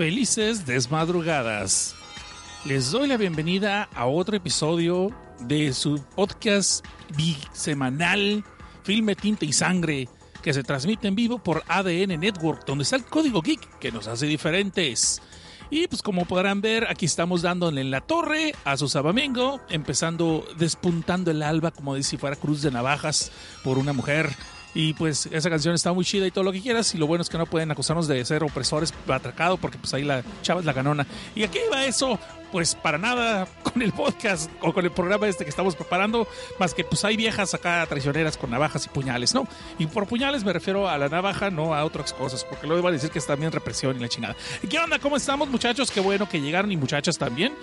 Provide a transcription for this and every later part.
Felices desmadrugadas. Les doy la bienvenida a otro episodio de su podcast bisemanal Filme, Tinta y Sangre que se transmite en vivo por ADN Network, donde está el código geek que nos hace diferentes. Y pues como podrán ver, aquí estamos dándole en la torre a su Sabamingo, empezando despuntando el alba como si fuera cruz de navajas por una mujer. Y pues esa canción está muy chida y todo lo que quieras. Y lo bueno es que no pueden acusarnos de ser opresores atracados porque pues ahí la chava es la ganona. ¿Y aquí va eso? Pues para nada con el podcast o con el programa este que estamos preparando, más que pues hay viejas acá traicioneras con navajas y puñales, ¿no? Y por puñales me refiero a la navaja, no a otras cosas, porque luego iba a decir que es también represión y la chingada. ¿Qué onda? ¿Cómo estamos, muchachos? Qué bueno que llegaron y muchachas también.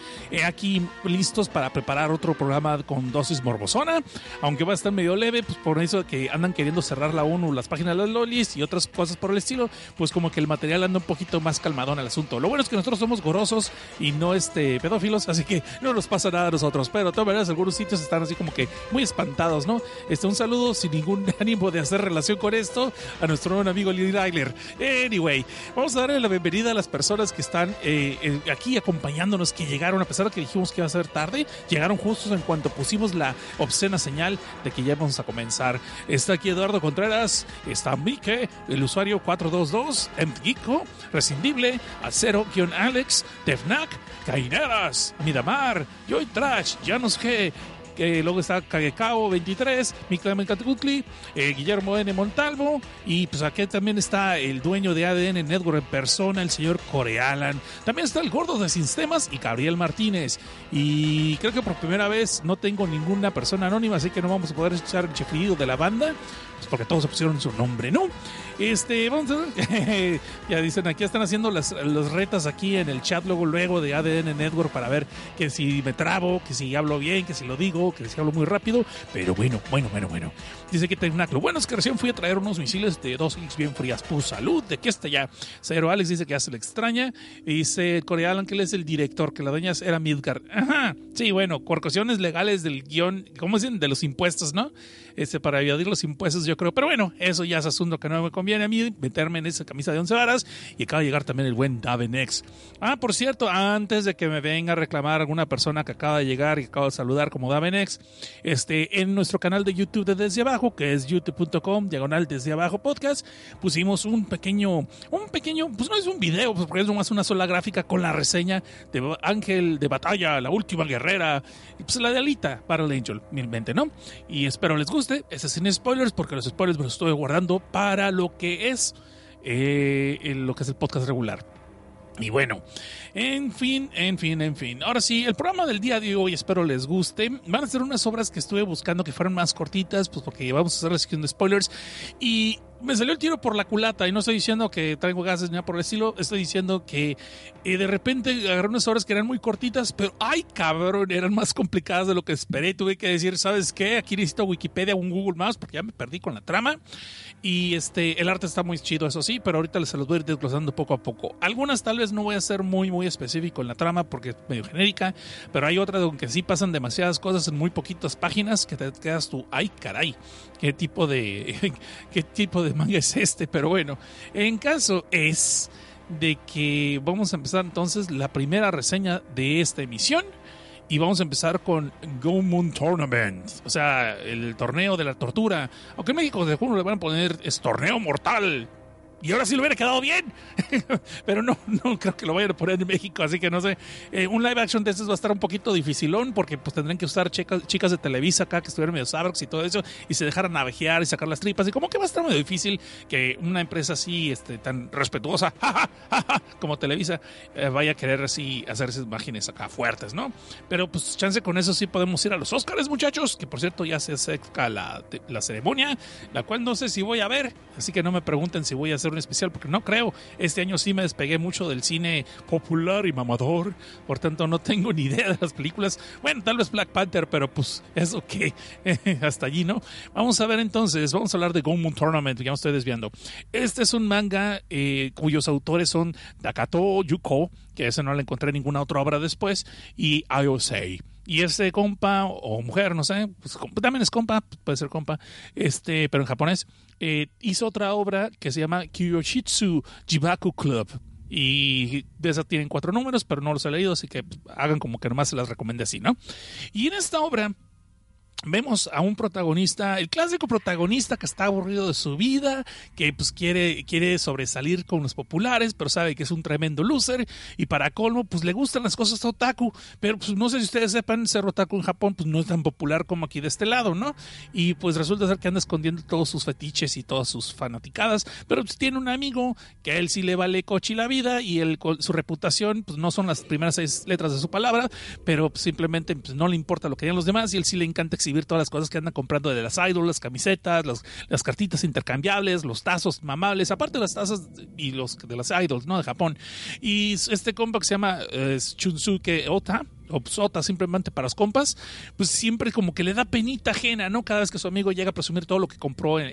aquí listos para preparar otro programa con dosis morbosona, aunque va a estar medio leve, pues por eso que andan queriendo cerrar la ONU, las páginas de las lolis y otras cosas por el estilo, pues como que el material anda un poquito más calmadón al asunto. Lo bueno es que nosotros somos gorosos y no este pedófilos, así que no nos pasa nada a nosotros. Pero de todas maneras, algunos sitios están así como que muy espantados, ¿no? Este, un saludo sin ningún ánimo de hacer relación con esto a nuestro nuevo amigo Lee Ryler. Anyway, vamos a darle la bienvenida a las personas que están eh, aquí acompañándonos, que llegaron, a pesar de que dijimos que iba a ser tarde, llegaron justos en cuanto pusimos la obscena señal de que ya vamos a comenzar. Está aquí Eduardo Contreras, está Mike, el usuario 422, Mgico, Rescindible, Acero-Alex, Tefnac, Caineras, Midamar, Joy Trash, Janos G, luego está Kagekao 23, Miklam Katgutli, eh, Guillermo N. Montalvo, y pues aquí también está el dueño de ADN Network en persona, el señor Corealan. También está el gordo de Sistemas y Gabriel Martínez. Y creo que por primera vez no tengo ninguna persona anónima, así que no vamos a poder escuchar el chiflido de la banda, pues porque todos pusieron su nombre, ¿no? Este, vamos a ver. ya dicen, aquí están haciendo las, los retas aquí en el chat luego, luego de ADN Network para ver que si me trabo, que si hablo bien, que si lo digo, que si hablo muy rápido. Pero bueno, bueno, bueno, bueno. Dice que Tecnaclo. Bueno, es que recién fui a traer unos misiles de dos x bien frías. Pues salud, de que está ya. Cero Alex dice que ya se le extraña. Dice Corealan que él es el director, que la dueña era Midgar. Ajá. Sí, bueno, por legales del guion, ¿cómo dicen? De los impuestos, ¿no? Este, para evadir los impuestos, yo creo. Pero bueno, eso ya es asunto que no me conviene a mí meterme en esa camisa de once varas. Y acaba de llegar también el buen Davenex. Ah, por cierto, antes de que me venga a reclamar alguna persona que acaba de llegar y acaba de saludar como Davenex, este, en nuestro canal de YouTube de Desde Abajo, que es youtube.com, diagonal Desde Abajo Podcast, pusimos un pequeño, un pequeño, pues no es un video, pues porque es nomás una sola gráfica con la reseña de Ángel de Batalla, la última guerrera, y pues la de Alita, Battle Angel, milmente, ¿no? Y espero les guste, ese sin spoilers, porque los spoilers me los estoy guardando para lo que es, eh, lo que es el podcast regular. Y bueno, en fin, en fin, en fin. Ahora sí, el programa del día de hoy espero les guste. Van a ser unas obras que estuve buscando que fueran más cortitas, pues porque vamos a hacer la sección spoilers. Y me salió el tiro por la culata y no estoy diciendo que traigo gases ni nada por el estilo, estoy diciendo que eh, de repente agarré unas obras que eran muy cortitas, pero ay cabrón, eran más complicadas de lo que esperé. Tuve que decir, ¿sabes qué? Aquí necesito Wikipedia o un Google más porque ya me perdí con la trama. Y este, el arte está muy chido, eso sí, pero ahorita se los voy a ir desglosando poco a poco. Algunas tal vez no voy a ser muy, muy específico en la trama porque es medio genérica, pero hay otras donde sí pasan demasiadas cosas en muy poquitas páginas que te quedas tú, ay caray, qué tipo de, qué tipo de manga es este, pero bueno, en caso es de que vamos a empezar entonces la primera reseña de esta emisión. Y vamos a empezar con Go Moon Tournament, o sea, el torneo de la tortura. Aunque en México de junio le van a poner es torneo mortal. Y ahora sí lo hubiera quedado bien. Pero no, no creo que lo vayan a poner en México, así que no sé. Eh, un live action de estos va a estar un poquito dificilón porque pues tendrán que usar chicas, chicas de Televisa acá que estuvieran medio sabrox y todo eso y se dejaran navejear y sacar las tripas. Y como que va a estar medio difícil que una empresa así este, tan respetuosa como Televisa eh, vaya a querer así hacer esas imágenes acá fuertes, ¿no? Pero pues chance con eso sí podemos ir a los Oscars, muchachos, que por cierto ya se acerca la, la ceremonia, la cual no sé si voy a ver, así que no me pregunten si voy a hacer un especial porque no creo. Este año sí me despegué mucho del cine popular y mamador, por tanto no tengo ni idea de las películas. Bueno, tal vez Black Panther, pero pues eso que hasta allí, ¿no? Vamos a ver entonces, vamos a hablar de Moon Tournament, ya me estoy desviando. Este es un manga eh, cuyos autores son Takato Yuko, que ese no le encontré ninguna otra obra después, y Ayosei. Y este compa o mujer, no sé, pues, también es compa, puede ser compa, este, pero en japonés, eh, hizo otra obra que se llama Kyoshitsu Jibaku Club. Y de esa tienen cuatro números, pero no los he leído, así que pues, hagan como que nomás se las recomendé así, ¿no? Y en esta obra vemos a un protagonista, el clásico protagonista que está aburrido de su vida, que pues quiere, quiere sobresalir con los populares, pero sabe que es un tremendo loser y para colmo pues le gustan las cosas de otaku, pero pues no sé si ustedes sepan, ser otaku en Japón pues no es tan popular como aquí de este lado, ¿no? Y pues resulta ser que anda escondiendo todos sus fetiches y todas sus fanaticadas, pero pues tiene un amigo que a él sí le vale coche la vida y él, su reputación pues no son las primeras seis letras de su palabra, pero simplemente pues, no le importa lo que digan los demás y él sí le encanta todas las cosas que andan comprando de las idols, las camisetas, las cartitas intercambiables, los tazos mamables, aparte de las tazas y los de las idols, ¿no? De Japón. Y este compa que se llama eh, Chunsuke Ota, o sota simplemente para los compas, pues siempre como que le da penita ajena, ¿no? Cada vez que su amigo llega a presumir todo lo que compró en,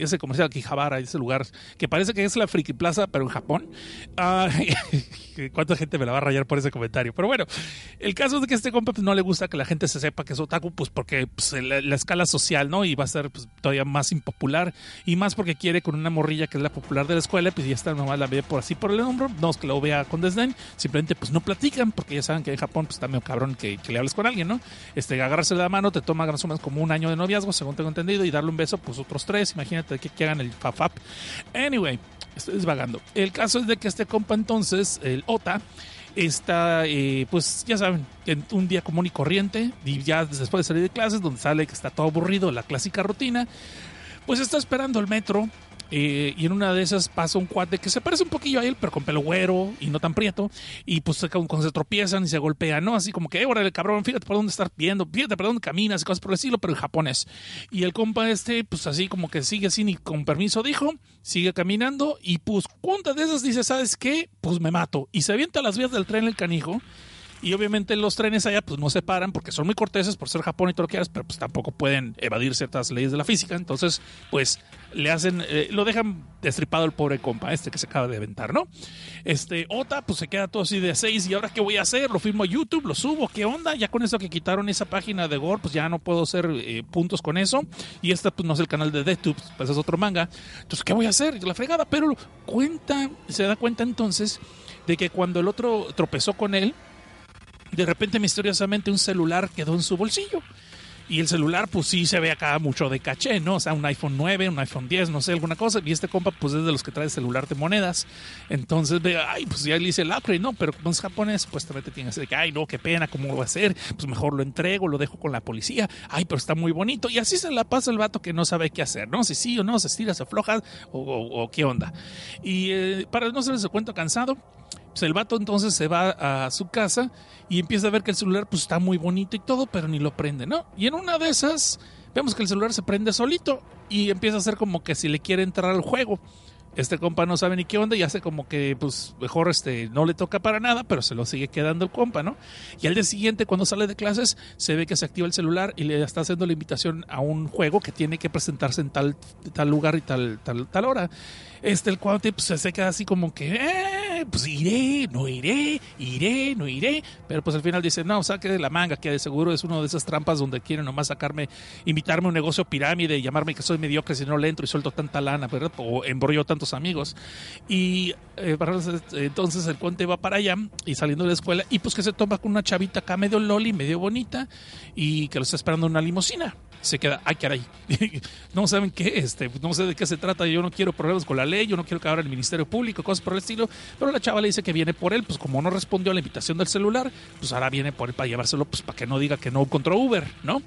ese comercial Akihabara, ese lugar que parece que es la Friki Plaza, pero en Japón. Ah, ¿Cuánta gente me la va a rayar por ese comentario? Pero bueno, el caso es que este compa pues, no le gusta que la gente se sepa que es otaku, pues porque pues, la, escala social, ¿no? Y va a ser pues, todavía más impopular y más porque quiere con una morrilla que es la popular de la escuela, pues ya está nomás la ve por así por el hombro, no es que lo vea con desdén, simplemente pues no platican porque ya saben que en Japón pues está medio cabrón que, le hables con alguien, ¿no? Este, agarrarse la mano te toma más o menos como un año de noviazgo, según tengo entendido, y darle un beso, pues otros tres, imagínate que, que hagan el fafap. Anyway, estoy desvagando. El caso es de que este compa entonces, el OTA, está, eh, pues ya saben, en un día común y corriente, y ya después de salir de clases, donde sale que está todo aburrido, la clásica rutina, pues está esperando el metro eh, y en una de esas pasa un cuate que se parece un poquillo a él, pero con pelo güero y no tan prieto. Y pues cuando se tropiezan y se golpean, ¿no? Así como que, eh, órale, cabrón, fíjate por dónde estás viendo, fíjate por dónde caminas y cosas por el estilo, pero en japonés. Y el compa este, pues así como que sigue así, ni con permiso dijo, sigue caminando y pues, ¿cuántas de esas dice, ¿sabes qué? Pues me mato. Y se avienta a las vías del tren el canijo y obviamente los trenes allá pues no se paran porque son muy corteses por ser Japón y todo lo que quieras, pero pues tampoco pueden evadir ciertas leyes de la física. Entonces, pues le hacen, eh, lo dejan destripado el pobre compa este que se acaba de aventar, ¿no? Este, Ota, pues se queda todo así de seis y ahora qué voy a hacer, lo firmo a YouTube, lo subo, ¿qué onda? Ya con eso que quitaron esa página de Gore, pues ya no puedo hacer eh, puntos con eso. Y este pues no es el canal de DeTube, pues es otro manga. Entonces, ¿qué voy a hacer? La fregada, pero cuenta, se da cuenta entonces de que cuando el otro tropezó con él, de repente misteriosamente un celular quedó en su bolsillo. Y el celular, pues sí se ve acá mucho de caché, ¿no? O sea, un iPhone 9, un iPhone 10, no sé, alguna cosa. Y este compa, pues es de los que trae celular de monedas. Entonces ve, ay, pues ya le dice el upgrade, no, pero como es japonés, supuestamente tiene que ay, no, qué pena, ¿cómo va a hacer? Pues mejor lo entrego, lo dejo con la policía. Ay, pero está muy bonito. Y así se la pasa el vato que no sabe qué hacer, ¿no? Si sí o no, se estira, se afloja o, qué onda. Y eh, para no ser se cuento cansado, pues el vato entonces se va a su casa y empieza a ver que el celular pues está muy bonito y todo, pero ni lo prende, ¿no? Y en una de esas vemos que el celular se prende solito y empieza a hacer como que si le quiere entrar al juego. Este compa no sabe ni qué onda y hace como que, pues, mejor este, no le toca para nada, pero se lo sigue quedando el compa, ¿no? Y al día siguiente, cuando sale de clases, se ve que se activa el celular y le está haciendo la invitación a un juego que tiene que presentarse en tal, tal lugar y tal, tal, tal hora. Este, el cuate, pues, se queda así como que, eh, pues iré, no iré, iré, no iré. Pero pues al final dice, no, saque de la manga, que de seguro es una de esas trampas donde quieren nomás sacarme, invitarme a un negocio pirámide llamarme que soy mediocre si no le entro y suelto tanta lana, ¿verdad? O embrollo tantos amigos. Y eh, entonces el cuate va para allá y saliendo de la escuela y pues que se toma con una chavita acá medio loli, medio bonita y que lo está esperando una limusina se queda, ay caray, no saben qué, este, no sé de qué se trata, yo no quiero problemas con la ley, yo no quiero que abra el Ministerio Público, cosas por el estilo, pero la chava le dice que viene por él, pues como no respondió a la invitación del celular, pues ahora viene por él para llevárselo, pues para que no diga que no encontró Uber, ¿no?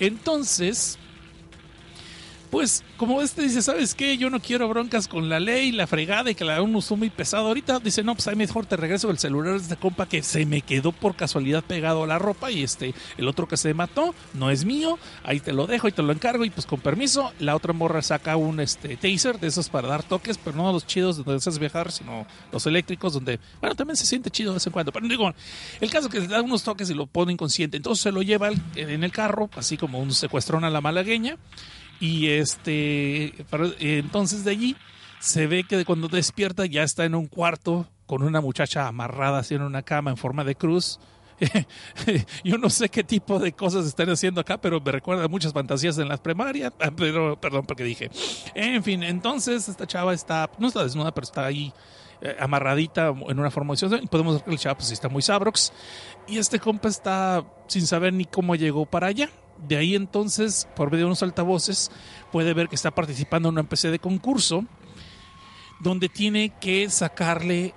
Entonces, pues como este dice, ¿sabes qué? Yo no quiero broncas con la ley, la fregada y que la da un uso muy pesado. Ahorita dice, no, pues ahí mejor te regreso el celular de este compa que se me quedó por casualidad pegado a la ropa y este, el otro que se mató no es mío, ahí te lo dejo y te lo encargo y pues con permiso, la otra morra saca un este taser de esos para dar toques, pero no los chidos donde deseas viajar, sino los eléctricos donde, bueno, también se siente chido de vez en cuando. Pero digo, el caso es que le da unos toques y lo pone inconsciente, entonces se lo lleva en el carro, así como un secuestrón a la malagueña y este, entonces de allí se ve que cuando despierta ya está en un cuarto con una muchacha amarrada así en una cama en forma de cruz. Yo no sé qué tipo de cosas están haciendo acá, pero me recuerda muchas fantasías en las primarias. Ah, pero, perdón, porque dije. En fin, entonces esta chava está, no está desnuda, pero está ahí eh, amarradita en una formación. Podemos ver que el chava pues está muy sabrox. Y este compa está sin saber ni cómo llegó para allá. De ahí entonces, por medio de unos altavoces, puede ver que está participando en una especie de concurso donde tiene que sacarle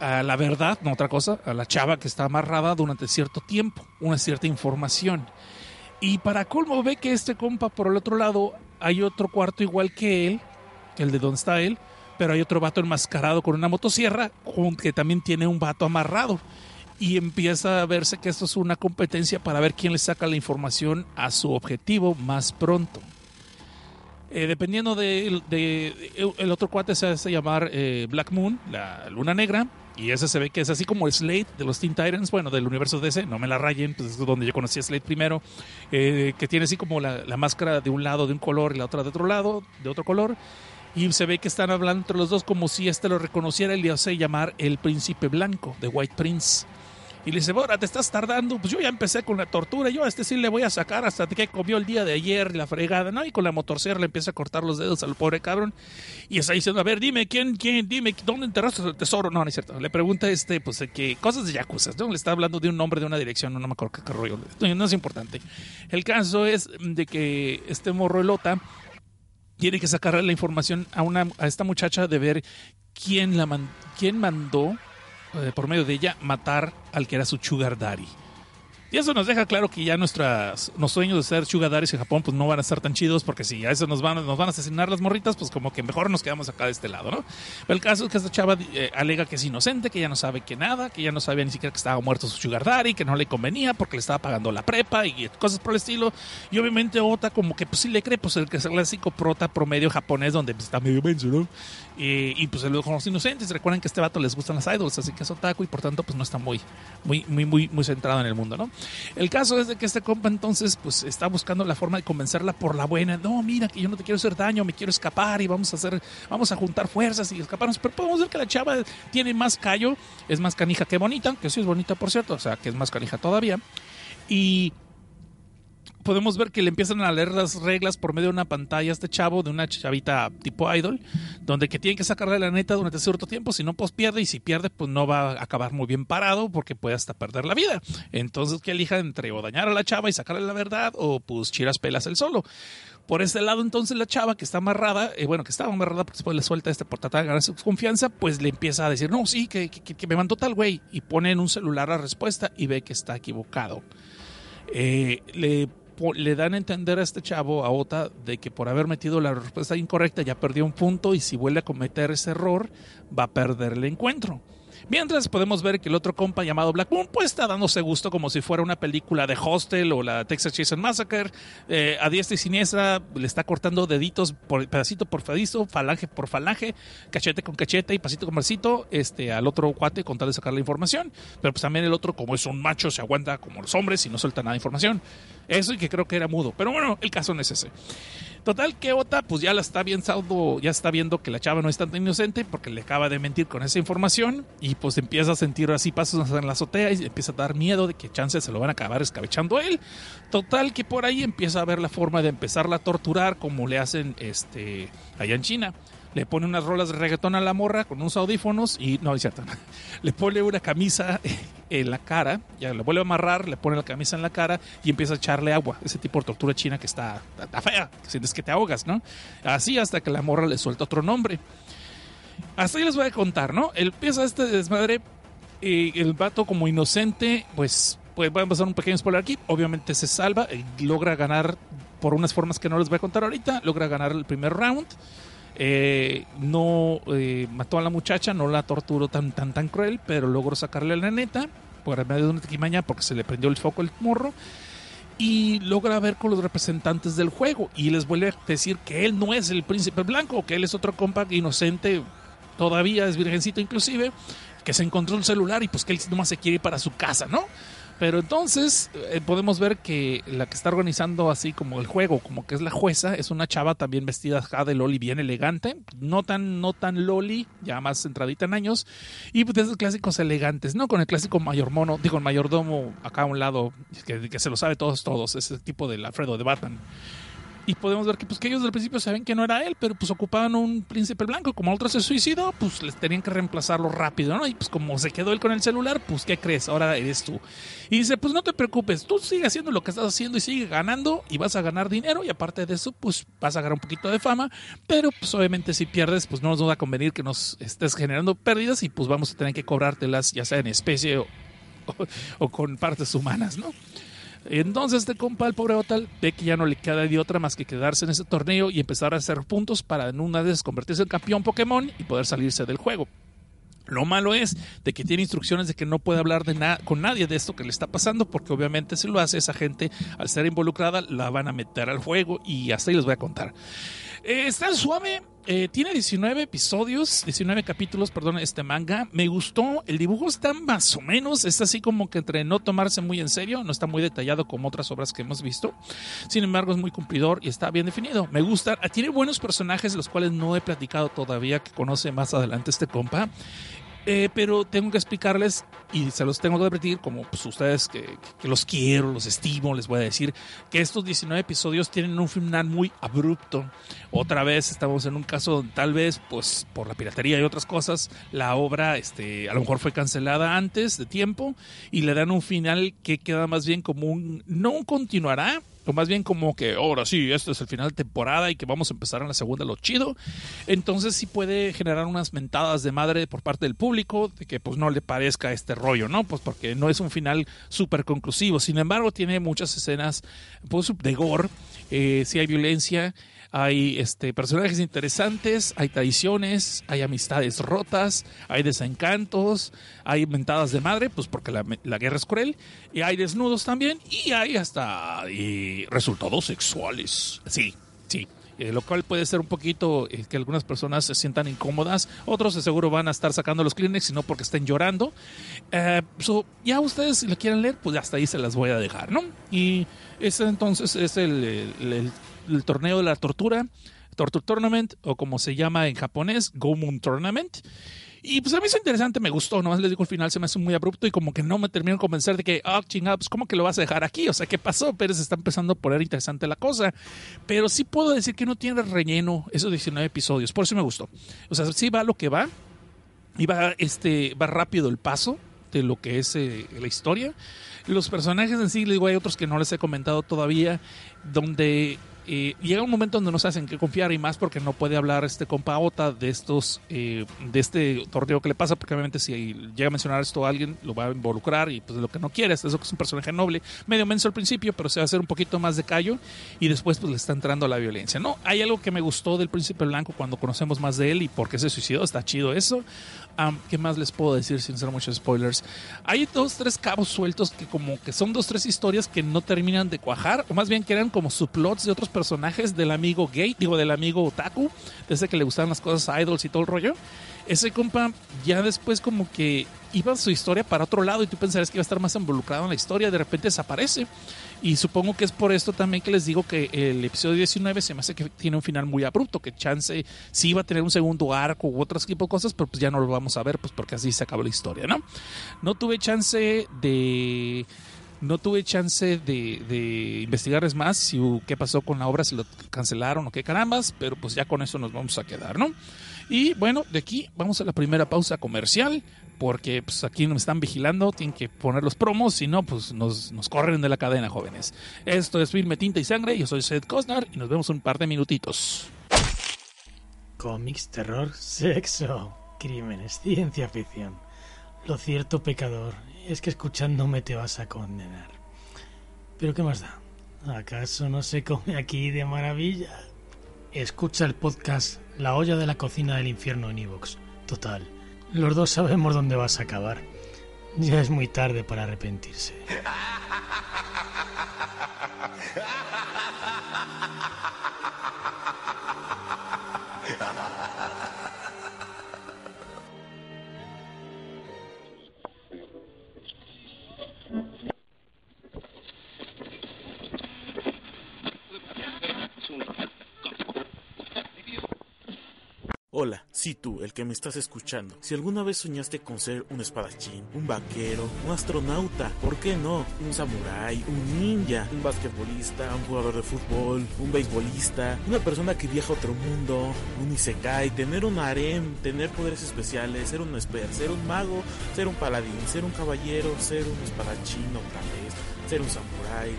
a la verdad, no otra cosa, a la chava que está amarrada durante cierto tiempo, una cierta información. Y para colmo ve que este compa por el otro lado hay otro cuarto igual que él, el de donde está él, pero hay otro vato enmascarado con una motosierra que también tiene un vato amarrado y empieza a verse que esto es una competencia para ver quién le saca la información a su objetivo más pronto. Eh, dependiendo de, el otro cuate se hace llamar eh, Black Moon, la luna negra, y ese se ve que es así como el Slade de los Teen Titans, bueno, del universo DC, no me la rayen, pues es donde yo conocí a Slade primero, eh, que tiene así como la, la, máscara de un lado de un color y la otra de otro lado, de otro color, y se ve que están hablando entre los dos como si este lo reconociera y le hace llamar el príncipe blanco, de White Prince. Y le dice, bueno, te estás tardando. Pues yo ya empecé con la tortura. Yo a este sí le voy a sacar hasta que comió el día de ayer la fregada, ¿no? Y con la motosierra le empieza a cortar los dedos al pobre cabrón. Y está diciendo, a ver, dime, ¿quién, quién, dime, ¿dónde enterraste el tesoro? No, no es cierto. Le pregunta, este, pues, que cosas de Yakuza. ¿no? Le está hablando de un nombre de una dirección, no, me acuerdo qué rollo. No, es importante. El caso es de que este morro elota tiene que sacarle la información a, una, a esta muchacha de ver quién, la quién mandó por medio de ella, matar al que era su sugar daddy. Y eso nos deja claro que ya nuestras, los sueños de ser sugar daddies en Japón pues no van a ser tan chidos porque si a eso nos van, nos van a asesinar las morritas, pues como que mejor nos quedamos acá de este lado, ¿no? Pero el caso es que esta chava eh, alega que es inocente, que ya no sabe que nada, que ya no sabía ni siquiera que estaba muerto su sugar daddy, que no le convenía porque le estaba pagando la prepa y cosas por el estilo. Y obviamente Ota como que pues sí le cree, pues el clásico prota promedio japonés donde pues, está medio menso, ¿no? y pues los inocentes, recuerden que a este vato les gustan las idols, así que es otaku y por tanto pues no está muy, muy, muy, muy, muy centrado en el mundo, ¿no? El caso es de que este compa entonces pues está buscando la forma de convencerla por la buena, no, mira que yo no te quiero hacer daño, me quiero escapar y vamos a hacer, vamos a juntar fuerzas y escaparnos, pero podemos ver que la chava tiene más callo, es más canija que bonita, que sí es bonita por cierto, o sea que es más canija todavía, y podemos ver que le empiezan a leer las reglas por medio de una pantalla a este chavo, de una chavita tipo idol, donde que tiene que sacarle la neta durante cierto tiempo, si no, pues pierde, y si pierde, pues no va a acabar muy bien parado porque puede hasta perder la vida. Entonces, que elija entre o dañar a la chava y sacarle la verdad, o pues chiras pelas el solo. Por ese lado, entonces, la chava que está amarrada, eh, bueno, que estaba amarrada porque después le suelta este por tratar de ganar su confianza, pues le empieza a decir, no, sí, que, que, me mandó tal güey, y pone en un celular la respuesta y ve que está equivocado. Eh, le le dan a entender a este chavo, a Ota, de que por haber metido la respuesta incorrecta ya perdió un punto y si vuelve a cometer ese error va a perder el encuentro. Mientras podemos ver que el otro compa llamado Black Moon pues está dándose gusto como si fuera una película de Hostel o la Texas Chainsaw Massacre. Eh, a diestra y siniestra le está cortando deditos por pedacito por pedacito, falange por falange, cachete con cachete y pasito con pasito este, al otro cuate con tal de sacar la información. Pero pues también el otro como es un macho se aguanta como los hombres y no suelta nada de información. Eso y que creo que era mudo. Pero bueno, el caso no es ese. Total que Ota pues ya la está viendo, ya está viendo que la chava no es tan inocente porque le acaba de mentir con esa información y pues empieza a sentir así pasos en la azotea y empieza a dar miedo de que chances se lo van a acabar escabechando a él. Total que por ahí empieza a ver la forma de empezarla a torturar como le hacen este allá en China le pone unas rolas de reggaetón a la morra con unos audífonos y no, es cierto, le pone una camisa en la cara, ya le vuelve a amarrar, le pone la camisa en la cara y empieza a echarle agua, ese tipo de tortura china que está, está fea, sientes que te ahogas, ¿no? Así hasta que la morra le suelta otro nombre. Hasta ahí les voy a contar, ¿no? Empieza este desmadre, y el vato como inocente, pues, pues va a pasar un pequeño spoiler aquí, obviamente se salva y logra ganar por unas formas que no les voy a contar ahorita, logra ganar el primer round. Eh, no eh, mató a la muchacha, no la torturó tan, tan, tan cruel, pero logró sacarle la neta por medio de una tequimaña porque se le prendió el foco el morro. Y logra ver con los representantes del juego. Y les vuelve a decir que él no es el príncipe blanco, que él es otro compa inocente, todavía es virgencito inclusive, que se encontró un celular y pues que él nomás se quiere ir para su casa, ¿no? Pero entonces eh, podemos ver que la que está organizando así como el juego, como que es la jueza, es una chava también vestida de loli bien elegante, no tan, no tan loli, ya más centradita en años, y pues de esos clásicos elegantes, ¿no? Con el clásico mayormono, digo, el mayordomo acá a un lado, que, que se lo sabe todos, todos, ese tipo del Alfredo de Batman y podemos ver que pues que ellos al principio saben que no era él, pero pues ocupaban un príncipe blanco, como otro se suicidó, pues les tenían que reemplazarlo rápido, ¿no? Y pues como se quedó él con el celular, pues ¿qué crees? Ahora eres tú. Y dice, pues no te preocupes, tú sigue haciendo lo que estás haciendo y sigue ganando y vas a ganar dinero y aparte de eso, pues vas a ganar un poquito de fama, pero pues obviamente si pierdes, pues no nos va a convenir que nos estés generando pérdidas y pues vamos a tener que cobrártelas ya sea en especie o con partes humanas, ¿no? Entonces este compa, el pobre Otal, ve que ya no le queda de otra más que quedarse en ese torneo y empezar a hacer puntos para en una vez convertirse en campeón Pokémon y poder salirse del juego. Lo malo es de que tiene instrucciones de que no puede hablar de con nadie de esto que le está pasando, porque obviamente si lo hace esa gente, al ser involucrada, la van a meter al juego y hasta ahí les voy a contar. Eh, está suave, eh, tiene 19 episodios, 19 capítulos, perdón, este manga. Me gustó, el dibujo está más o menos, es así como que entre no tomarse muy en serio, no está muy detallado como otras obras que hemos visto. Sin embargo, es muy cumplidor y está bien definido. Me gusta, tiene buenos personajes, los cuales no he platicado todavía, que conoce más adelante este compa. Eh, pero tengo que explicarles y se los tengo que repetir como pues, ustedes que, los quiero, los estimo, les voy a decir que estos 19 episodios tienen un final muy abrupto. Otra vez estamos en un caso donde tal vez pues por la piratería y otras cosas la obra este, a lo mejor fue cancelada antes de tiempo y le dan un final que queda más bien como un no continuará, o más bien como que ahora sí, esto es el final de temporada y que vamos a empezar en la segunda lo chido. Entonces sí puede generar unas mentadas de madre por parte del público de que pues no le parezca este rollo, ¿no? Pues porque no es un final súper conclusivo. Sin embargo, tiene muchas escenas pues, de gore, eh, sí hay violencia hay este, personajes interesantes, hay traiciones, hay amistades rotas, hay desencantos, hay mentadas de madre, pues porque la, guerra es cruel, y hay desnudos también, y hay hasta resultados sexuales. Sí, sí. Eh, lo cual puede ser un poquito eh, que algunas personas se sientan incómodas, otros de seguro van a estar sacando los Kleenex, sino porque estén llorando. Eh, ya ustedes si lo quieren leer, pues hasta ahí se las voy a dejar, ¿no? Y ese entonces es el torneo de la tortura, Torture Tournament, o como se llama en japonés, Moon Tournament. Y pues a mí es interesante, me gustó, nomás les digo, al final se me hace muy abrupto y como que no me termino de convencer de que, ah, oh, chingada, pues ¿cómo que lo vas a dejar aquí? O sea, ¿qué pasó? Pérez está empezando a poner interesante la cosa. Pero sí puedo decir que no tiene relleno esos 19 episodios, por eso me gustó. O sea, sí va lo que va, y va, este, va rápido el paso de lo que es eh, la historia. Los personajes en sí, les digo, hay otros que no les he comentado todavía, donde eh, llega un momento donde no se hacen que confiar y más porque no puede hablar este compa Ota de estos eh, de este torneo que le pasa porque obviamente si llega a mencionar esto a alguien lo va a involucrar y pues lo que no quiere es eso que es un personaje noble. Medio menso al principio pero se va a hacer un poquito más de callo y después pues le está entrando la violencia no hay algo que me gustó del príncipe blanco cuando conocemos más de él y por qué se suicidó está chido eso ¿Qué más les puedo decir sin ser muchos spoilers? Hay dos, tres cabos sueltos que como que son dos, tres historias que no terminan de cuajar, o más bien que eran como subplots de otros personajes del amigo gay, digo, del amigo otaku, desde que le gustaban las cosas idols y todo el rollo. Ese compa ya después como que iba su historia para otro lado y tú pensarías que iba a estar más involucrado en la historia, de repente desaparece. Y supongo que es por esto también que les digo que el episodio 19 se me hace que tiene un final muy abrupto, que chance sí iba a tener un segundo arco u otro tipo de cosas, pero pues ya no lo vamos a ver, pues porque así se acabó la historia, ¿no? No tuve chance de no tuve chance de, de, investigarles más si qué pasó con la obra, si lo cancelaron o qué carambas, pero pues ya con eso nos vamos a quedar, ¿no? Y bueno, de aquí vamos a la primera pausa comercial porque pues, aquí nos están vigilando, tienen que poner los promos, si no, pues nos, corren de la cadena, jóvenes. Esto es Filme Tinta y Sangre, yo soy Seth Cosnar y nos vemos un par de minutitos. Cómics, terror, sexo, crímenes, ciencia ficción. Lo cierto, pecador, es que escuchándome te vas a condenar. Pero ¿qué más da? ¿Acaso no se come aquí de maravilla? Escucha el podcast La olla de la cocina del infierno en Evox. Total, los dos sabemos dónde vas a acabar. Ya es muy tarde para arrepentirse. tú, el que me estás escuchando, si alguna vez soñaste con ser un espadachín, un vaquero, un astronauta, ¿por qué no? Un samurái, un ninja, un basquetbolista, un jugador de fútbol, un beisbolista, una persona que viaja a otro mundo, un isekai, tener un harem, tener poderes especiales, ser un esper, ser un mago, ser un paladín, ser un caballero, ser un espadachín otra vez ser un samurái,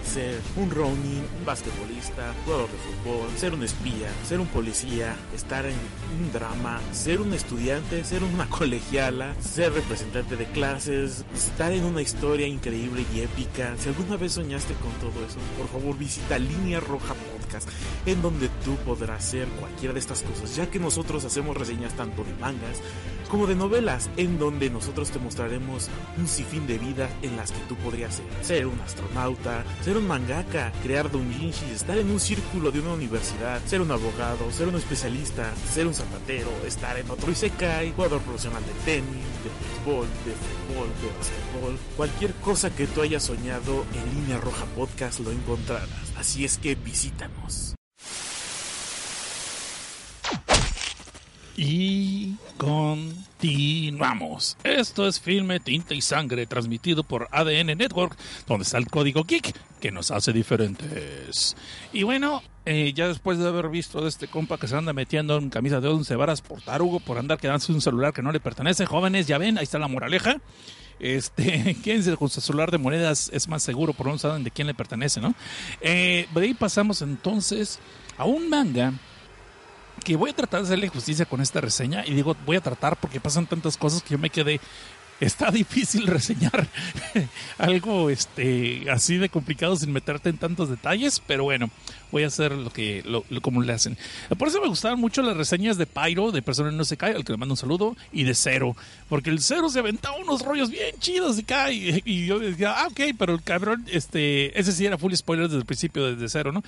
ser un ronin, un basquetbolista, jugador de fútbol, ser un espía, ser un policía, estar en un drama, ser un estudiante, ser una colegiala, ser representante de clases, estar en una historia increíble y épica. Si alguna vez soñaste con todo eso, por favor visita Línea Roja Podcast, en donde tú podrás ser cualquiera de estas cosas, ya que nosotros hacemos reseñas tanto de mangas como de novelas, en donde nosotros te mostraremos un sinfín de vidas en las que tú podrías ser. Ser un astronauta, ser un mangaka, crear doujinshis, estar en un círculo de una universidad, ser un abogado, ser un especialista, ser un zapatero, estar en otro isekai, jugador profesional de tenis, de béisbol, de fútbol, de basquetbol. Cualquier cosa que tú hayas soñado en Línea Roja Podcast lo encontrarás. Así es que visítanos. Y continuamos. Esto es Filme, Tinta y Sangre, transmitido por ADN Network, donde está el código Geek que nos hace diferentes. Y bueno, eh, ya después de haber visto de este compa que se anda metiendo en camisa de 11 varas por tarugo, por andar quedándose un celular que no le pertenece, jóvenes, ya ven, ahí está la moraleja. Este, quédense con su celular de monedas, es más seguro, por no saben de quién le pertenece, ¿no? Eh, de ahí pasamos entonces a un manga que voy a tratar de hacerle justicia con esta reseña y digo voy a tratar porque pasan tantas cosas que yo me quedé está difícil reseñar algo este así de complicado sin meterte en tantos detalles, pero bueno, voy a hacer lo que lo, como le hacen. Por eso me gustaban mucho las reseñas de Pyro, de Persona No Se Cae, al que le mando un saludo, y de Cero, porque el Cero se aventaba unos rollos bien chidos y cae, y yo decía, ah, ok, pero el cabrón, este, ese sí era full spoiler desde el principio, desde Cero, ¿no?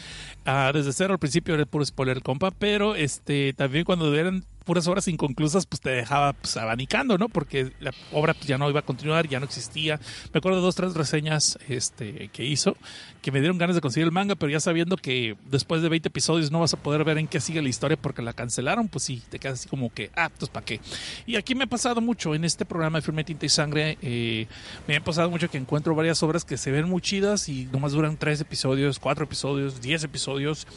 Ah, desde Cero al principio era puro spoiler, compa, pero este, también cuando eran puras obras inconclusas, pues te dejaba pues, abanicando, ¿no? Porque la obra pues, ya no iba a continuar, ya no existía. Me acuerdo de dos, tres reseñas este, que hizo que me dieron ganas de conseguir el manga, pero ya sabiendo que después de 20 episodios no vas a poder ver en qué sigue la historia porque la cancelaron, pues sí, te quedas así como que, ah, pues para qué. Y aquí me ha pasado mucho en este programa de Firme Tinta y Sangre, eh, me ha pasado mucho que encuentro varias obras que se ven muy chidas y nomás duran tres episodios, cuatro episodios, diez episodios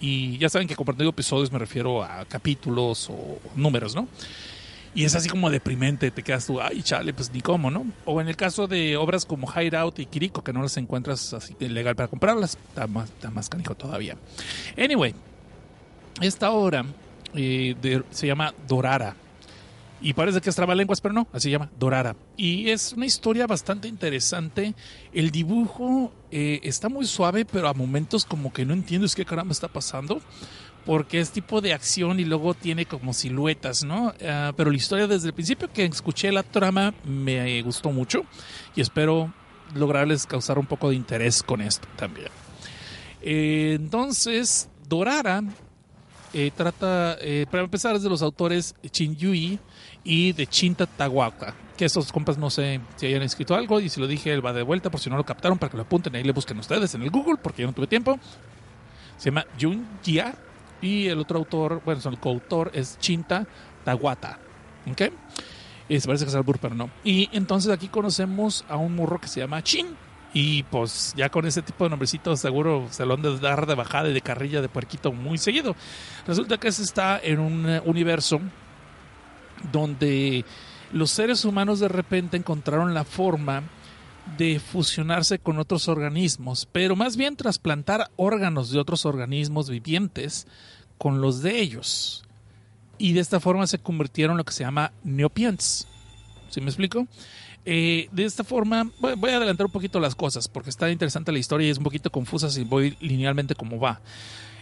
y ya saben que compartiendo episodios me refiero a capítulos o números, ¿no? Y es así como deprimente, te quedas tú, ay, chale, pues ni cómo, ¿no? O en el caso de obras como Hideout y Kiriko, que no las encuentras así legal para comprarlas, está más, está más canijo todavía. Anyway, esta obra eh, se llama Dorara. Y parece que es trabalenguas, pero no, así se llama Dorara. Y es una historia bastante interesante. El dibujo eh, está muy suave, pero a momentos como que no entiendes qué caramba está pasando. Porque es tipo de acción y luego tiene como siluetas, ¿no? Ah, pero la historia desde el principio que escuché la trama me gustó mucho. Y espero lograrles causar un poco de interés con esto también. Eh, entonces, Dorara eh, trata, para empezar, es de los autores Chin Yui y de Chinta Tawaka. Que esos compas no sé si hayan escrito algo y si lo dije él va de vuelta por si no lo captaron para que lo apunten ahí le busquen ustedes en el Google porque yo no tuve tiempo. Se llama Jun Jia y el otro autor, bueno, el coautor es Chinta Tawata. ¿Ok? Y se parece que es Albur, pero no. Y entonces aquí conocemos a un morro que se llama Chin. Y pues ya con ese tipo de nombrecitos seguro se lo han de dar de bajada y de carrilla de puerquito muy seguido. Resulta que ese está en un universo donde los seres humanos de repente encontraron la forma de fusionarse con otros organismos, pero más bien trasplantar órganos de otros organismos vivientes con los de ellos. Y de esta forma se convirtieron en lo que se llama neopiens. ¿sí me explico? Eh, de esta forma, voy, a adelantar un poquito las cosas porque está interesante la historia y es un poquito confusa si voy linealmente como va.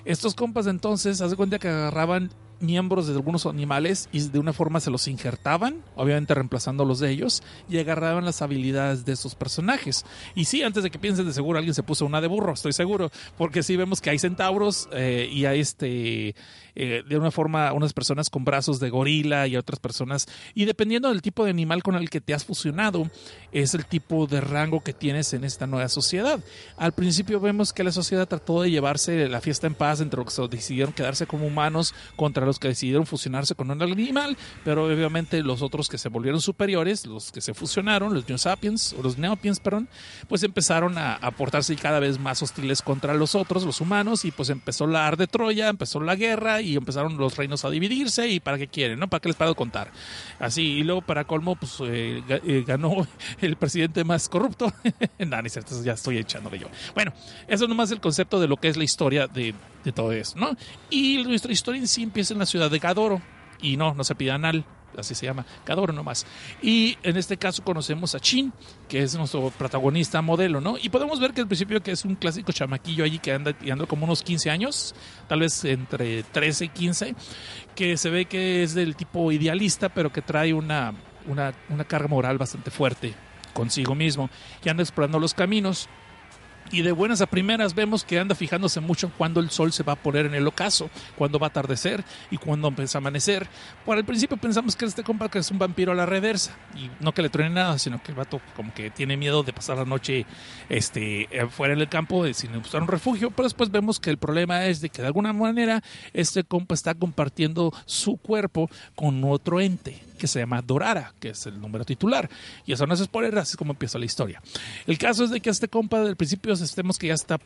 Estos compas entonces, haz de cuenta que agarraban miembros de algunos animales y de una forma se los injertaban, obviamente reemplazando los de ellos, y agarraban las habilidades de estos personajes. Y sí, antes de que piensen, de seguro alguien se puso una de burro, estoy seguro, porque sí vemos que hay centauros eh, y hay este, eh, de una forma, unas personas con brazos de gorila y otras personas, y dependiendo del tipo de animal con el que te has fusionado, es el tipo de rango que tienes en esta nueva sociedad. Al principio vemos que la sociedad trató de llevarse la fiesta en paz entre los que decidieron quedarse como humanos contra los que decidieron fusionarse con un animal, pero obviamente los otros que se volvieron superiores, los que se fusionaron, los Neo Sapiens, o los Neopiens, perdón, pues empezaron a, a portarse cada vez más hostiles contra los otros, los humanos, y pues empezó la ar de Troya, empezó la guerra empezaron los reinos a dividirse y para qué quieren, ¿no? ¿Para qué les puedo contar? Así, y luego para colmo, pues eh, eh, ganó el presidente más corrupto. no, ni cierto, ya estoy echándole yo. Bueno, eso es nomás el concepto de lo que es la historia de, de todo eso, ¿no? Y nuestra historia en sí empieza en la ciudad de Gadoro. Y no, no se pida anal, así se llama, Gadoro nomás. Y en este caso conocemos a Chin, que es nuestro protagonista modelo, ¿no? Y podemos ver que al principio que es un clásico chamaquillo allí que anda, y anda como unos 15 años, tal vez entre 13 y 15, que se ve que es del tipo idealista, pero que trae una, una, una carga moral bastante fuerte consigo mismo, que anda explorando los caminos. Y de buenas a primeras vemos que anda fijándose mucho en cuándo el sol se va a poner en el ocaso, cuándo va a atardecer y cuándo empieza a amanecer. Por el principio pensamos que este compa que es un vampiro a la reversa y no que le truene nada, sino que el vato como que tiene miedo de pasar la noche este, fuera en el campo eh, sin buscar un refugio, pero después vemos que el problema es de que de alguna manera este compa está compartiendo su cuerpo con otro ente que se llama Dorara, que es el número titular. Y eso no es spoiler, así es como empieza la historia. El caso es de que este compa del principio que ya está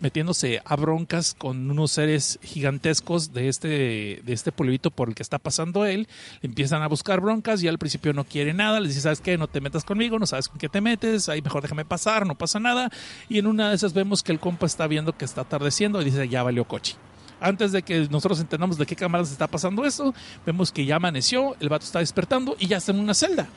metiéndose a broncas con unos seres gigantescos de este, de este pueblito por el que está pasando él. Empiezan a buscar broncas y al principio no quiere nada. Le dice, ¿sabes qué? No te metas conmigo, no sabes con qué te metes, ahí mejor déjame pasar, no pasa nada. Y en una de esas vemos que el compa está viendo que está atardeciendo y dice, ya valió coche. Antes de que nosotros entendamos de qué cámaras está pasando eso, vemos que ya amaneció, el vato está despertando y ya está en una celda.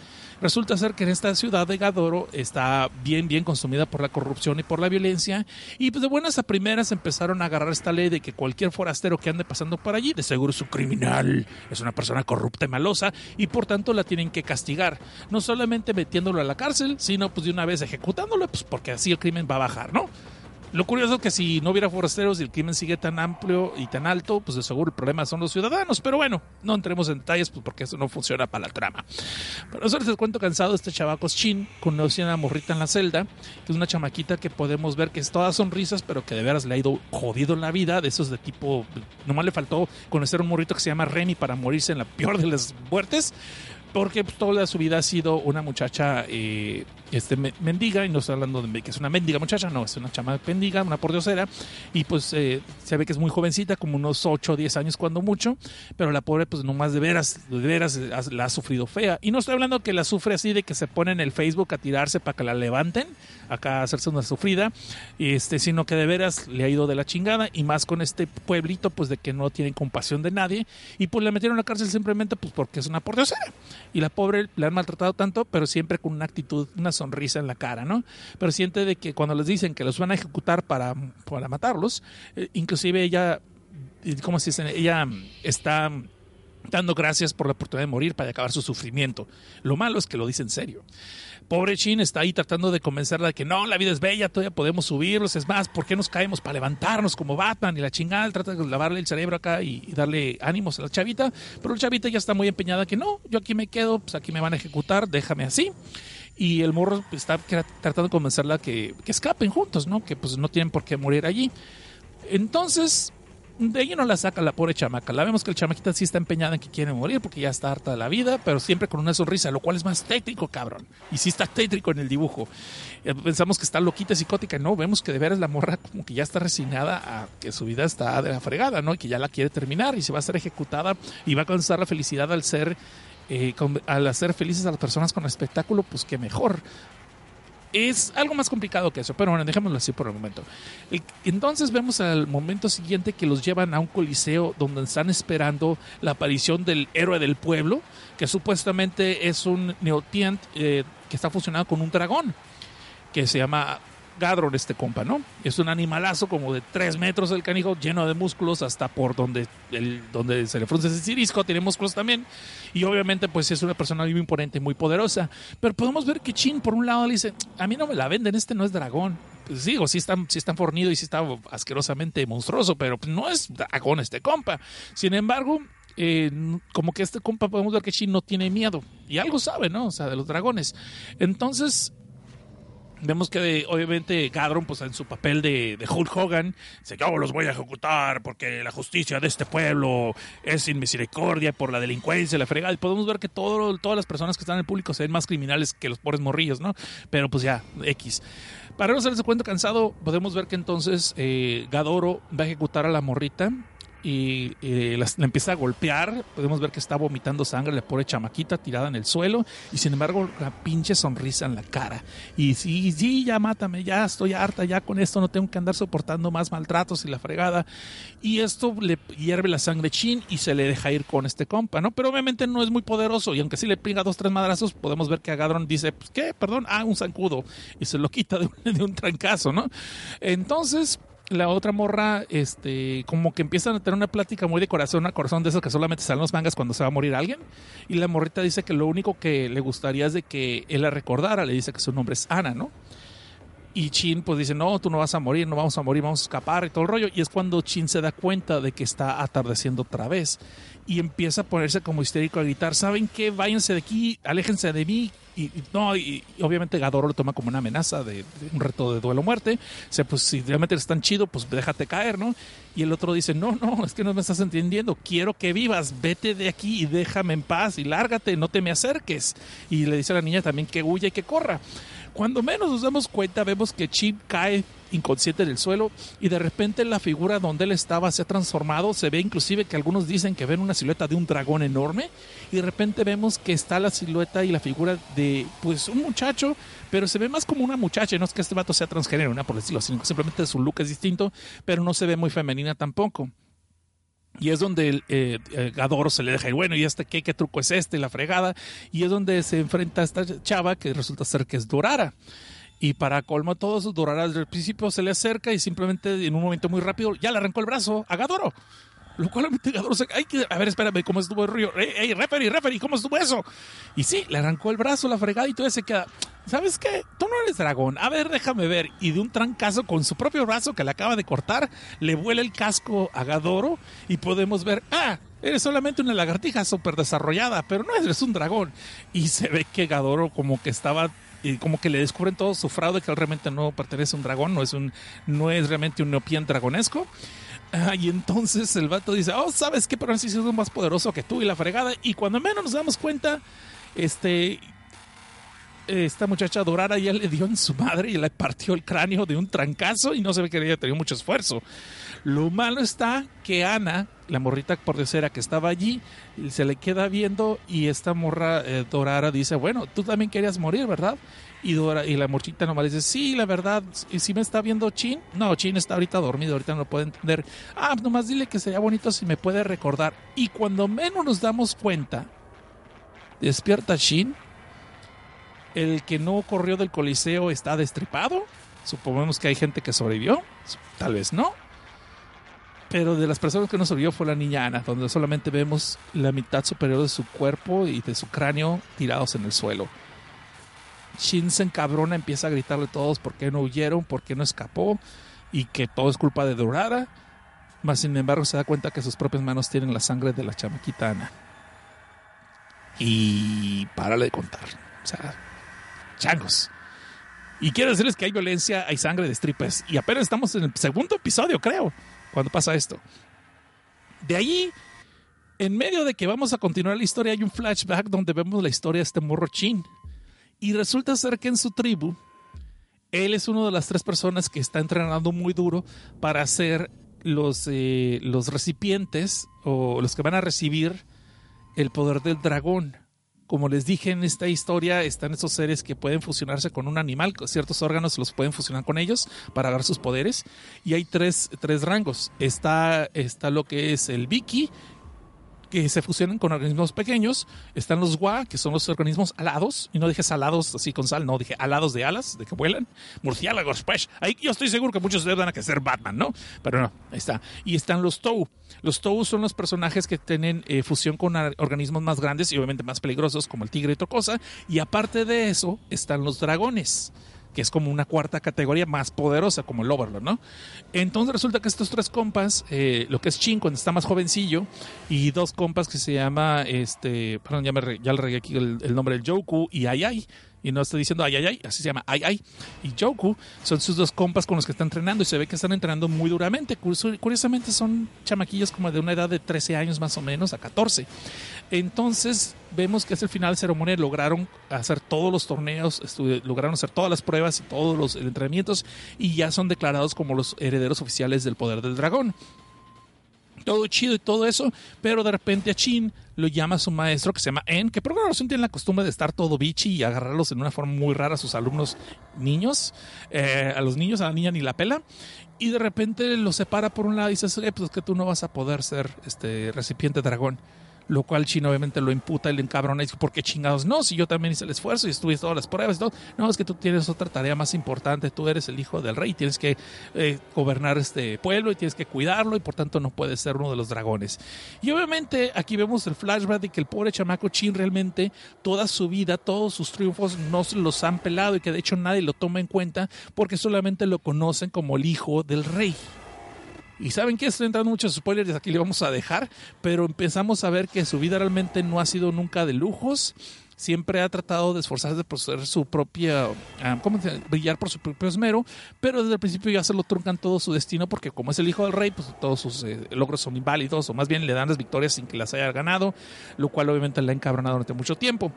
Resulta ser que en esta ciudad de Gadoro está bien, bien consumida por la corrupción y por la violencia. Y pues de buenas a primeras empezaron a agarrar esta ley de que cualquier forastero que ande pasando por allí, de seguro es un criminal, es una persona corrupta y malosa, y por tanto la tienen que castigar. No solamente metiéndolo a la cárcel, sino pues de una vez ejecutándolo, pues porque así el crimen va a bajar, ¿no? Lo curioso es que si no hubiera forasteros y el crimen sigue tan amplio y tan alto, pues de seguro el problema son los ciudadanos. Pero bueno, no entremos en detalles pues porque eso no funciona para la trama. Pero nosotros les cuento cansado este chavaco es Chin, conoce a una morrita en la celda, que es una chamaquita que podemos ver que es toda sonrisas, pero que de veras le ha ido jodido en la vida, de esos de tipo, nomás le faltó conocer a un morrito que se llama Remy para morirse en la peor de las muertes porque toda su vida ha sido una muchacha eh, este, me- mendiga, y no estoy hablando de que es una mendiga muchacha, no, es una chama mendiga, una pordiosera, y pues eh, se ve que es muy jovencita, como unos 8 o 10 años cuando mucho, pero la pobre pues nomás de veras, de veras la ha sufrido fea. Y no estoy hablando que la sufre así de que se pone en el Facebook a tirarse para que la levanten, acá a hacerse una sufrida, este, sino que de veras le ha ido de la chingada, y más con este pueblito pues de que no tienen compasión de nadie, y pues la metieron a la cárcel simplemente pues porque es una pordiosera y la pobre la han maltratado tanto, pero siempre con una actitud, una sonrisa en la cara, ¿no? Pero siente de que cuando les dicen que los van a ejecutar para, para matarlos, eh, inclusive ella, eh, ¿cómo se dice? Ella está dando gracias por la oportunidad de morir para acabar su sufrimiento. Lo malo es que lo dice en serio. Pobre Chin está ahí tratando de convencerla de que no, la vida es bella, todavía podemos subirlos. Es más, ¿por qué nos caemos para levantarnos como Batman? Y la chingada trata de lavarle el cerebro acá y, y darle ánimos a la chavita. Pero la chavita ya está muy empeñada que no, yo aquí me quedo, pues aquí me van a ejecutar, déjame así. Y el morro está tratando de convencerla que, que escapen juntos, ¿no? Que pues no tienen por qué morir allí. Entonces, de ahí no la saca la pobre chamaca. La vemos que el chamaquita sí está empeñada en que quiere morir porque ya está harta de la vida, pero siempre con una sonrisa, lo cual es más tétrico, cabrón. Y sí está tétrico en el dibujo. Eh, Pensamos que está loquita, psicótica. No, vemos que de veras la morra como que ya está resignada a que su vida está de la fregada, ¿no? Y que ya la quiere terminar y se va a ser ejecutada y va a alcanzar la felicidad al ser, eh, con- al hacer felices a las personas con espectáculo, pues que mejor. Es algo más complicado que eso, pero bueno, dejémoslo así por el momento. Entonces vemos al momento siguiente que los llevan a un coliseo donde están esperando la aparición del héroe del pueblo, que supuestamente es un neotient eh, que está fusionado con un dragón, que se llama Gadron, este compa, ¿no? Es un animalazo como de 3 metros el canijo, lleno de músculos hasta por donde, el, donde se le frunce ese cirisco, tiene músculos también. Y obviamente, pues es una persona muy imponente, muy poderosa. Pero podemos ver que Chin, por un lado, le dice: A mí no me la venden, este no es dragón. Pues digo, sí está, sí está fornido y sí está asquerosamente monstruoso, pero pues, no es dragón este compa. Sin embargo, eh, como que este compa podemos ver que Shin no tiene miedo y algo sabe, ¿no? O sea, de los dragones. Entonces, vemos que de- obviamente Gadron, pues en su papel de, Hulk Hogan, dice, yo los voy a ejecutar porque la justicia de este pueblo es sin misericordia por la delincuencia, la fregada. Y podemos ver que todo, todas las personas que están en el público se ven más criminales que los pobres morrillos, ¿no? Pero pues ya, X. Para no hacerse cuenta cansado, podemos ver que entonces eh, Gadoro va a ejecutar a la morrita y las- la empieza a golpear. Podemos ver que está vomitando sangre, la pobre chamaquita tirada en el suelo y sin embargo la pinche sonrisa en la cara. Y sí, sí, ya mátame, ya estoy harta, ya con esto no tengo que andar soportando más maltratos y la fregada. Y esto le hierve la sangre chin y se le deja ir con este compa, ¿no? Pero obviamente no es muy poderoso y aunque sí le pinga dos, tres madrazos, podemos ver que Agadron dice, pues, ¿qué? Perdón, ah, un zancudo. Y se lo quita de un trancazo, ¿no? Entonces, la otra morra, este, como que empiezan a tener una plática muy de corazón a corazón de esos que solamente salen los mangas cuando se va a morir alguien. Y la morrita dice que lo único que le gustaría es de que él la recordara. Le dice que su nombre es Ana, ¿no? Y Chin pues dice, no, tú no vas a morir, no vamos a morir, vamos a escapar y todo el rollo. Y es cuando Chin se da cuenta de que está atardeciendo otra vez. Y empieza a ponerse como histérico a gritar, ¿saben qué? Váyanse de aquí, aléjense de mí. Y, no, y, obviamente Gadoro lo toma como una amenaza de, de un reto de duelo muerte. O sea, pues si realmente eres tan chido, pues déjate caer, ¿no? Y el otro dice, no, no, es que no me estás entendiendo. Quiero que vivas, vete de aquí y déjame en paz y lárgate, no te me acerques. Y le dice a la niña también que huya y que corra. Cuando menos nos damos cuenta, vemos que Chip cae inconsciente en el suelo y de repente la figura donde él estaba se ha transformado. Se ve inclusive que algunos dicen que ven una silueta de un dragón enorme y de repente vemos que está la silueta y la figura de pues un muchacho, pero se ve más como una muchacha. No es que este vato sea transgénero, nada por decirlo, simplemente su look es distinto, pero no se ve muy femenina tampoco. Y es donde el, eh, eh, se le deja, y bueno, ¿y este qué, qué truco es este? La fregada. Y es donde se enfrenta a esta chava que resulta ser que es Dorara. Y para colmo todo eso, Dorara el principio se le acerca y simplemente en un momento muy rápido ya le arrancó el brazo a Gadoro. Lo cual obviamente Gadoro se... Ay, a ver, espérame, ¿cómo estuvo el río? Ey, ey, referee, referee, ¿cómo estuvo eso? Y sí, le arrancó el brazo, la fregada y todo se queda... ¿Sabes qué? Tú no eres dragón. A ver, déjame ver. Y de un trancazo con su propio brazo que le acaba de cortar, le vuela el casco a Gadoro y podemos ver... Ah, eres solamente una lagartija súper desarrollada, pero no eres un dragón. Y se ve que Gadoro como que estaba como que le descubren todo su fraude que él realmente no pertenece a un dragón, no es un no es realmente un neopien dragonesco. Y entonces el vato dice, oh, ¿sabes qué? Pero sí soy más poderoso que tú y la fregada. Y cuando menos nos damos cuenta, este, esta muchacha Dorara ya le dio en su madre y le partió el cráneo de un trancazo y no se ve que ella tenido mucho esfuerzo. Lo malo está que Ana, la morrita pordecera que estaba allí, se le queda viendo y esta morra eh, Dorara dice, bueno, tú también querías morir, ¿verdad? Y, la morrita nomás dice, sí, la verdad, ¿y si me está viendo Chin? No, Chin está ahorita dormido, ahorita no lo puede entender. Ah, nomás dile que sería bonito si me puede recordar. Y cuando menos nos damos cuenta, despierta Chin, el que no corrió del coliseo está destripado. Suponemos que hay gente que sobrevivió, tal vez no. Pero de las personas que no sobrevivió fue la niña Ana, donde solamente vemos la mitad superior de su cuerpo y de su cráneo tirados en el suelo. Shin se encabrona, empieza a gritarle a todos por qué no huyeron, por qué no escapó y que todo es culpa de Dorara. Mas sin embargo se da cuenta que sus propias manos tienen la sangre de la chamaquita Ana. Y párale de contar. O sea, changos. Y quiero decirles que hay violencia, hay sangre de strippers. Y apenas estamos en el segundo episodio, creo, cuando pasa esto. De allí, en medio de que vamos a continuar la historia, hay un flashback donde vemos la historia de este morro chin. Y resulta ser que en su tribu, él es una de las tres personas que está entrenando muy duro para hacer los, eh, los recipientes o los que van a recibir el poder del dragón. Como les dije en esta historia, están esos seres que pueden fusionarse con un animal, ciertos órganos los pueden fusionar con ellos para dar sus poderes. Y hay tres, tres rangos. Está, está lo que es el Vicky, que se fusionan con organismos pequeños. Están los Wa, que son los organismos alados. Y no dije salados así con sal, no, dije alados de alas, de que vuelan. Murciélagos, pues. Ahí yo estoy seguro que muchos de van a ser Batman, ¿no? Pero no, ahí está. Y están los Tou. Los Tou son los personajes que tienen eh, fusión con organismos más grandes y obviamente más peligrosos, como el tigre y otra cosa. Y aparte de eso, están los dragones que es como una cuarta categoría más poderosa, como el Overlord, ¿no? Entonces resulta que estos tres compas, eh, lo que es Chin cuando está más jovencillo, y dos compas que se llama, este, perdón, ya, me ya le regué aquí el, nombre, el Joku y Ai y no estoy diciendo ay, ay, ay, así se llama ay, ay. Y Joku son sus dos compas con los que están entrenando y se ve que están entrenando muy duramente. Curiosamente son chamaquillos como de una edad de 13 años más o menos a 14. Entonces vemos que es el final de ceremonia, lograron hacer todos los torneos, lograron hacer todas las pruebas y todos los entrenamientos y ya son declarados como los herederos oficiales del poder del dragón. Todo chido y todo eso, pero de repente a Chin lo llama su maestro que se llama En, que por alguna razón tiene la costumbre de estar todo bichi y agarrarlos en una forma muy rara a sus alumnos niños, eh, a los niños, a la niña ni la pela, y de repente los separa por un lado y dice, pues es que tú no vas a poder ser este recipiente dragón lo cual Chino obviamente lo imputa y le encabrona y dice, ¿por qué chingados? No, si yo también hice el esfuerzo y estuve todas las pruebas. No, es que tú tienes otra tarea más importante, tú eres el hijo del rey, tienes que eh, gobernar este pueblo y tienes que cuidarlo y por tanto no puedes ser uno de los dragones. Y obviamente aquí vemos el flashback de que el pobre chamaco Chin realmente toda su vida, todos sus triunfos no se los han pelado y que de hecho nadie lo toma en cuenta porque solamente lo conocen como el hijo del rey. Y saben que estoy entrando muchos spoilers, aquí le vamos a dejar, pero empezamos a ver que su vida realmente no ha sido nunca de lujos. Siempre ha tratado de esforzarse por ser su propia, ah, ¿cómo brillar por su propio esmero, pero desde el principio ya se lo truncan todo su destino porque como es el hijo del rey, pues todos sus eh, logros son inválidos o más bien le dan las victorias sin que las haya ganado, lo cual obviamente le ha encabronado durante mucho tiempo.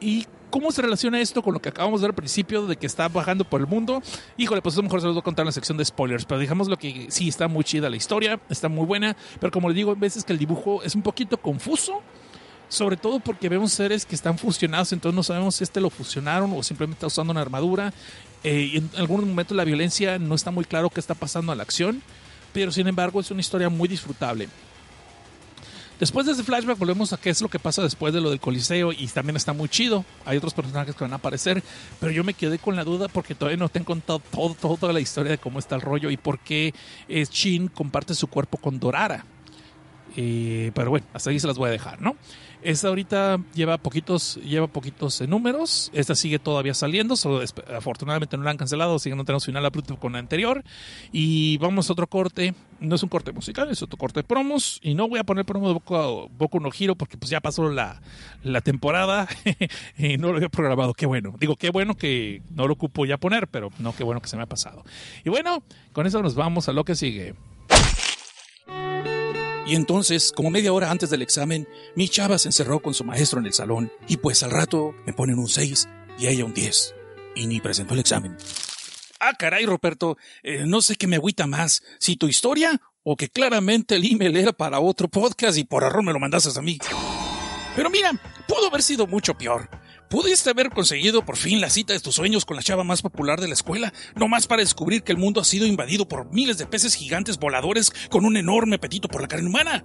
¿Y cómo se relaciona esto con lo que acabamos de ver al principio de que está bajando por el mundo? Híjole, pues eso mejor se los voy a contar en la sección de spoilers, pero digamos lo que sí está muy chida la historia, está muy buena, pero como le digo, hay veces que el dibujo es un poquito confuso. Sobre todo porque vemos seres que están fusionados, entonces no sabemos si este lo fusionaron o simplemente está usando una armadura. Eh, y en algunos momentos la violencia no está muy claro qué está pasando a la acción, pero sin embargo es una historia muy disfrutable. Después de ese flashback volvemos a qué es lo que pasa después de lo del Coliseo y también está muy chido. Hay otros personajes que van a aparecer, pero yo me quedé con la duda porque todavía no te han contado todo, toda la historia de cómo está el rollo y por qué Shin comparte su cuerpo con Dorara. Eh, pero bueno, hasta ahí se las voy a dejar, ¿no? Esta ahorita lleva poquitos, lleva poquitos números. Esta sigue todavía saliendo. Solo, afortunadamente no la han cancelado, sigue no tenemos final abrupto con la anterior. Y vamos a otro corte. No es un corte musical, es otro corte de promos. Y no voy a poner promo de Boku, Boku no Giro porque pues ya pasó la, la temporada y no lo había programado. Qué bueno. Digo, qué bueno que no lo ocupo ya poner, pero no, qué bueno que se me ha pasado. Y bueno, con eso nos vamos a lo que sigue. Y entonces, como media hora antes del examen, mi chava se encerró con su maestro en el salón y pues al rato me ponen un 6 y ella un 10. Y ni presentó el examen. Ah, caray, Roberto, eh, no sé qué me agüita más, si tu historia o que claramente el email era para otro podcast y por error me lo mandaste a mí. Pero mira, pudo haber sido mucho peor. Pudiste haber conseguido por fin la cita de tus sueños con la chava más popular de la escuela, no más para descubrir que el mundo ha sido invadido por miles de peces gigantes voladores con un enorme apetito por la carne humana.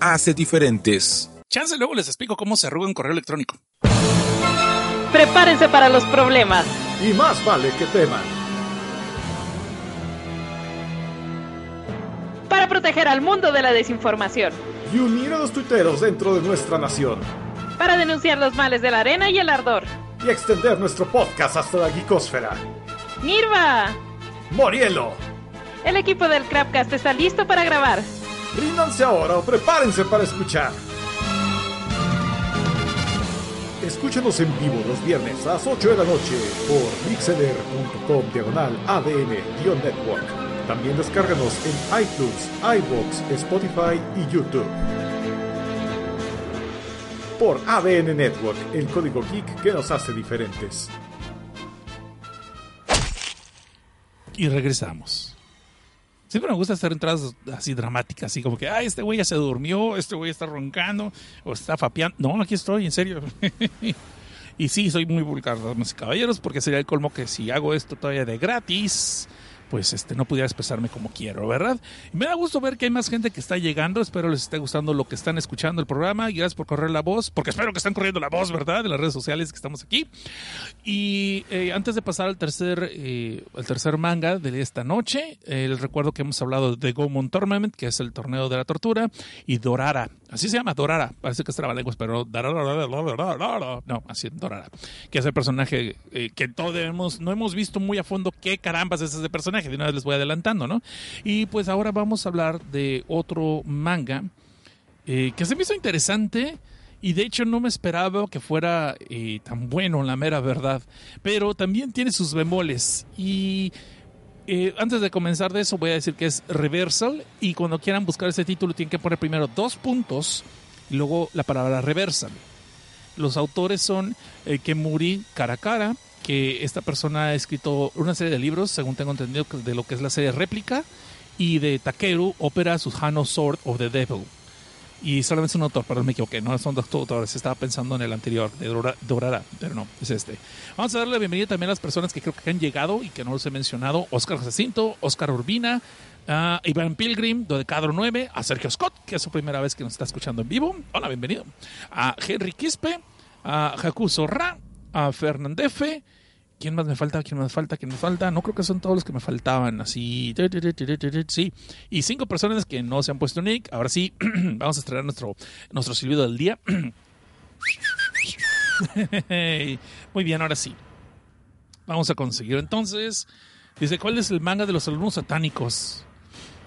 hace diferentes. Chance luego les explico cómo se arruga un correo electrónico. Prepárense para los problemas. Y más vale que teman. Para proteger al mundo de la desinformación. Y unir a los tuiteros dentro de nuestra nación. Para denunciar los males de la arena y el ardor. Y extender nuestro podcast hasta la gicósfera. ¡Nirva! ¡Morielo! El equipo del Crapcast está listo para grabar. Ríndanse ahora o prepárense para escuchar. Escúchenos en vivo los viernes a las 8 de la noche por mixeler.com diagonal ADN-network. También descárganos en iTunes, iBox, Spotify y YouTube. Por ADN Network, el código geek que nos hace diferentes. Y regresamos. Siempre me gusta hacer entradas así dramáticas, así como que, ay, este güey ya se durmió, este güey está roncando, o está fapeando. No, aquí estoy, en serio. y sí, soy muy vulgar, damas y caballeros, porque sería el colmo que si hago esto todavía de gratis, pues este no pudiera expresarme como quiero, ¿verdad? Y me da gusto ver que hay más gente que está llegando. Espero les esté gustando lo que están escuchando el programa. Y gracias por correr la voz, porque espero que están corriendo la voz, ¿verdad? De las redes sociales que estamos aquí. Y eh, antes de pasar al tercer, eh, al tercer manga de esta noche, eh, les recuerdo que hemos hablado de Gomon Tournament, que es el torneo de la tortura, y Dorara. Así se llama, Dorara. Parece que es trabalenguas, pero no, así Dorara. Que es el personaje eh, que todos hemos, no hemos visto muy a fondo qué carambas es ese personaje de una vez les voy adelantando, ¿no? Y pues ahora vamos a hablar de otro manga eh, que se me hizo interesante y de hecho no me esperaba que fuera eh, tan bueno, la mera verdad, pero también tiene sus bemoles y... Eh, antes de comenzar de eso voy a decir que es Reversal y cuando quieran buscar ese título tienen que poner primero dos puntos y luego la palabra Reversal. Los autores son Kemuri Karakara, que esta persona ha escrito una serie de libros, según tengo entendido, de lo que es la serie réplica, y de Takeru, ópera Suhano Sword of the Devil. Y solamente es un autor, perdón, me equivoqué, no son dos autores, estaba pensando en el anterior, de Dorara, pero no, es este. Vamos a darle la bienvenida también a las personas que creo que han llegado y que no los he mencionado, Oscar Jacinto, Oscar Urbina, a Iván Pilgrim, de Cadro 9, a Sergio Scott, que es su primera vez que nos está escuchando en vivo, hola, bienvenido, a Henry Quispe, a Jacu Zorra, a Fernandefe, ¿Quién más me falta? ¿Quién más falta? ¿Quién me falta? No creo que son todos los que me faltaban. Así. Sí. Y cinco personas que no se han puesto nick. Ahora sí, vamos a estrenar nuestro, nuestro silbido del día. Muy bien, ahora sí. Vamos a conseguir entonces. Dice, ¿cuál es el manga de los alumnos satánicos?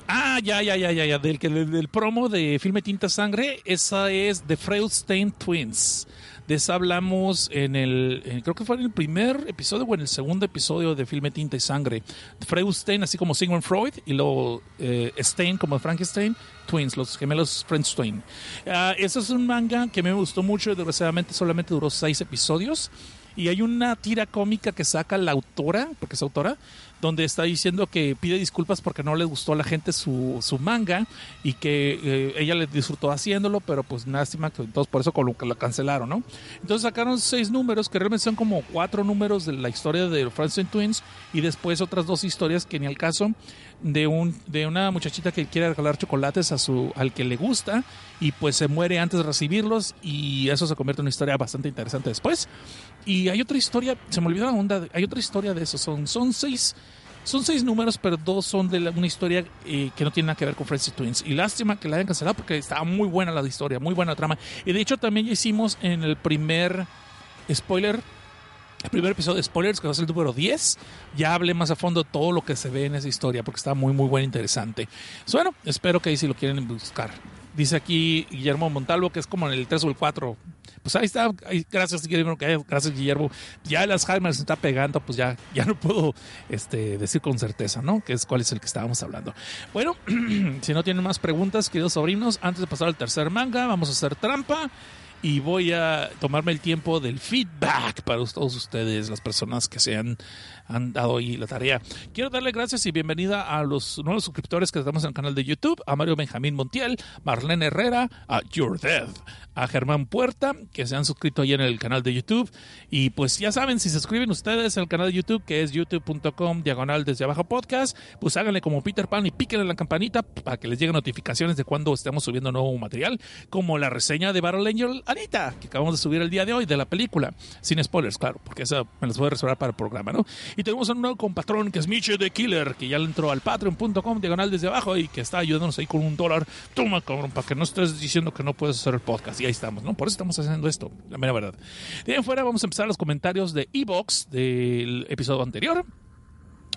Ah, ya, ya, ya, ya, ya. Del, del, del promo de Filme Tinta Sangre. Esa es The Freudstein Twins. De esa hablamos en el, creo que fue en el primer episodio o en el segundo episodio de Filme Tinta y Sangre. Freudstein, así como Sigmund Freud, y luego eh, Stein como Frankenstein, Twins, los gemelos Friendstein. Uh, ese es un manga que me gustó mucho, desgraciadamente solamente duró seis episodios. Y hay una tira cómica que saca la autora, porque es autora, donde está diciendo que pide disculpas porque no le gustó a la gente su, su manga y que eh, ella le disfrutó haciéndolo, pero pues lástima que todos por eso lo, lo cancelaron, ¿no? Entonces sacaron seis números que realmente son como cuatro números de la historia de Francis Twins y después otras dos historias que ni al caso de un de una muchachita que quiere regalar chocolates a su al que le gusta y pues se muere antes de recibirlos y eso se convierte en una historia bastante interesante después. Y hay otra historia, se me olvidó la onda, hay otra historia de eso, son son seis son seis números, pero dos son de una historia eh, que no tiene nada que ver con Francis Twins. Y lástima que la hayan cancelado porque estaba muy buena la historia, muy buena la trama. Y de hecho también ya hicimos en el primer spoiler, el primer episodio de spoilers, que va a ser el número 10, ya hablé más a fondo de todo lo que se ve en esa historia porque está muy, muy buena e interesante. Bueno, espero que ahí si lo quieren buscar. Dice aquí Guillermo Montalvo que es como en el 3 o el 4. Pues ahí está, gracias Guillermo, gracias Guillermo. Ya el Alzheimer se está pegando, pues ya, ya no puedo este, decir con certeza, ¿no? Que es cuál es el que estábamos hablando. Bueno, si no tienen más preguntas, queridos sobrinos, antes de pasar al tercer manga, vamos a hacer trampa y voy a tomarme el tiempo del feedback para todos ustedes, las personas que se han, han dado ahí la tarea. Quiero darle gracias y bienvenida a los nuevos suscriptores que estamos en el canal de YouTube, a Mario Benjamín Montiel, Marlene Herrera, a Your Dead, a Germán Puerta, que se han suscrito ahí en el canal de YouTube. Y pues ya saben, si se suscriben ustedes al canal de YouTube, que es youtube.com diagonal desde abajo podcast, pues háganle como Peter Pan y píquenle la campanita para que les lleguen notificaciones de cuando estemos subiendo nuevo material, como la reseña de Battle Angel Anita, que acabamos de subir el día de hoy de la película. Sin spoilers, claro, porque esa me las voy a reservar para el programa, ¿no? Tenemos un nuevo compatrón que es Miche de Killer, que ya le entró al patreon.com diagonal desde abajo y que está ayudándonos ahí con un dólar. Toma, cabrón, para que no estés diciendo que no puedes hacer el podcast. Y ahí estamos, ¿no? Por eso estamos haciendo esto, la mera verdad. De ahí en fuera vamos a empezar los comentarios de Evox del episodio anterior.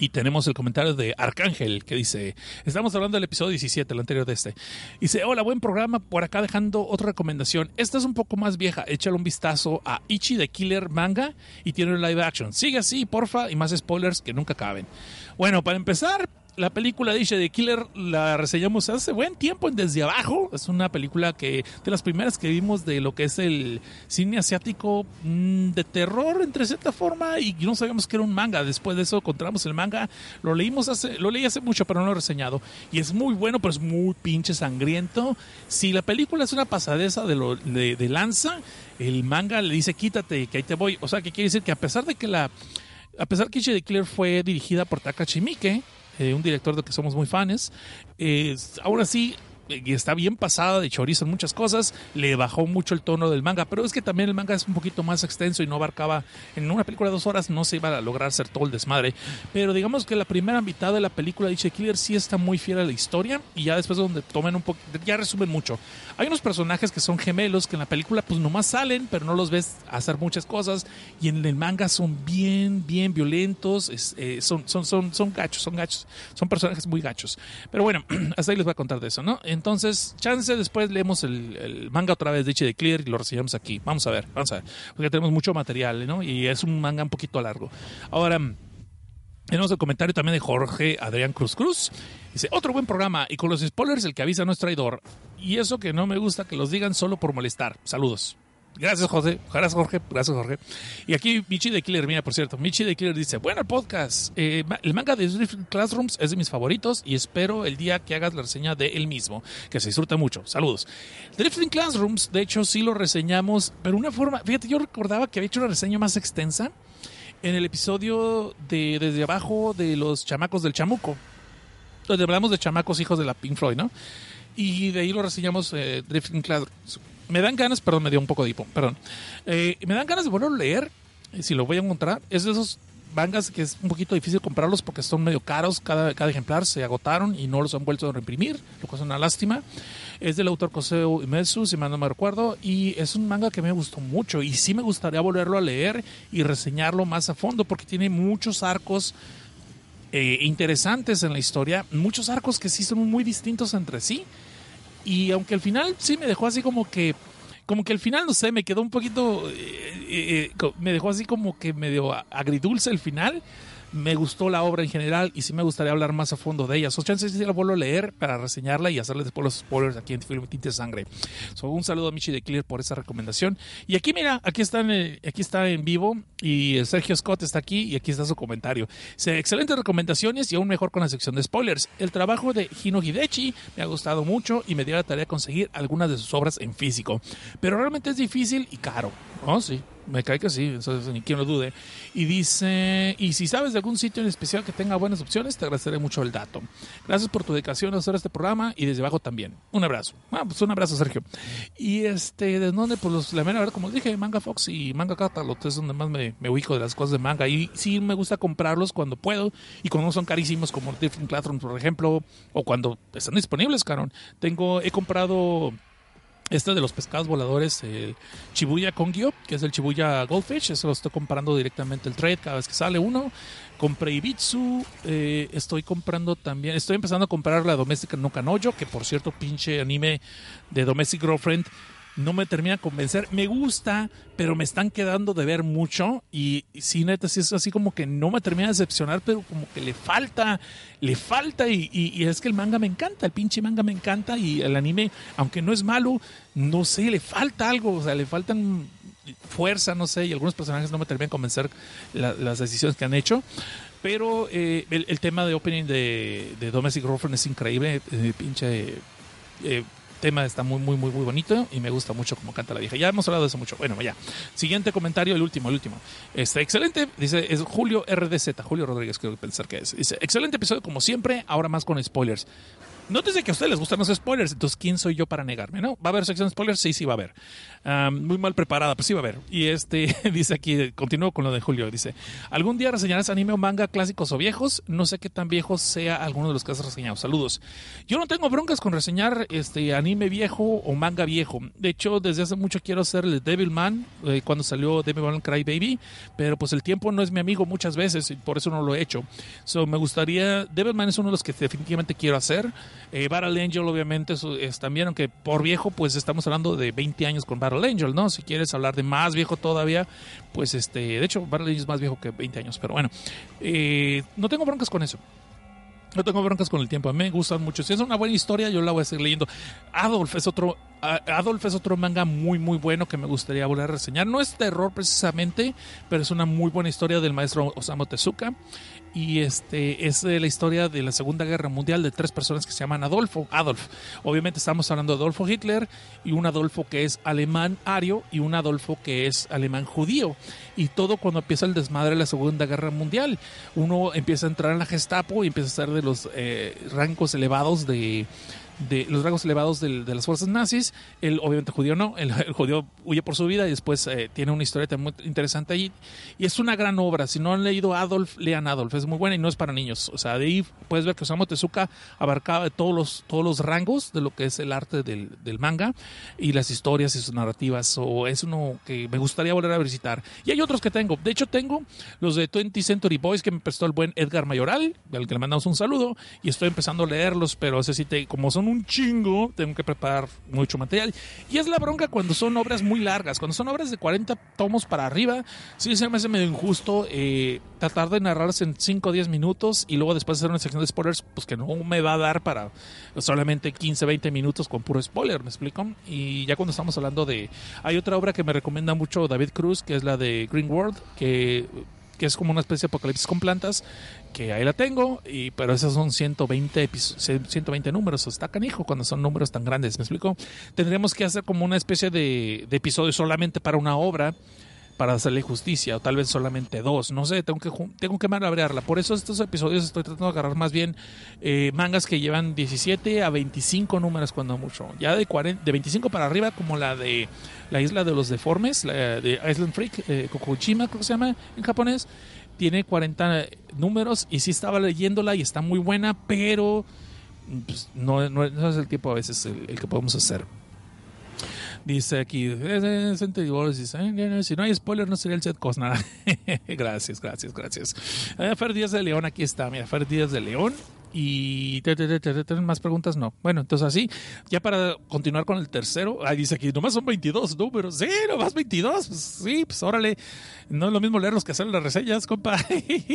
Y tenemos el comentario de Arcángel que dice, estamos hablando del episodio 17, el anterior de este. Dice, hola, buen programa, por acá dejando otra recomendación. Esta es un poco más vieja, échale un vistazo a Ichi de Killer Manga y tiene un live action. Sigue así, porfa, y más spoilers que nunca caben. Bueno, para empezar, la película dice de Killer la reseñamos hace buen tiempo en Desde Abajo. Es una película que de las primeras que vimos de lo que es el cine asiático mmm, de terror entre cierta forma y no sabíamos que era un manga. Después de eso encontramos el manga, lo leímos hace, lo leí hace mucho pero no lo he reseñado y es muy bueno pero es muy pinche sangriento. Si la película es una pasadeza de, lo, de, de lanza, el manga le dice quítate que ahí te voy. O sea que quiere decir que a pesar de que la a pesar que Ichi de Killer fue dirigida por Takashi Miike, eh, un director de que somos muy fans. Eh, aún así, y está bien pasada de chorizo en muchas cosas, le bajó mucho el tono del manga, pero es que también el manga es un poquito más extenso y no abarcaba, en una película de dos horas no se iba a lograr hacer todo el desmadre, pero digamos que la primera mitad de la película de Killer sí está muy fiel a la historia y ya después donde tomen un poco, ya resumen mucho. Hay unos personajes que son gemelos que en la película pues nomás salen, pero no los ves hacer muchas cosas y en el manga son bien, bien violentos, eh, son, son, son, son gachos, son gachos, son personajes muy gachos. Pero bueno, hasta ahí les voy a contar de eso, ¿no? Entonces, chance después leemos el, manga otra vez de Ichi de Clear y lo reseñamos aquí. Vamos a ver, vamos a ver. Porque tenemos mucho material, ¿no? Y es un manga un poquito largo. Ahora, tenemos el comentario también de Jorge Adrián Cruz Cruz. Dice, otro buen programa y con los spoilers el que avisa no es traidor. Y eso que no me gusta que los digan solo por molestar. Saludos. Gracias, José. Gracias, Jorge. Gracias, Jorge. Y aquí Michi de Killer, mira, por cierto, Michi de Killer dice, bueno podcast. Eh, el manga de Drift Classrooms es de mis favoritos y espero el día que hagas la reseña de él mismo, que se disfruta mucho. Saludos. Drifting Classrooms, de hecho, sí lo reseñamos, pero una forma, fíjate, yo recordaba que había hecho una reseña más extensa en el episodio de Desde Abajo de los chamacos del chamuco, donde hablamos de chamacos hijos de la Pink Floyd, ¿no? Y de ahí lo reseñamos eh, Drifting Classrooms me dan ganas, perdón, me dio un poco de hipo, perdón. Eh, me dan ganas de volver a leer, si lo voy a encontrar. Es de esos mangas que es un poquito difícil comprarlos porque son medio caros, cada, cada ejemplar se agotaron y no los han vuelto a reimprimir, lo cual es una lástima. Es del autor Koseo Imetsu, si mal no me recuerdo, y es un manga que me gustó mucho y sí me gustaría volverlo a leer y reseñarlo más a fondo porque tiene muchos arcos eh, interesantes en la historia, muchos arcos que sí son muy distintos entre sí y aunque al final sí me dejó así como que como que al final no sé me quedó un poquito eh, eh, me dejó así como que medio agridulce el final me gustó la obra en general y sí me gustaría hablar más a fondo de ella. So, chances si la vuelvo a leer para reseñarla y hacerle después los spoilers aquí en Film Tinte Sangre. So, un saludo a Michi de Clear por esa recomendación. Y aquí, mira, aquí está, en, aquí está en vivo y Sergio Scott está aquí y aquí está su comentario. Dice, excelentes recomendaciones y aún mejor con la sección de spoilers. El trabajo de Hino Hidechi me ha gustado mucho y me dio la tarea de conseguir algunas de sus obras en físico. Pero realmente es difícil y caro. Oh, sí, me cae que sí, entonces ni quien lo dude. Y dice, y si sabes de algún sitio en especial que tenga buenas opciones, te agradeceré mucho el dato. Gracias por tu dedicación a hacer este programa y desde abajo también. Un abrazo. Ah, pues un abrazo, Sergio. Y este, ¿de dónde? Pues los, la mera verdad, como dije, Manga Fox y Manga Catalog es donde más me, ubico de las cosas de manga. Y sí me gusta comprarlos cuando puedo y cuando no son carísimos, como Different Classroom, por ejemplo, o cuando están disponibles, cabrón. Tengo, he comprado este de los pescados voladores, el Chibuya Kongyo, que es el Chibuya Goldfish, eso lo estoy comprando directamente el trade cada vez que sale uno. Compré Ibitsu, eh, estoy comprando también, estoy empezando a comprar la Doméstica no Kanojo, que por cierto, pinche anime de Domestic Girlfriend no me termina de convencer. Me gusta, pero me están quedando de ver mucho. Y, y sí, neta, sí es así como que no me termina de decepcionar, pero como que le falta, le falta. Y, y, es que el manga me encanta, el pinche manga me encanta. Y el anime, aunque no es malo, no sé, le falta algo. O sea, le faltan fuerza, no sé. Y algunos personajes no me terminan de convencer la, las decisiones que han hecho. Pero eh, el, el, tema de opening de, de Domestic Girlfriend es increíble. Eh, pinche. Eh, tema está muy, muy, muy, muy bonito y me gusta mucho cómo canta la vieja. Ya hemos hablado de eso mucho. Bueno, ya. Siguiente comentario, el último, el último. Este, excelente, dice, es Julio RDZ, Julio Rodríguez, creo pensar que es. Dice, excelente episodio como siempre, ahora más con spoilers. Nótese que a ustedes les gustan los spoilers, entonces ¿quién soy yo para negarme? ¿No? ¿Va a haber sección de spoilers? Sí, sí va a haber. Um, muy mal preparada, pero sí va a haber. Y este dice aquí, continúo con lo de Julio, dice, ¿algún día reseñarás anime o manga clásicos o viejos? No sé qué tan viejos sea alguno de los que has reseñado. Saludos. Yo no tengo broncas con reseñar este anime viejo o manga viejo. De hecho, desde hace mucho quiero hacer el Devilman, eh, cuando salió Devilman Cry Baby, pero pues el tiempo no es mi amigo muchas veces y por eso no lo he hecho. So, me gustaría, Devilman es uno de los que definitivamente quiero hacer. Eh, Battle Angel, obviamente, es, también, aunque por viejo, pues estamos hablando de 20 años con Battle Angel, ¿no? Si quieres hablar de más viejo todavía, pues este, de hecho, Battle Angel es más viejo que 20 años, pero bueno, eh, no tengo broncas con eso. No tengo broncas con el tiempo, a mí me gustan mucho. Si es una buena historia, yo la voy a seguir leyendo. Adolf es otro, Adolf es otro manga muy muy bueno que me gustaría volver a reseñar. No es terror precisamente, pero es una muy buena historia del maestro Osamu Tezuka y este es la historia de la Segunda Guerra Mundial de tres personas que se llaman Adolfo, Adolf. Obviamente estamos hablando de Adolfo Hitler y un Adolfo que es alemán ario y un Adolfo que es alemán judío. Y todo cuando empieza el desmadre de la Segunda Guerra Mundial. Uno empieza a entrar en la Gestapo y empieza a ser de los eh, rangos elevados de de los rangos elevados de, las fuerzas nazis. El obviamente judío no, el, judío huye por su vida y después eh, tiene una historia muy interesante allí. Y es una gran obra. Si no han leído Adolf, lean Adolf. Es muy buena y no es para niños. O sea, de ahí puedes ver que Osamu Tezuka abarcaba todos los, todos los rangos de lo que es el arte del, del manga y las historias y sus narrativas. O es uno que me gustaría volver a visitar. Y hay otros que tengo. De hecho, tengo los de 20th Century Boys que me prestó el buen Edgar Mayoral, al que le mandamos un saludo. Y estoy empezando a leerlos, pero ese sí te, como son un chingo, tengo que preparar mucho material. Y es la bronca cuando son obras muy largas, cuando son obras de 40 tomos para arriba, sí se me hace medio injusto eh, tratar de narrarse en 5 o 10 minutos y luego después hacer una sección de spoilers, pues que no me va a dar para solamente 15, 20 minutos con puro spoiler, ¿me explico? Y ya cuando estamos hablando de... Hay otra obra que me recomienda mucho David Cruz, que es la de Green World, que que es como una especie de apocalipsis con plantas, que ahí la tengo, y, pero esos son 120, 120 números, está canijo cuando son números tan grandes, ¿me explico? Tendríamos que hacer como una especie de, de episodio solamente para una obra para hacerle justicia, o tal vez solamente dos, no sé, tengo que, tengo que malabrearla. Por eso estos episodios estoy tratando de agarrar más bien eh, mangas que llevan 17 a 25 números cuando mucho. Ya de, 40, de 25 para arriba, como la de la isla de los deformes, la de Island Freak, eh, Kokuchima creo que se llama en japonés, tiene 40 números y sí estaba leyéndola y está muy buena, pero pues, no, no, es el tiempo a veces el que podemos hacer. Dice aquí, si no hay spoiler no sería el set Cosnar. gracias, gracias, gracias. Eh, Fer Díaz de León, aquí está, mira, Fer Díaz de León. Y ¿tienen más preguntas? No. Bueno, entonces así, ya para continuar con el tercero, ahí dice aquí, nomás son 22 números. Sí, nomás 22. Pues, sí, pues órale. No es lo mismo leerlos que hacer las reseñas, compa.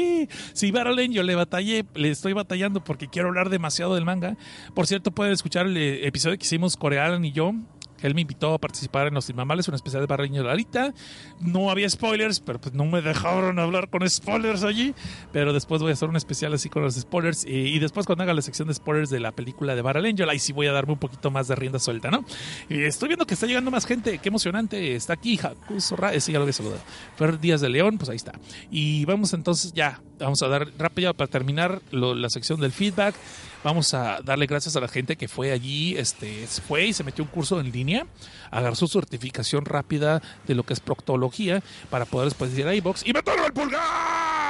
sí, Baralen, yo le batallé, le estoy batallando porque quiero hablar demasiado del manga. Por cierto, pueden escuchar el episodio que hicimos Corealan y yo él me invitó a participar en Los Inmamables, una especial de Barreño Larita. No había spoilers, pero pues no me dejaron hablar con spoilers allí. Pero después voy a hacer un especial así con los spoilers. Y, después cuando haga la sección de spoilers de la película de Barrel Angel, ahí sí voy a darme un poquito más de rienda suelta, ¿no? Y estoy viendo que está llegando más gente. Qué emocionante. Está aquí, Jacuso Sí, ya lo había saludado. Fer Díaz de León, pues ahí está. Y vamos entonces ya, vamos a dar rápido para terminar la sección del feedback. Vamos a darle gracias a la gente que fue allí, este, fue y se metió un curso en línea, agarró su certificación rápida de lo que es proctología para poder después ir a iBox y meterlo el pulgar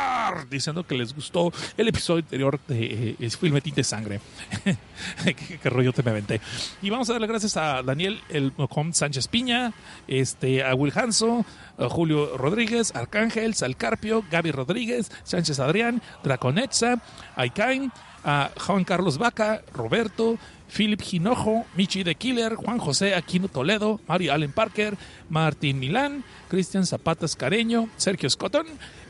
diciendo que les gustó el episodio anterior de eh, Filme Tinte Sangre. ¿Qué, rollo te me aventé. Y vamos a darle gracias a Daniel el Sánchez Piña, este, a Will Hanso, a Julio Rodríguez, Arcángel, Salcarpio, Gaby Rodríguez, Sánchez Adrián, Draconetza, Aikain, a Juan Carlos Vaca, Roberto, Philip Hinojo, Michi de Killer, Juan José Aquino Toledo, Mario Allen Parker, Martín Milán, Cristian Zapatas Careño, Sergio Scotton,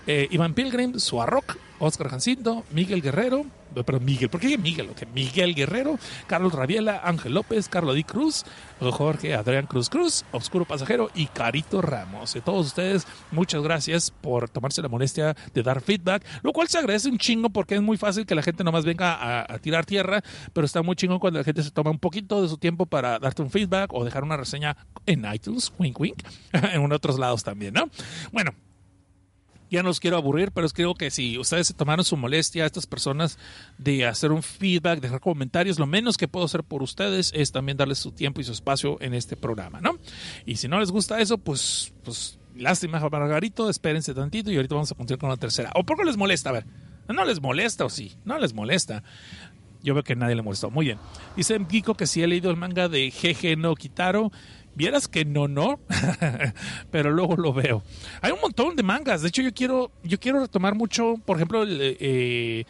eh, Iván Pilgrim, Suarrock, Oscar Jacinto, Miguel Guerrero, pero Miguel, ¿por qué Miguel? Okay, Miguel Guerrero, Carlos Rabiela, Ángel López, Carlos Di Cruz, Jorge Adrián Cruz Cruz, Oscuro Pasajero y Carito Ramos. Y todos ustedes, muchas gracias por tomarse la molestia de dar feedback, lo cual se agradece un chingo porque es muy fácil que la gente nomás venga a, a tirar tierra, pero está muy chingo cuando la gente se toma un poquito de su tiempo para darte un feedback o dejar una reseña en iTunes, wink wink, en otros lados también, ¿no? Bueno, ya no los quiero aburrir, pero creo que si ustedes se tomaron su molestia, a estas personas, de hacer un feedback, dejar comentarios, lo menos que puedo hacer por ustedes es también darles su tiempo y su espacio en este programa, ¿no? Y si no les gusta eso, pues, pues lástima, Margarito, espérense tantito y ahorita vamos a continuar con la tercera. ¿O por qué les molesta? A ver, ¿no les molesta o sí? No les molesta. Yo veo que nadie le molestó. Muy bien. Dice Kiko que si he leído el manga de GG no Kitaro. Vieras que no, no, pero luego lo veo. Hay un montón de mangas. De hecho, yo quiero, yo quiero retomar mucho, por ejemplo, eh,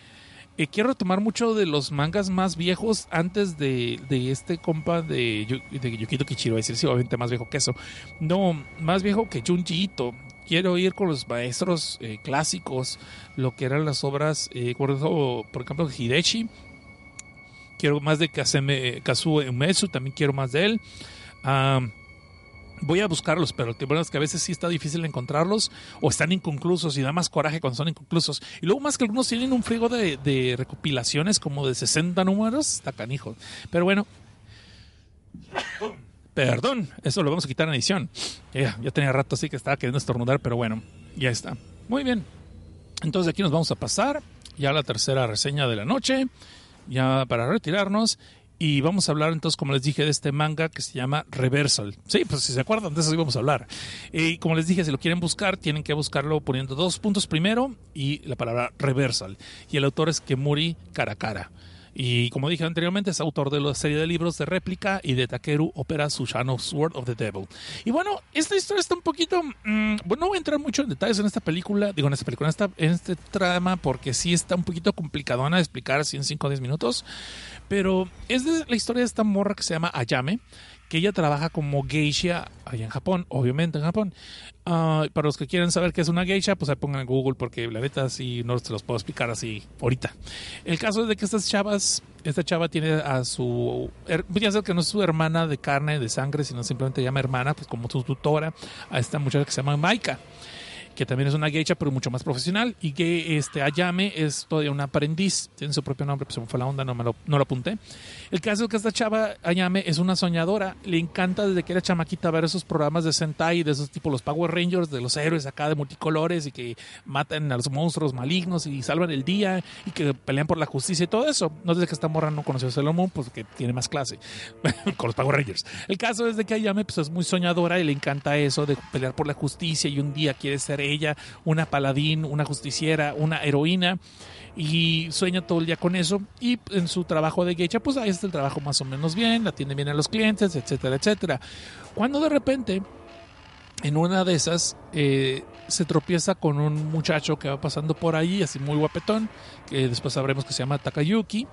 eh, quiero retomar mucho de los mangas más viejos antes de, de este compa de, de Yukito Kichiro. Es decir, sí, obviamente más viejo que eso. No, más viejo que Junji Ito. Quiero ir con los maestros eh, clásicos, lo que eran las obras, por ejemplo, Hideshi. Quiero más de Kazuo Umesu, también quiero más de él voy a buscarlos, pero el problema es que a veces sí está difícil encontrarlos o están inconclusos y da más coraje cuando son inconclusos. Y luego más que algunos tienen un frigo de, recopilaciones como de 60 números, está canijo. Pero bueno, perdón, eso lo vamos a quitar en edición. Ya, tenía rato así que estaba queriendo estornudar, pero bueno, ya está. Muy bien. Entonces aquí nos vamos a pasar ya la tercera reseña de la noche, ya para retirarnos. Y vamos a hablar entonces, como les dije, de este manga que se llama Reversal. Sí, pues si se acuerdan de eso íbamos a hablar. Y como les dije, si lo quieren buscar, tienen que buscarlo poniendo dos puntos primero y la palabra Reversal. Y el autor es Kemuri Karakara. Y como dije anteriormente, es autor de la serie de libros de réplica y de Takeru Opera Sushano Sword of the Devil. Y bueno, esta historia está un poquito. Mm, bueno, no voy a entrar mucho en detalles en esta película, digo en esta película, en, esta, en este trama, porque sí está un poquito complicadona de explicar así en 5 o 10 minutos. Pero es de la historia de esta morra que se llama Ayame, que ella trabaja como geisha allá en Japón, obviamente en Japón. Ah, para los que quieren saber qué es una geisha, pues ahí pongan en Google porque la neta sí no se los puedo explicar así ahorita. El caso es de que estas chavas, esta chava tiene a su, voy ser que no es su hermana de carne, de sangre, sino simplemente llama hermana, pues como su tutora, a esta muchacha que se llama Maika que también es una geisha, pero mucho más profesional. Y que este Ayame es todavía una aprendiz, tiene su propio nombre, pues se me fue la onda, no, me lo, no lo apunté. El caso es que esta chava, Ayame, es una soñadora. Le encanta desde que era chamaquita ver esos programas de Sentai, de esos tipos, los Power Rangers, de los héroes acá de multicolores y que matan a los monstruos malignos y salvan el día y que pelean por la justicia y todo eso. No desde que esta morra no conoció a Sailor Moon, pues que tiene más clase con los Power Rangers. El caso es de que Ayame pues, es muy soñadora y le encanta eso de pelear por la justicia y un día quiere ser ella una paladín, una justiciera, una heroína y sueña todo el día con eso y en su trabajo de geisha pues ahí está el trabajo más o menos bien, atiende bien a los clientes, etcétera, etcétera. Cuando de repente en una de esas eh, se tropieza con un muchacho que va pasando por ahí, así muy guapetón, que después sabremos que se llama Takayuki,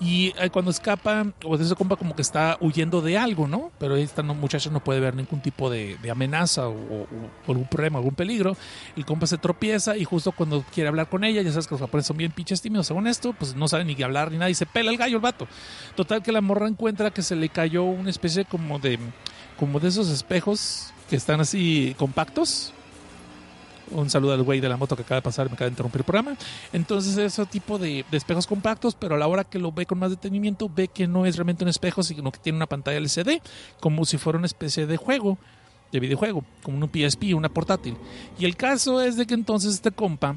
y eh, cuando escapa, de ese compa como que está huyendo de algo, ¿no? Pero esta no, muchacha no puede ver ningún tipo de, amenaza o, algún problema, algún peligro. El compa se tropieza y justo cuando quiere hablar con ella, ya sabes que los japoneses son bien pinches tímidos, según esto, pues no saben ni hablar ni nada y se pela el gallo el vato. Total que la morra encuentra que se le cayó una especie como de, como de esos espejos que están así compactos, un saludo al güey de la moto que acaba de pasar, me acaba de interrumpir el programa. Entonces, ese tipo de, espejos compactos, pero a la hora que lo ve con más detenimiento, ve que no es realmente un espejo, sino que tiene una pantalla LCD, como si fuera una especie de juego, de videojuego, como un PSP, una portátil. Y el caso es de que entonces este compa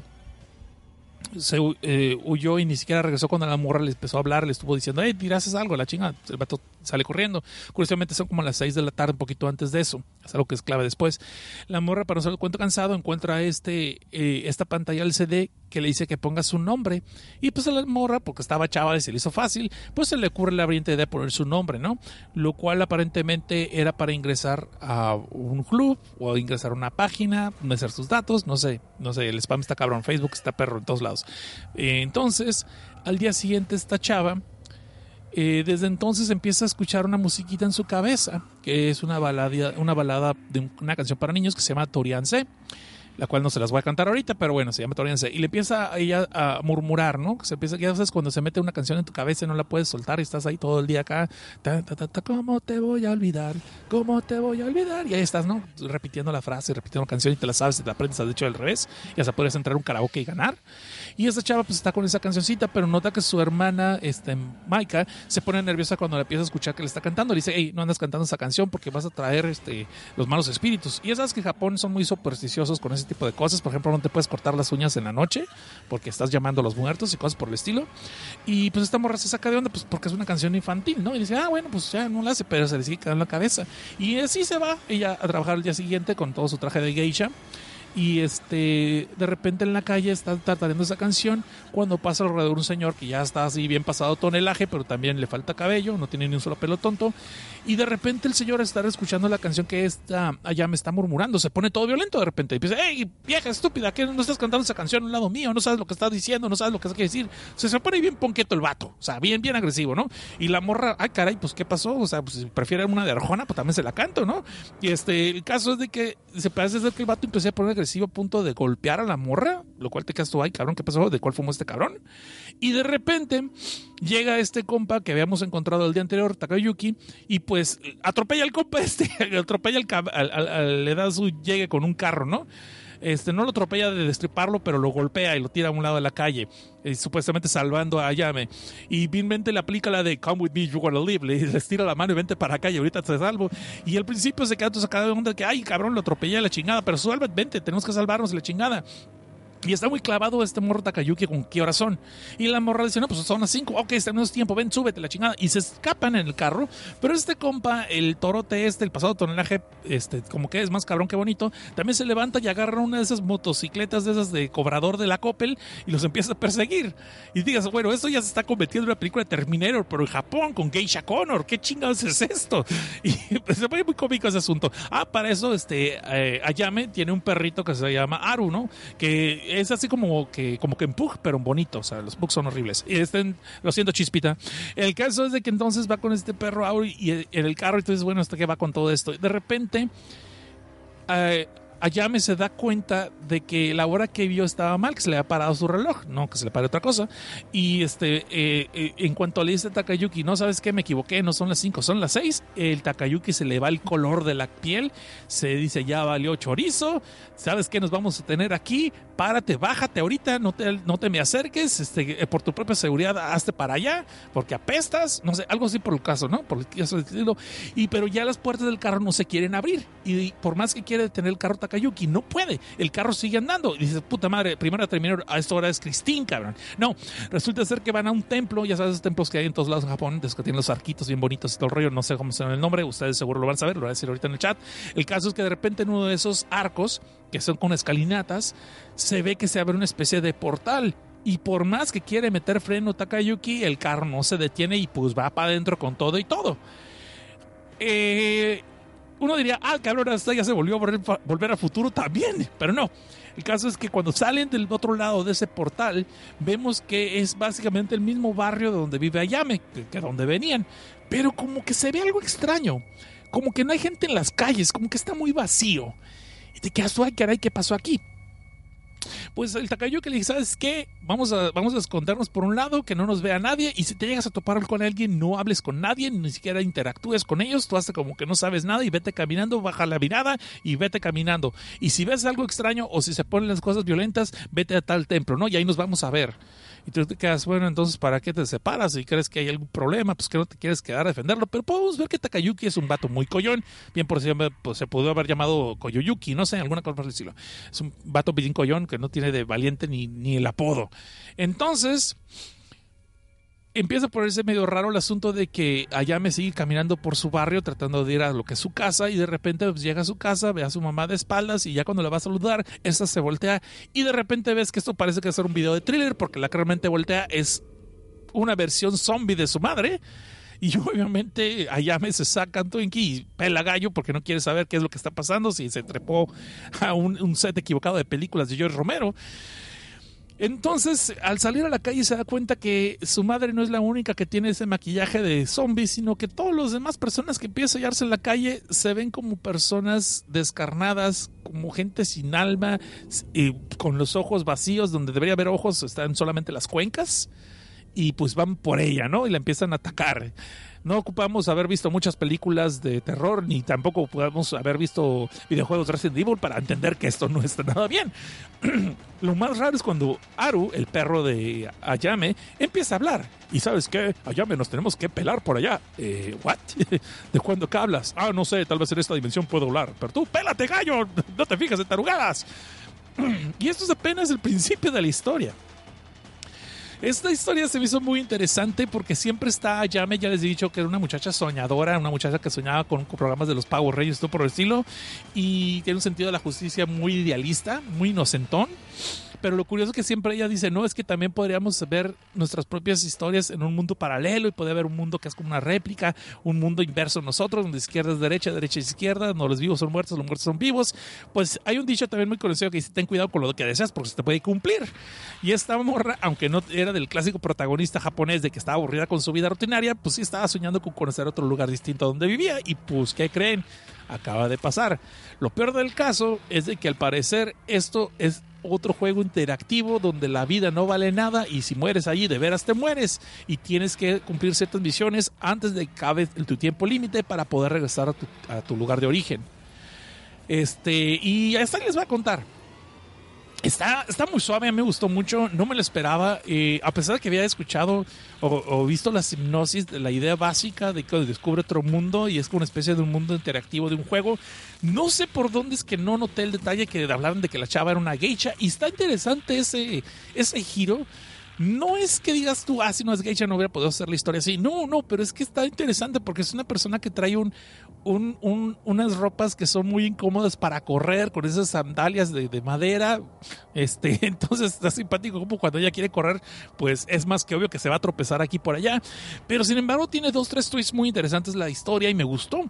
se eh, huyó y ni siquiera regresó cuando la morra le empezó a hablar, le estuvo diciendo, hey, tirases algo, la chinga, el vato sale corriendo. Curiosamente son como las 6 de la tarde, un poquito antes de eso, es algo que es clave después. La morra, para no el cuento cansado, encuentra este, eh, esta pantalla LCD que le dice que ponga su nombre. Y pues a la morra, porque estaba chaval y se le hizo fácil, pues se le ocurre la brillante idea de poner su nombre, ¿no? Lo cual aparentemente era para ingresar a un club o ingresar a una página, meter sus datos, no sé, no sé, el spam está cabrón, Facebook está perro en todos lados. Entonces, al día siguiente esta chava eh, desde entonces empieza a escuchar una musiquita en su cabeza, que es una balada, una balada de una canción para niños que se llama Torianse. la cual no se las voy a cantar ahorita, pero bueno, se llama Toriense. Y le empieza ella a murmurar, ¿no? Se empieza, ya sabes, cuando se mete una canción en tu cabeza y no la puedes soltar y estás ahí todo el día acá, ¿cómo te voy a olvidar? ¿Cómo te voy a olvidar? Y ahí estás, ¿no? Repitiendo la frase, repitiendo la canción y te la sabes, te la aprendes, de hecho al revés, y hasta puedes entrar un karaoke y ganar. Y esta chava pues está con esa cancioncita, pero nota que su hermana, este, Maika, se pone nerviosa cuando le empieza a escuchar que le está cantando. Le dice, hey, no andas cantando esa canción porque vas a traer este, los malos espíritus. Y ya sabes que Japón son muy supersticiosos con ese tipo de cosas. Por ejemplo, no te puedes cortar las uñas en la noche porque estás llamando a los muertos y cosas por el estilo. Y pues esta morra se saca de onda pues porque es una canción infantil, ¿no? Y dice, ah, bueno, pues ya no la hace, pero se le sigue quedando en la cabeza. Y así se va ella a trabajar el día siguiente con todo su traje de geisha y este de repente en la calle está tratando esa canción cuando pasa alrededor un señor que ya está así bien pasado tonelaje pero también le falta cabello no tiene ni un solo pelo tonto y de repente el señor está escuchando la canción que está allá me está murmurando se pone todo violento de repente y dice hey vieja estúpida que no estás cantando esa canción a un lado mío no sabes lo que estás diciendo no sabes lo que quiere decir se, se pone bien ponqueto el vato o sea bien bien agresivo no y la morra ay caray pues qué pasó o sea pues si prefiere una de Arjona pues también se la canto no y este el caso es de que se parece ser que el vato empezó a poner agresivo a punto de golpear a la morra, lo cual te quedas tú, ay cabrón, ¿qué pasó? ¿De cuál fumó este cabrón? Y de repente llega este compa que habíamos encontrado el día anterior, Takayuki, y pues atropella al compa este, atropella al, al, le da su llegue con un carro, ¿no? Este, no lo atropella de destriparlo, pero lo golpea y lo tira a un lado de la calle, eh, supuestamente salvando a Yame. Y vilmente le aplica la de Come with me, you wanna live. Le, le estira la mano y vente para acá y ahorita te salvo. Y al principio se queda todo sacado de onda que, ay, cabrón, lo atropellé la chingada, pero suelve, vente, tenemos que salvarnos la chingada. Y está muy clavado este morro Takayuki con qué horas son. Y la morra dice, no, pues son las 5. Ok, tenemos tiempo, ven, súbete la chingada. Y se escapan en el carro. Pero este compa, el torote este, el pasado tonelaje, este, como que es más cabrón que bonito, también se levanta y agarra una de esas motocicletas de esas de cobrador de la Coppel y los empieza a perseguir. Y digas, bueno, esto ya se está convirtiendo en una película de Terminator, pero en Japón, con Geisha Connor. ¿Qué chingados es esto? Y pues, se pone muy cómico ese asunto. Ah, para eso, este, eh, Ayame tiene un perrito que se llama Aru, ¿no? Que es así como que como que en Pug, pero bonito. O sea, los Pugs son horribles. Y estén, lo siento, chispita. El caso es de que entonces va con este perro Auri y en el carro, entonces, bueno, hasta que va con todo esto. De repente, eh, Ayame se da cuenta de que la hora que vio estaba mal, que se le había parado su reloj, no que se le pare otra cosa. Y este, eh, eh, en cuanto le dice Takayuki, no sabes qué, me equivoqué, no son las 5, son las 6, el Takayuki se le va el color de la piel, se dice ya valió chorizo, sabes qué nos vamos a tener aquí, párate, bájate ahorita, no te, no te me acerques, este, eh, por tu propia seguridad, hazte para allá, porque apestas, no sé, algo así por el caso, ¿no? Por el caso del estilo. Y pero ya las puertas del carro no se quieren abrir. Y por más que quiere detener el carro Takayuki, no puede. El carro sigue andando. Y dices, puta madre, primero terminar, a esta hora es Christine, cabrón. No, resulta ser que van a un templo, ya sabes, esos templos que hay en todos lados en Japón, que tienen los arquitos bien bonitos y todo el rollo, no sé cómo se el nombre, ustedes seguro lo van a saber, lo voy a decir ahorita en el chat. El caso es que de repente en uno de esos arcos, que son con escalinatas, se ve que se abre una especie de portal. Y por más que quiere meter freno Takayuki, el carro no se detiene y pues va para adentro con todo y todo. Eh, uno diría, ah, cabrón, hasta ya se volvió a volver, al futuro también, pero no. El caso es que cuando salen del otro lado de ese portal, vemos que es básicamente el mismo barrio donde vive Ayame, que, que donde venían, pero como que se ve algo extraño, como que no hay gente en las calles, como que está muy vacío. Y te quedas, ay, caray, ¿qué pasó aquí? Pues el Takayuki le dice, ¿sabes qué? Vamos a, vamos a escondernos por un lado, que no nos vea nadie, y si te llegas a topar con alguien, no hables con nadie, ni siquiera interactúes con ellos, tú haces como que no sabes nada y vete caminando, baja la mirada y vete caminando. Y si ves algo extraño o si se ponen las cosas violentas, vete a tal templo, ¿no? Y ahí nos vamos a ver. Y tú te quedas, bueno, entonces, ¿para qué te separas? Si crees que hay algún problema, pues que no te quieres quedar a defenderlo. Pero podemos ver que Takayuki es un vato muy collón. Bien, por si pues, se pudo haber llamado Koyoyuki, no sé, alguna cosa por el. Es un vato bien collón que no tiene de valiente ni, ni el apodo. Entonces, empieza a ponerse medio raro el asunto de que Ayame sigue caminando por su barrio tratando de ir a lo que es su casa y de repente pues, llega a su casa, ve a su mamá de espaldas y ya cuando le va a saludar, esta se voltea y de repente ves que esto parece que es un video de thriller porque la que realmente voltea es una versión zombie de su madre. Y obviamente Ayame se saca Twinkie y pela gallo porque no quiere saber qué es lo que está pasando, si se trepó a un set equivocado de películas de George Romero. Entonces, al salir a la calle se da cuenta que su madre no es la única que tiene ese maquillaje de zombie, sino que todas las demás personas que empiezan a hallarse en la calle se ven como personas descarnadas, como gente sin alma, y con los ojos vacíos, donde debería haber ojos, están solamente las cuencas, y pues van por ella, ¿no? Y la empiezan a atacar. No ocupamos haber visto muchas películas de terror, ni tampoco podemos haber visto videojuegos Resident Evil para entender que esto no está nada bien. Lo más raro es cuando Aru, el perro de Ayame, empieza a hablar. Y sabes qué, Ayame, nos tenemos que pelar por allá. Eh, ¿what? ¿De cuándo que hablas? Ah, no sé, tal vez en esta dimensión puedo hablar. Pero tú, pélate, gallo, no te fijas en tarugadas. y esto es apenas el principio de la historia. Esta historia se me hizo muy interesante porque siempre está, ya me ya les he dicho que era una muchacha soñadora, una muchacha que soñaba con, programas de los Power Rangers, todo por el estilo, y tiene un sentido de la justicia muy idealista, muy inocentón pero lo curioso es que siempre ella dice, no, es que también podríamos ver nuestras propias historias en un mundo paralelo y puede haber un mundo que es como una réplica, un mundo inverso a nosotros, donde izquierda es derecha, derecha es izquierda, no los vivos son muertos, los muertos son vivos. Pues hay un dicho también muy conocido que dice, ten cuidado con lo que deseas porque se te puede cumplir. Y esta morra, aunque no era del clásico protagonista japonés de que estaba aburrida con su vida rutinaria, pues sí estaba soñando con conocer otro lugar distinto donde vivía y pues, ¿qué creen? Acaba de pasar. Lo peor del caso es de que al parecer esto es otro juego interactivo donde la vida no vale nada y si mueres allí de veras te mueres y tienes que cumplir ciertas misiones antes de que acabe tu tiempo límite para poder regresar a tu, a tu, lugar de origen. Este, y esta les voy a contar. Está, está muy suave, me gustó mucho, no me lo esperaba, eh, a pesar de que había escuchado o, visto la hipnosis, la idea básica de que descubre otro mundo y es como una especie de un mundo interactivo de un juego. No sé por dónde es que no noté el detalle que hablaron de que la chava era una geisha y está interesante ese, ese giro no es que digas tú, ah, si no es geisha no hubiera podido hacer la historia así. No, no, pero es que está interesante porque es una persona que trae un, un, unas ropas que son muy incómodas para correr, con esas sandalias de, de, madera. Este, entonces está simpático como cuando ella quiere correr, pues es más que obvio que se va a tropezar aquí por allá. Pero sin embargo tiene dos, tres twists muy interesantes la historia y me gustó.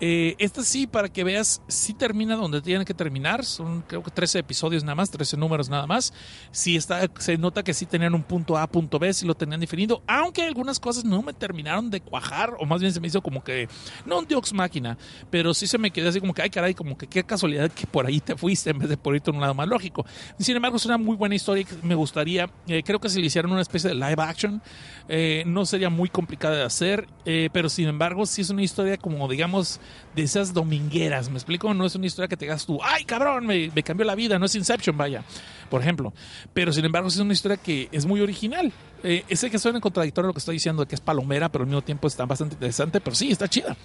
Eh, esta sí, para que veas, sí termina donde tiene que terminar. Son creo que 13 episodios nada más, 13 números nada más. Sí está, se nota que sí tenían un punto A, punto B, sí lo tenían definido. Aunque algunas cosas no me terminaron de cuajar, o más bien se me hizo como que, no un Diox máquina, pero sí se me quedó así como que, ay caray, como que qué casualidad que por ahí te fuiste en vez de por irte a un lado más lógico. Sin embargo, es una muy buena historia y me gustaría, eh, creo que si le hicieran una especie de live action, eh, no sería muy complicada de hacer, pero sin embargo, sí es una historia como, digamos, de esas domingueras, ¿me explico? No es una historia que te hagas tú, ay cabrón, me, cambió la vida, no es Inception, vaya, por ejemplo. Pero sin embargo es una historia que es muy original. Eh, ese que suena contradictorio lo que estoy diciendo de que es palomera, pero al mismo tiempo está bastante interesante, pero sí, está chida.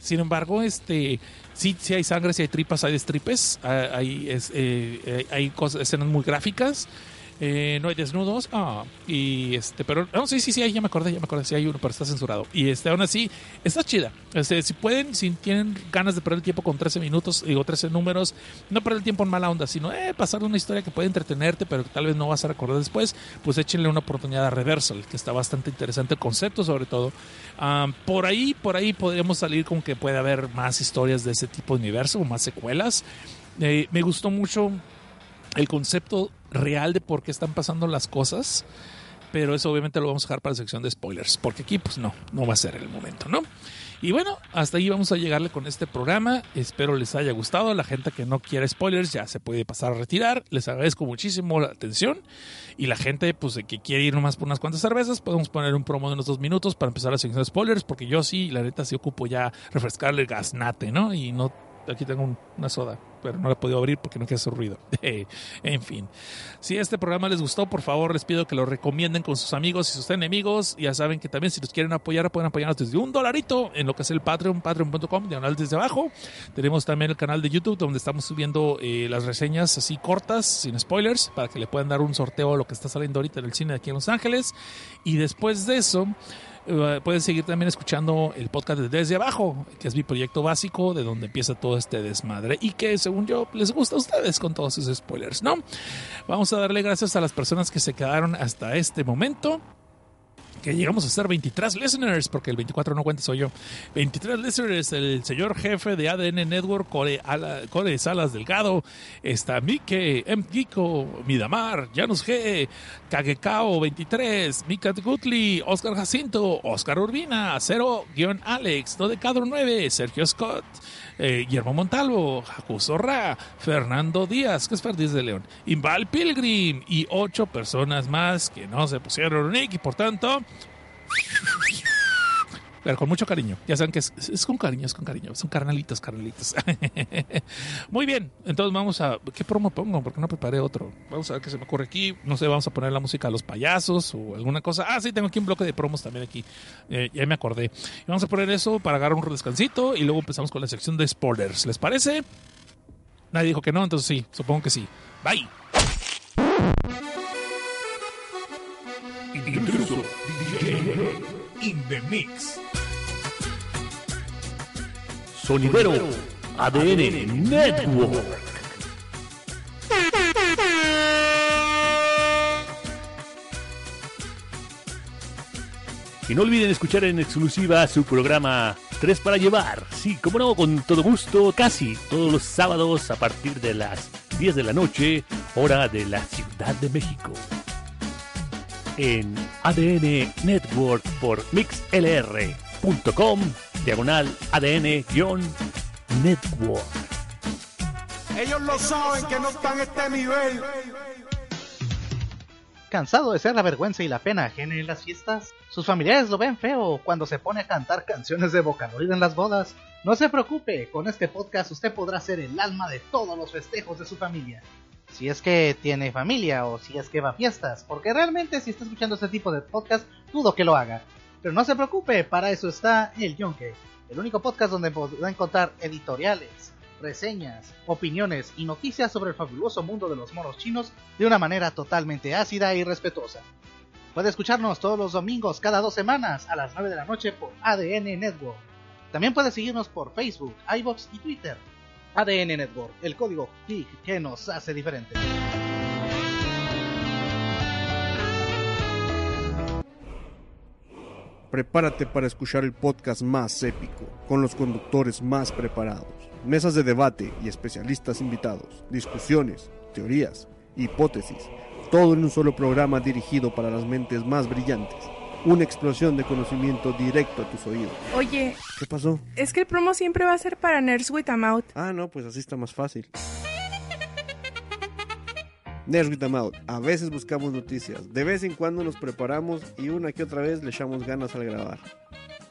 Sin embargo, este, sí, sí hay sangre, sí hay tripas, hay destripes, hay, es, eh, hay escenas muy gráficas. Eh, no hay desnudos. Ah, y este, pero no, sí, sí, sí, ya me acordé, ya me acordé, sí hay uno, pero está censurado. Y este, aún así, está chida. Este, si pueden, si tienen ganas de perder el tiempo con 13 minutos, digo 13 números, no perder el tiempo en mala onda, sino eh, pasar una historia que puede entretenerte, pero que tal vez no vas a recordar después, pues échenle una oportunidad a Reversal, que está bastante interesante, el concepto sobre todo. Ah, por ahí, por ahí podríamos salir con que puede haber más historias de ese tipo de universo, o más secuelas. Eh, me gustó mucho el concepto real de por qué están pasando las cosas. Pero eso obviamente lo vamos a dejar para la sección de spoilers, porque aquí pues no, no va a ser el momento, ¿no? Y bueno, hasta ahí vamos a llegarle con este programa. Espero les haya gustado. La gente que no quiere spoilers ya se puede pasar a retirar. Les agradezco muchísimo la atención. Y la gente pues que quiere ir nomás por unas cuantas cervezas, podemos poner un promo de unos dos minutos para empezar la sección de spoilers, porque yo sí, la neta sí ocupo ya refrescarle el gasnate, ¿no? Y no aquí tengo una soda, pero no la he podido abrir porque no quiere hacer ruido. en fin, si este programa les gustó, por favor les pido que lo recomienden con sus amigos y sus enemigos. Ya saben que también si los quieren apoyar, pueden apoyarnos desde un dolarito en lo que es el Patreon, patreon.com, diagonal desde abajo. Tenemos también el canal de YouTube donde estamos subiendo eh, las reseñas así cortas, sin spoilers, para que le puedan dar un sorteo a lo que está saliendo ahorita en el cine de aquí en Los Ángeles. Y después de eso... Eh, pueden seguir también escuchando el podcast de Desde Abajo, que es mi proyecto básico de donde empieza todo este desmadre y que según yo les gusta a ustedes con todos esos spoilers, ¿no? Vamos a darle gracias a las personas que se quedaron hasta este momento. Que llegamos a ser 23 listeners, porque el 24 no cuenta soy yo. 23 listeners, el señor jefe de ADN Network, Core, Ala- Core Salas Delgado, está Mike, M. Giko, Midamar, Janus G, Kagekao 23, Mika Gutli, Oscar Jacinto, Oscar Urbina, Cero-Alex, Dodecadro 9, Sergio Scott, eh, Guillermo Montalvo, Jacuso Ra, Fernando Díaz, que es Ferdiz de León, Imbal Pilgrim y ocho personas más que no se pusieron nick y por tanto pero con mucho cariño. Ya saben que es, con cariño, es con cariño. Son carnalitos, carnalitos. Muy bien. Entonces vamos a... ¿Qué promo pongo? Porque no preparé otro. Vamos a ver qué se me ocurre aquí. No sé, vamos a poner la música a los payasos o alguna cosa. Ah, sí, tengo aquí un bloque de promos también aquí. Eh, ya me acordé. Y vamos a poner eso para agarrar un descansito y luego empezamos con la sección de spoilers. ¿Les parece? Nadie dijo que no, entonces sí. Supongo que sí. Bye. In the mix. Sonidero ADN Network. Y no olviden escuchar en exclusiva su programa 3 para llevar. Sí, como no, con todo gusto, casi todos los sábados a partir de las 10 de la noche, hora de la Ciudad de México. En ADN Network por mixlr.com, diagonal ADN-network. Ellos lo saben que no están a este nivel. ¿Cansado de ser la vergüenza y la pena ajena en las fiestas? ¿Sus familiares lo ven feo cuando se pone a cantar canciones de Vocaloid en las bodas? No se preocupe, con este podcast usted podrá ser el alma de todos los festejos de su familia. Si es que tiene familia o si es que va a fiestas, porque realmente si está escuchando este tipo de podcast, dudo que lo haga. Pero no se preocupe, para eso está El Yonke, el único podcast donde podrá encontrar editoriales, reseñas, opiniones y noticias sobre el fabuloso mundo de los monos chinos de una manera totalmente ácida y respetuosa. Puede escucharnos todos los domingos cada dos semanas a las 9 de la noche por ADN Network. También puede seguirnos por Facebook, iBox y Twitter. ADN Network, el código geek que nos hace diferentes. Prepárate para escuchar el podcast más épico, con los conductores más preparados, mesas de debate y especialistas invitados, discusiones, teorías, hipótesis, todo en un solo programa dirigido para las mentes más brillantes. Una explosión de conocimiento directo a tus oídos. Oye, ¿Qué pasó? es que el promo siempre va a ser para Nerds with a Mouth. Ah, no, pues así está más fácil. Nerds with a Mouth. A veces buscamos noticias, de vez en cuando nos preparamos y una que otra vez le echamos ganas al grabar.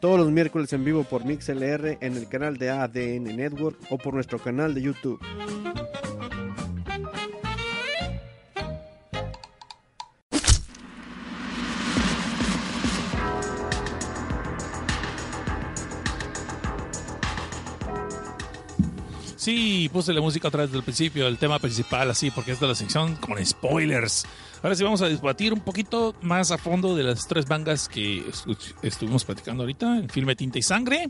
Todos los miércoles en vivo por MixLR en el canal de ADN Network o por nuestro canal de YouTube. Sí, puse la música otra vez del principio, el tema principal, así, porque es de la sección con spoilers. Ahora sí vamos a debatir un poquito más a fondo de las tres mangas que estu- estuvimos platicando ahorita, el filme Tinta y Sangre.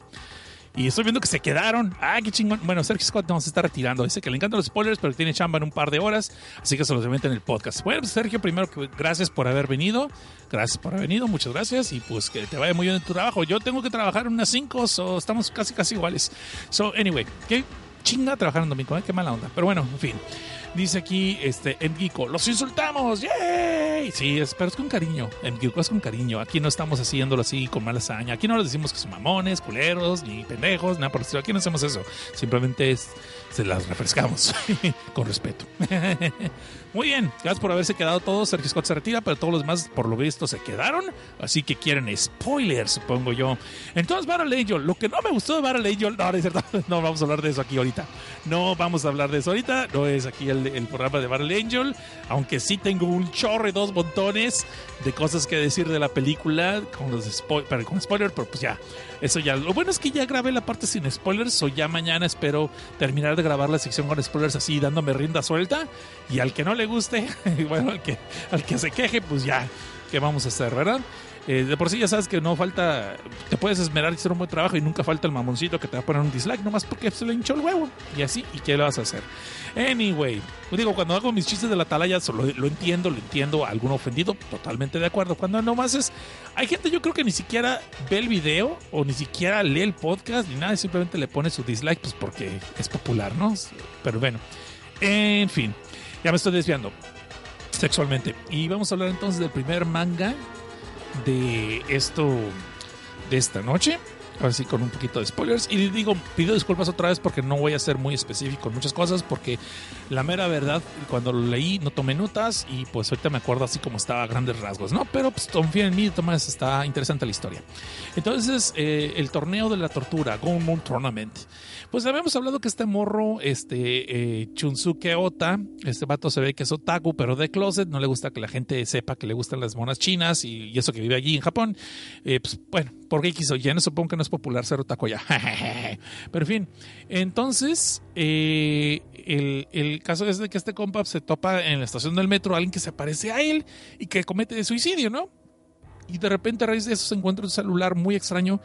Y estoy viendo que se quedaron. ¡Ah, qué chingón! Bueno, Sergio Scott no se está retirando. Dice que le encantan los spoilers, pero tiene chamba en un par de horas. Así que se los en el podcast. Bueno, pues, Sergio, primero que gracias por haber venido. Gracias por haber venido, muchas gracias. Y pues que te vaya muy bien en tu trabajo. Yo tengo que trabajar unas 5, so estamos casi, casi iguales. So, anyway, qué chinga trabajar en domingo, ¿eh? Qué mala onda. Pero bueno, en fin. Dice aquí, este, en Geeko, los insultamos, ¡yay! Sí, es, pero es con cariño, en Geeko es con cariño. Aquí no estamos haciéndolo así con mala hazaña. Aquí no les decimos que son mamones, culeros, ni pendejos, nada por el. Aquí no hacemos eso. Simplemente es, se las refrescamos con respeto. Muy bien, gracias por haberse quedado todos. Sergio Scott se retira, pero todos los demás, por lo visto, se quedaron. Así que quieren spoilers, supongo yo. Entonces, Battle Angel, lo que no me gustó de Battle Angel, no, es cierto, no vamos a hablar de eso aquí ahorita. No vamos a hablar de eso ahorita. No es aquí el, el programa de Battle Angel. Aunque sí tengo un chorro y dos montones de cosas que decir de la película con los spoil- pero con spoiler, pero pues ya, eso ya. Lo bueno es que ya grabé la parte sin spoilers, o ya mañana espero terminar de grabar la sección con spoilers así, dándome rienda suelta. Y al que no le guste, bueno, al que, al que se queje, pues ya, ¿qué vamos a hacer, verdad? Eh, de por sí ya sabes que no falta, te puedes esmerar y hacer un buen trabajo y nunca falta el mamoncito que te va a poner un dislike nomás porque se le hinchó el huevo. Y así, ¿y qué le vas a hacer? Anyway, digo, cuando hago mis chistes de la atalaya, lo, lo entiendo, lo entiendo, algún ofendido, totalmente de acuerdo. Cuando nomás es, hay gente yo creo que ni siquiera ve el video o ni siquiera lee el podcast ni nada, simplemente le pone su dislike, pues porque es popular, ¿no? Pero bueno, en fin, ya me estoy desviando sexualmente. Y vamos a hablar entonces del primer manga de esto, de esta noche. Así con un poquito de spoilers. Y digo, pido disculpas otra vez porque no voy a ser muy específico en muchas cosas. Porque la mera verdad, cuando lo leí, no tomé notas. Y pues ahorita me acuerdo así como estaba a grandes rasgos, ¿no? Pero pues confía en mí, Tomás, está interesante la historia. Entonces, eh, el torneo de la tortura, Moon Tournament. Pues habíamos hablado que este morro, este eh, Chunsuke Ota, este vato se ve que es otaku, pero de closet, no le gusta que la gente sepa que le gustan las monas chinas y, eso que vive allí en Japón. Eh, pues bueno, ¿por qué quiso? Ya no supongo que no es popular ser otaku ya. pero en fin, entonces, eh, el, el, caso es de que este compa se topa en la estación del metro alguien que se parece a él y que comete suicidio, ¿no? Y de repente a raíz de eso se encuentra un celular muy extraño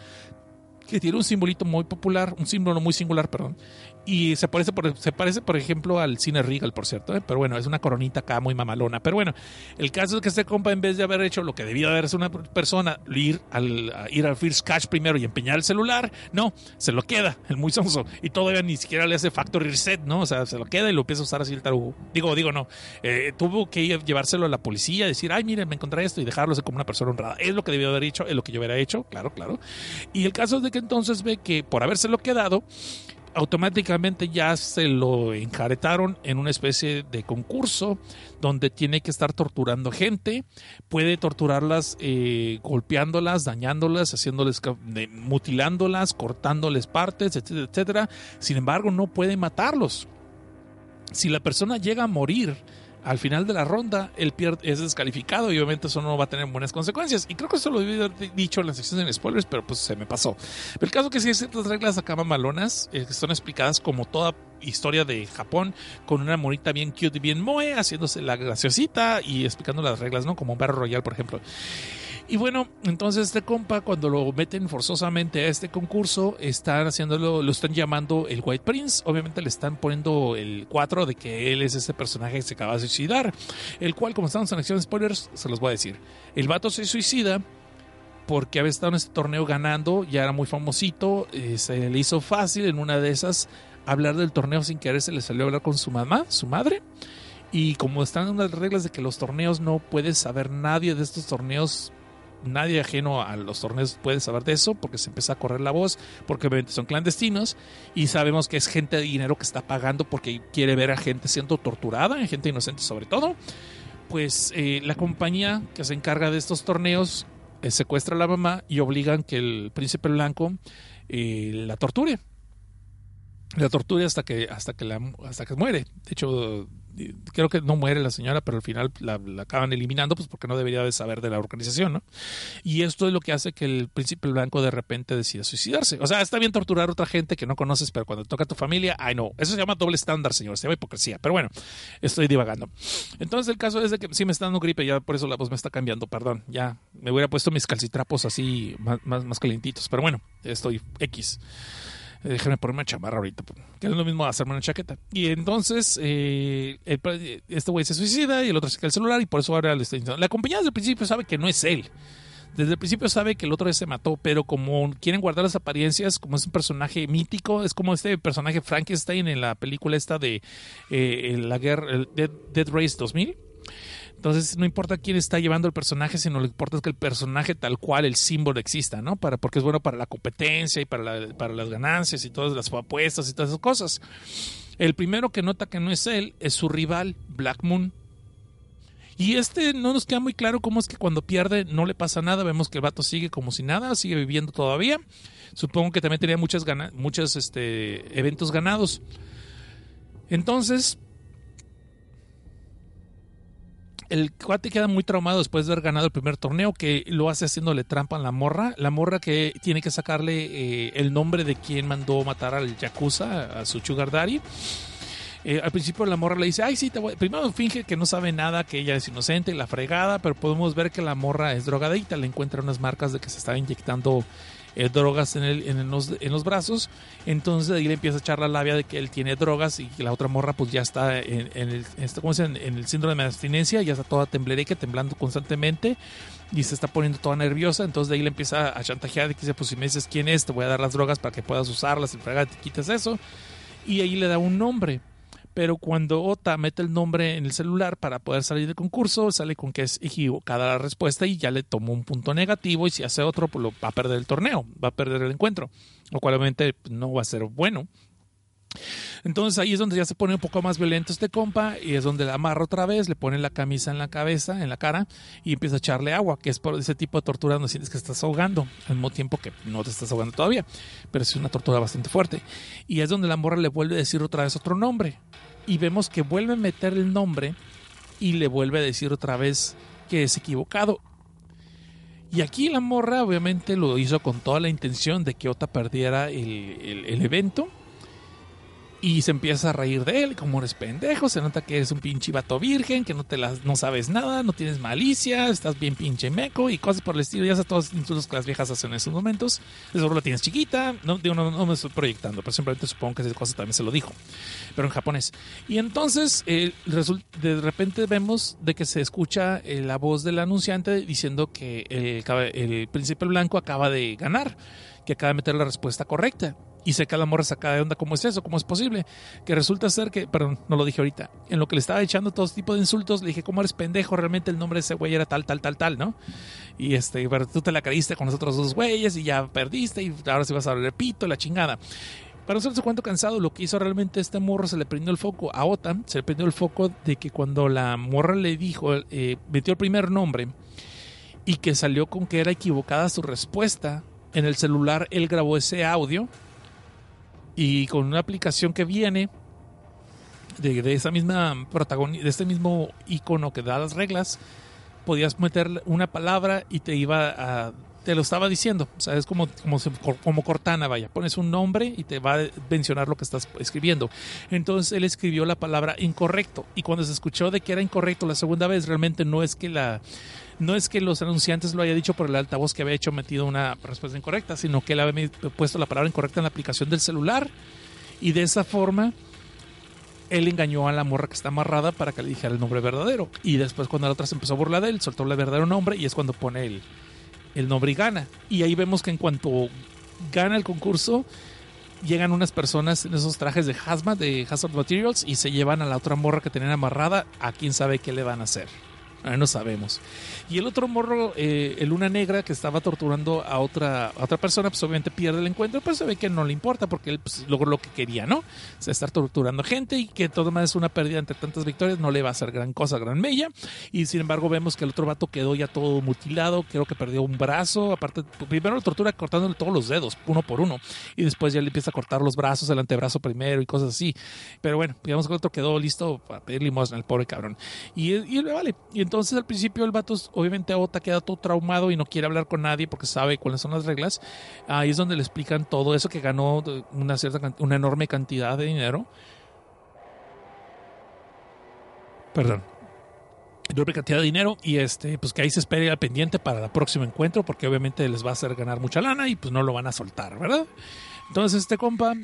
que tiene un simbolito muy popular, un símbolo muy singular, perdón, y se parece, por, se parece, por ejemplo, al cine Regal, por cierto. ¿eh? Pero bueno, es una coronita acá muy mamalona. Pero bueno, el caso es que este compa, en vez de haber hecho lo que debía haber hecho una persona, ir al, ir al First Cash primero y empeñar el celular, no, se lo queda, el muy sonso. Y todavía ni siquiera le hace factory reset, ¿no? O sea, se lo queda y lo empieza a usar así el tarugo. Digo, digo, no. Eh, tuvo que llevárselo a la policía, decir, ay, miren, me encontré esto y dejarlo como una persona honrada. Es lo que debió haber hecho, es lo que yo hubiera hecho, claro, claro. Y el caso es de que entonces ve que por habérselo quedado, automáticamente ya se lo enjaretaron en una especie de concurso donde tiene que estar torturando gente, puede torturarlas eh, golpeándolas, dañándolas, haciéndoles, mutilándolas, cortándoles partes, etcétera, etcétera. Sin embargo, no puede matarlos. Si la persona llega a morir, al final de la ronda el pierde, es descalificado y obviamente eso no va a tener buenas consecuencias. Y creo que eso lo había dicho en la sección de spoilers, pero pues se me pasó. Pero el caso que sí hay ciertas reglas acá mamalonas eh, que son explicadas como toda historia de Japón con una monita bien cute y bien moe haciéndose la graciosita y explicando las reglas, ¿no? Como un barro royal, por ejemplo. Y bueno, entonces este compa, cuando lo meten forzosamente a este concurso, están haciéndolo, lo están llamando el White Prince. Obviamente le están poniendo el 4 de que él es ese personaje que se acaba de suicidar. El cual, como estamos en acción spoilers, se los voy a decir. El vato se suicida porque había estado en este torneo ganando, ya era muy famosito, eh, se le hizo fácil en una de esas hablar del torneo sin querer, se le salió a hablar con su mamá, su madre. Y como están unas reglas de que los torneos no puedes saber nadie de estos torneos nadie ajeno a los torneos puede saber de eso porque se empieza a correr la voz, porque obviamente son clandestinos y sabemos que es gente de dinero que está pagando porque quiere ver a gente siendo torturada, gente inocente sobre todo. Pues eh, la compañía que se encarga de estos torneos eh, secuestra a la mamá y obligan que el príncipe blanco eh, la torture. La torture hasta que, hasta que, la, hasta que muere. De hecho, creo que no muere la señora, pero al final la, acaban eliminando, pues porque no debería de saber de la organización, ¿no? Y esto es lo que hace que el príncipe blanco de repente decida suicidarse. O sea, está bien torturar a otra gente que no conoces, pero cuando toca a tu familia, ay no, eso se llama doble estándar, señor, se llama hipocresía. Pero bueno, estoy divagando. Entonces el caso es de que sí me está dando gripe, ya por eso la voz me está cambiando, perdón, ya me hubiera puesto mis calcitrapos así más, más, más calientitos, pero bueno, estoy X déjame ponerme una chamarra ahorita, que es lo mismo hacerme una chaqueta. Y entonces, eh, este güey se suicida y el otro se queda el celular y por eso ahora le está diciendo. La compañía desde el principio sabe que no es él. Desde el principio sabe que el otro se mató, pero como quieren guardar las apariencias, como es un personaje mítico, es como este personaje Frankenstein en la película esta de eh, la guerra, Dead, Dead Race 2000 entonces no importa quién está llevando el personaje, sino lo que importa es que el personaje tal cual, el símbolo exista, ¿no? Para, porque es bueno para la competencia y para, las ganancias y todas las apuestas y todas esas cosas. El primero que nota que no es él es su rival, Black Moon. Y este no nos queda muy claro cómo es que cuando pierde no le pasa nada. Vemos que el vato sigue como si nada, sigue viviendo todavía. Supongo que también tenía muchas muchos este, eventos ganados. Entonces, el cuate queda muy traumado después de haber ganado el primer torneo, que lo hace haciéndole trampa a la morra. La morra que tiene que sacarle eh, el nombre de quien mandó matar al Yakuza, a su Sugar Daddy. Eh, al principio la morra le dice, ay, sí, te voy. Primero finge que no sabe nada, que ella es inocente la fregada, pero podemos ver que la morra es drogadicta, le encuentra unas marcas de que se está inyectando eh, drogas en, el, en, los, en, los, brazos. Entonces ahí le empieza a echar la labia de que él tiene drogas y que la otra morra pues ya está en, en el, ¿cómo se en, el síndrome de abstinencia, ya está toda temblereca, temblando constantemente y se está poniendo toda nerviosa. Entonces de ahí le empieza a chantajear de que dice, pues si me dices quién es, te voy a dar las drogas para que puedas usarlas y te quites eso. Y ahí le da un nombre pero cuando Ota mete el nombre en el celular para poder salir del concurso, sale con que es equivocada la respuesta y ya le tomó un punto negativo y si hace otro, pues lo, va a perder el torneo, va a perder el encuentro, lo cual obviamente pues, no va a ser bueno. Entonces ahí es donde ya se pone un poco más violento este compa y es donde la amarra otra vez, le pone la camisa en la cabeza, en la cara y empieza a echarle agua, que es por ese tipo de tortura donde sientes que estás ahogando, al mismo tiempo que no te estás ahogando todavía, pero es una tortura bastante fuerte. Y es donde la morra le vuelve a decir otra vez otro nombre y vemos que vuelve a meter el nombre y le vuelve a decir otra vez que es equivocado. Y aquí la morra obviamente lo hizo con toda la intención de que Ota perdiera el, el evento y se empieza a reír de él, como eres pendejo, se nota que eres un pinche vato virgen, que no te las, no sabes nada, no tienes malicia, estás bien pinche meco y cosas por el estilo. Ya sabes todos que las viejas hacen en esos momentos. Seguro la tienes chiquita, no, digo, no, me estoy proyectando, pero simplemente supongo que esa cosa también se lo dijo, pero en japonés. Y entonces eh, de repente vemos de que se escucha eh, la voz del anunciante diciendo que el, el príncipe blanco acaba de ganar, que acaba de meter la respuesta correcta y se cae la morra sacada de onda. ¿Cómo es eso? ¿Cómo es posible? Que resulta ser que, perdón, no lo dije ahorita, en lo que le estaba echando todo tipo de insultos, le dije, ¿cómo eres pendejo? Realmente el nombre de ese güey era tal, tal, tal, tal, ¿no? Y este, pero tú te la creíste con los otros dos güeyes y ya perdiste y ahora sí vas a el pito, la chingada. Para no su cuento cansado, lo que hizo realmente este morro se le prendió el foco a Ota, se le prendió el foco de que cuando la morra le dijo, eh, metió el primer nombre y que salió con que era equivocada su respuesta, en el celular él grabó ese audio y con una aplicación que viene de, esa misma protagonista, de este mismo icono que da las reglas, podías meter una palabra y te iba a te lo estaba diciendo, o sea, es como, como, como Cortana, vaya, pones un nombre y te va a mencionar lo que estás escribiendo. Entonces él escribió la palabra incorrecto. Y cuando se escuchó de que era incorrecto la segunda vez, realmente no es que la no es que los anunciantes lo haya dicho por el altavoz que había hecho metido una respuesta incorrecta, sino que él había puesto la palabra incorrecta en la aplicación del celular y de esa forma él engañó a la morra que está amarrada para que le dijera el nombre verdadero. Y después cuando la otra se empezó a burlar de él, soltó el verdadero nombre y es cuando pone el, el nombre y gana. Y ahí vemos que en cuanto gana el concurso, llegan unas personas en esos trajes de hazmat, de Hazard Materials, y se llevan a la otra morra que tenían amarrada a quién sabe qué le van a hacer. Ah, no sabemos. Y el otro morro, eh, el Luna Negra, que estaba torturando a otra, otra persona, pues obviamente pierde el encuentro, pues se ve que no le importa porque él pues, logró lo que quería, ¿no? O sea, estar torturando gente y que todo más es una pérdida entre tantas victorias, no le va a hacer gran cosa, gran mella. Y sin embargo, vemos que el otro vato quedó ya todo mutilado, creo que perdió un brazo. Aparte, primero lo tortura cortándole todos los dedos, uno por uno, y después ya le empieza a cortar los brazos, el antebrazo primero y cosas así. Pero bueno, digamos que el otro quedó listo para pedir limosna, el pobre cabrón. Y, y vale. Y entonces entonces al principio el vato, obviamente Ota queda todo traumado y no quiere hablar con nadie porque sabe cuáles son las reglas. Ahí es donde le explican todo eso que ganó una cierta una enorme cantidad de dinero. Perdón. Enorme cantidad de dinero y este, pues que ahí se espere al pendiente para el próximo encuentro porque obviamente les va a hacer ganar mucha lana y pues no lo van a soltar, ¿verdad? Entonces este compa,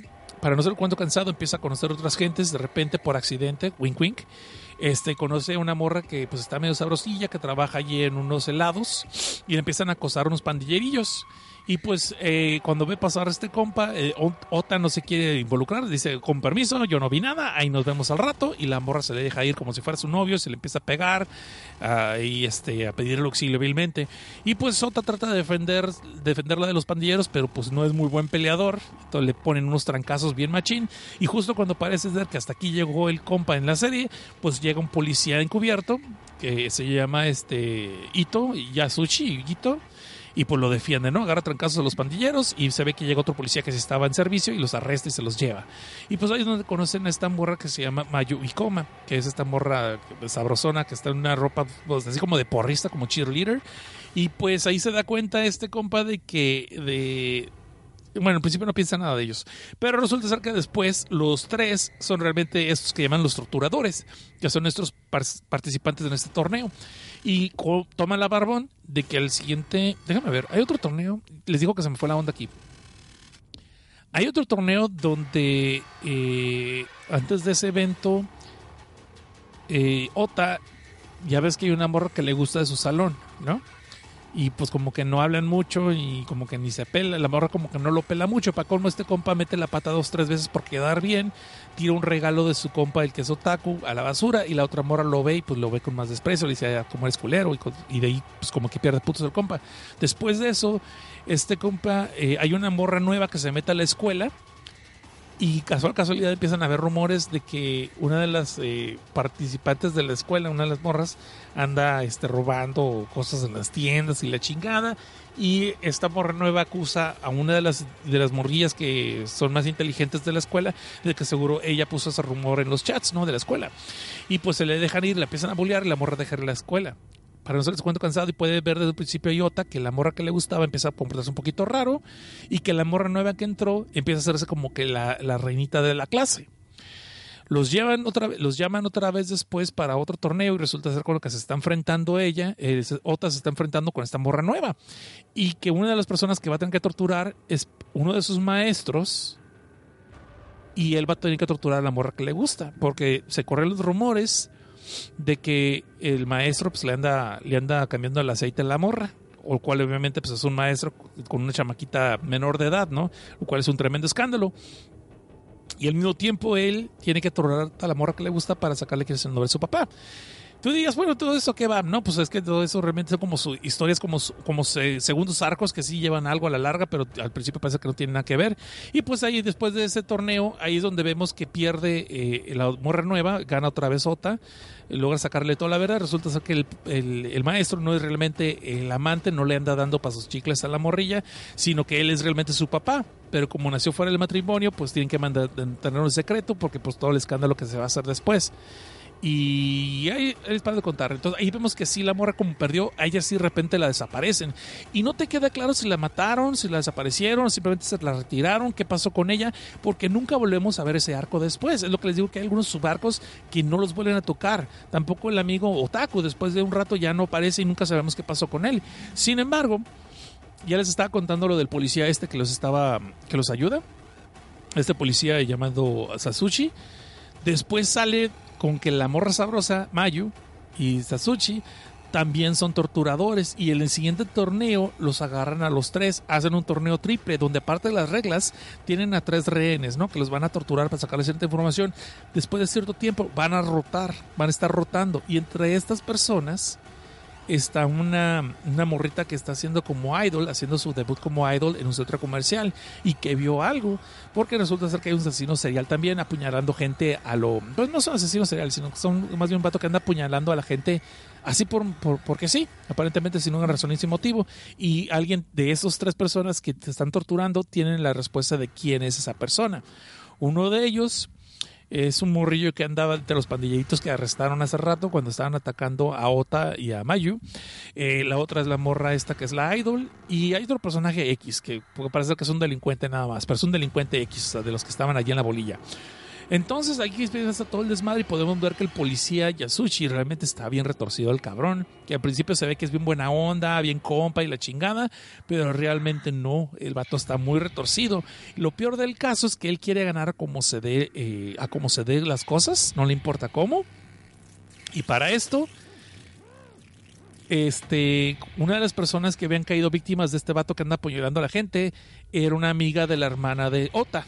para no ser cuento cansado, empieza a conocer otras gentes de repente por accidente, wink wink este, conoce a una morra que pues está medio sabrosilla, que trabaja allí en unos helados y le empiezan a acosar unos pandillerillos. Y pues eh, cuando ve pasar este compa, eh, Ota no se quiere involucrar, dice, con permiso, yo no vi nada, ahí nos vemos al rato, y la morra se le deja ir como si fuera su novio, se le empieza a pegar uh, y este, a pedir el auxilio vilmente. Y pues Ota trata de defender, defenderla de los pandilleros, pero pues no es muy buen peleador, entonces le ponen unos trancazos bien machín, y justo cuando parece ser que hasta aquí llegó el compa en la serie, pues llega un policía encubierto, que se llama este Ito, Yasushi Ito, y pues lo defiende, ¿no? Agarra trancazos a los pandilleros y se ve que llega otro policía que se estaba en servicio y los arresta y se los lleva. Y pues ahí es donde conocen a esta morra que se llama Mayu Ikoma, que es esta morra sabrosona que está en una ropa pues, así como de porrista, como cheerleader. Y pues ahí se da cuenta este compa de que de Bueno, en principio no piensa nada de ellos. Pero resulta ser que después los tres son realmente estos que llaman los torturadores, que son nuestros par- participantes en este torneo. Y toma la barbón de que al siguiente. Déjame ver, hay otro torneo. Les digo que se me fue la onda aquí. Hay otro torneo donde eh, antes de ese evento, eh, Ota, ya ves que hay una morra que le gusta de su salón, ¿no? Y pues como que no hablan mucho y como que ni se pela, la morra como que no lo pela mucho. Para colmo este compa mete la pata dos, tres veces por quedar bien, tira un regalo de su compa, el que es a la basura y la otra morra lo ve y pues lo ve con más desprecio, le dice, "Ah, como eres culero y de ahí pues como que pierde putos el compa. Después de eso, este compa, eh, hay una morra nueva que se mete a la escuela y casual casualidad empiezan a haber rumores de que una de las eh, participantes de la escuela, una de las morras, anda este, robando cosas en las tiendas y la chingada. Y esta morra nueva acusa a una de las, de las morrillas que son más inteligentes de la escuela de que seguro ella puso ese rumor en los chats ¿no? de la escuela. Y pues se le dejan ir, la empiezan a bullear y la morra deja ir la escuela. Para no ser cuento cansado y puede ver desde el principio a Iota que la morra que le gustaba empieza a comportarse un poquito raro y que la morra nueva que entró empieza a hacerse como que la, la reinita de la clase. Los, llevan otra, los llaman otra vez después para otro torneo y resulta ser con lo que se está enfrentando ella. eh, Ota se está enfrentando con esta morra nueva. Y que una de las personas que va a tener que torturar es uno de sus maestros. Y él va a tener que torturar a la morra que le gusta. Porque se corren los rumores de que el maestro pues, le, anda, le anda cambiando el aceite a la morra. O el cual obviamente pues, es un maestro con una chamaquita menor de edad, ¿no? Lo cual es un tremendo escándalo. Y al mismo tiempo él tiene que torturar a la morra que le gusta para sacarle que es el nombre de su papá. Tú digas, bueno, todo eso qué va, no, pues es que todo eso realmente son como su, historias como, como se- segundos arcos que sí llevan algo a la larga, pero al principio parece que no tienen nada que ver. Y pues ahí después de ese torneo, ahí es donde vemos que pierde eh, la morra nueva, gana otra vez Ota, logra sacarle toda la verdad. Resulta ser que el, el- el maestro no es realmente el amante, no le anda dando pasos chicles a la morrilla, sino que él es realmente su papá. Pero como nació fuera del matrimonio, pues tienen que mandar, tener un secreto porque pues todo el escándalo que se va a hacer después. Y ahí es para de contar. Entonces ahí vemos que sí, la morra como perdió, a ella sí de repente la desaparecen. Y no te queda claro si la mataron, si la desaparecieron, simplemente se la retiraron, qué pasó con ella, porque nunca volvemos a ver ese arco después. Es lo que les digo que hay algunos subarcos que no los vuelven a tocar. Tampoco el amigo Otaku, después de un rato ya no aparece y nunca sabemos qué pasó con él. Sin embargo, ya les estaba contando lo del policía este que los estaba, que los ayuda. Este policía llamado Sasuchi. Después sale con que la morra sabrosa, Mayu y Sasuchi, también son torturadores. Y en el siguiente torneo los agarran a los tres, hacen un torneo triple, donde aparte de las reglas, tienen a tres rehenes, ¿no? Que los van a torturar para sacarles cierta información. Después de cierto tiempo van a rotar, van a estar rotando. Y entre estas personas está una, una morrita que está haciendo como idol, haciendo su debut como idol en un centro comercial y que vio algo, porque resulta ser que hay un asesino serial también apuñalando gente a lo... Pues no son asesinos seriales, sino que son más bien un vato que anda apuñalando a la gente así por, por porque sí, aparentemente sin una razón y sin motivo. Y alguien de esas tres personas que te están torturando tienen la respuesta de quién es esa persona. Uno de ellos es un morrillo que andaba entre los pandilleritos que arrestaron hace rato cuando estaban atacando a Ota y a Mayu. Eh, la otra es la morra esta que es la idol. Y hay otro personaje X que puede parecer que es un delincuente nada más, pero es un delincuente X, o sea, de los que estaban allí en la bolilla. Entonces aquí empieza todo el desmadre y podemos ver que el policía Yasushi realmente está bien retorcido el cabrón, que al principio se ve que es bien buena onda, bien compa y la chingada, pero realmente no, el vato está muy retorcido. Lo peor del caso es que él quiere ganar como se dé, eh, a como se dé las cosas, no le importa cómo. Y para esto, este, una de las personas que habían caído víctimas de este vato que anda apoyando a la gente era una amiga de la hermana de Ota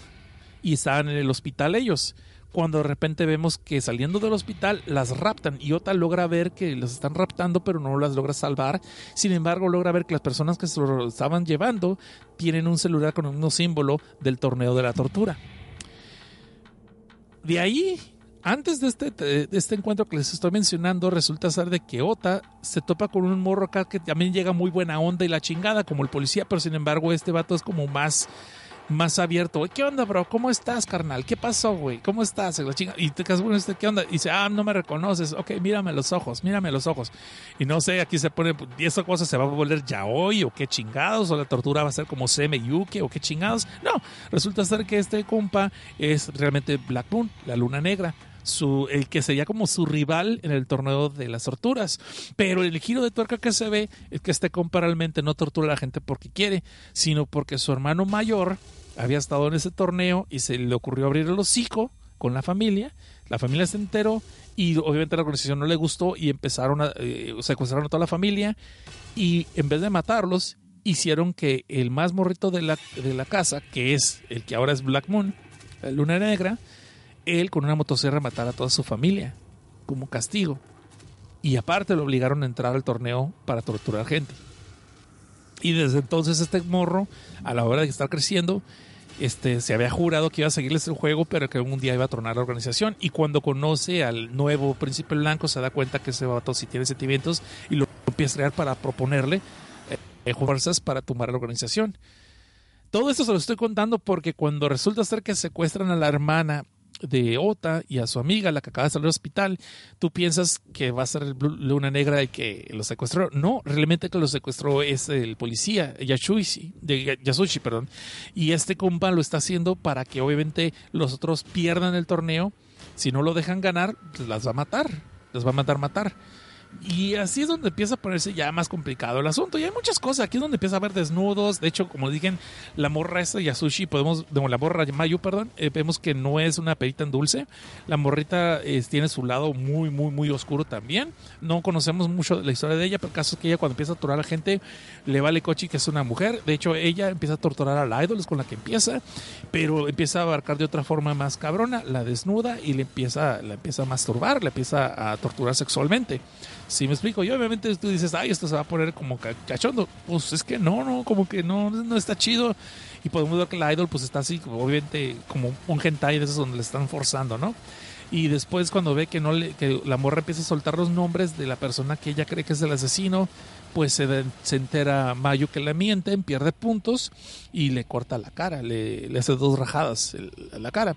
y estaban en el hospital ellos. Cuando de repente vemos que saliendo del hospital las raptan y Ota logra ver que los están raptando pero no las logra salvar. Sin embargo logra ver que las personas que se lo estaban llevando tienen un celular con un símbolo del torneo de la tortura. De ahí, antes de este, de este encuentro que les estoy mencionando, resulta ser de que Ota se topa con un morro acá que también llega muy buena onda y la chingada como el policía, pero sin embargo este vato es como más más abierto. ¿Qué onda, bro? ¿Cómo estás, carnal? ¿Qué pasó, güey? ¿Cómo estás? La chinga- Y te quedas, bueno, ¿qué onda? Y dice, ah, no me reconoces. Ok, mírame los ojos, mírame los ojos. Y no sé, aquí se pone, ¿y esa cosa se va a volver yaoi o qué chingados? ¿O la tortura va a ser como Seme Yuke o qué chingados? No, resulta ser que este compa es realmente Black Moon, la luna negra. Su, el que sería como su rival en el torneo de las torturas. Pero el giro de tuerca que se ve es que este compa realmente no tortura a la gente porque quiere, sino porque su hermano mayor había estado en ese torneo y se le ocurrió abrir el hocico con la familia. La familia se enteró y obviamente la organización no le gustó y empezaron a eh, secuestraron a toda la familia y en vez de matarlos hicieron que el más morrito de la, de la casa, que es el que ahora es Black Moon, luna negra, él con una motosierra matara a toda su familia como castigo. Y aparte lo obligaron a entrar al torneo para torturar gente. Y desde entonces este morro, a la hora de estar creciendo, este, se había jurado que iba a seguirles el juego, pero que un día iba a tronar la organización. Y cuando conoce al nuevo príncipe blanco, se da cuenta que ese vato sí tiene sentimientos y lo empieza a crear para proponerle eh, fuerzas para tumbar la organización. Todo esto se lo estoy contando porque cuando resulta ser que secuestran a la hermana de Ota y a su amiga, la que acaba de salir del hospital, tú piensas que va a ser el Luna Negra el que lo secuestró. No, realmente que lo secuestró es el policía, Yashushi, de perdón. Y este compa lo está haciendo para que obviamente los otros pierdan el torneo. Si no lo dejan ganar, pues las va a matar. Las va a matar, matar. Y así es donde empieza a ponerse ya más complicado el asunto. Y hay muchas cosas. Aquí es donde empieza a haber desnudos. De hecho, como dije, la morra esta Yasushi, podemos, la morra Mayu, perdón, eh, vemos que no es una perita en dulce. La morrita eh, tiene su lado muy, muy, muy oscuro también. No conocemos mucho la historia de ella, pero el caso es que ella cuando empieza a torturar a la gente, le vale cochi que es una mujer. De hecho, ella empieza a torturar a la idol, es con la que empieza, pero empieza a abarcar de otra forma más cabrona, la desnuda y le empieza, la empieza a masturbar, la empieza a torturar sexualmente. Si me explico, y obviamente tú dices, ay, esto se va a poner como ca- cachondo. Pues es que no, no, como que no, no está chido. Y podemos ver que la idol pues está así, obviamente, como un hentai de esos donde le están forzando, ¿no? Y después cuando ve que no le, que la morra empieza a soltar los nombres de la persona que ella cree que es el asesino, pues se, de- se entera Mayu que la mienten, pierde puntos y le corta la cara, le, le hace dos rajadas la cara.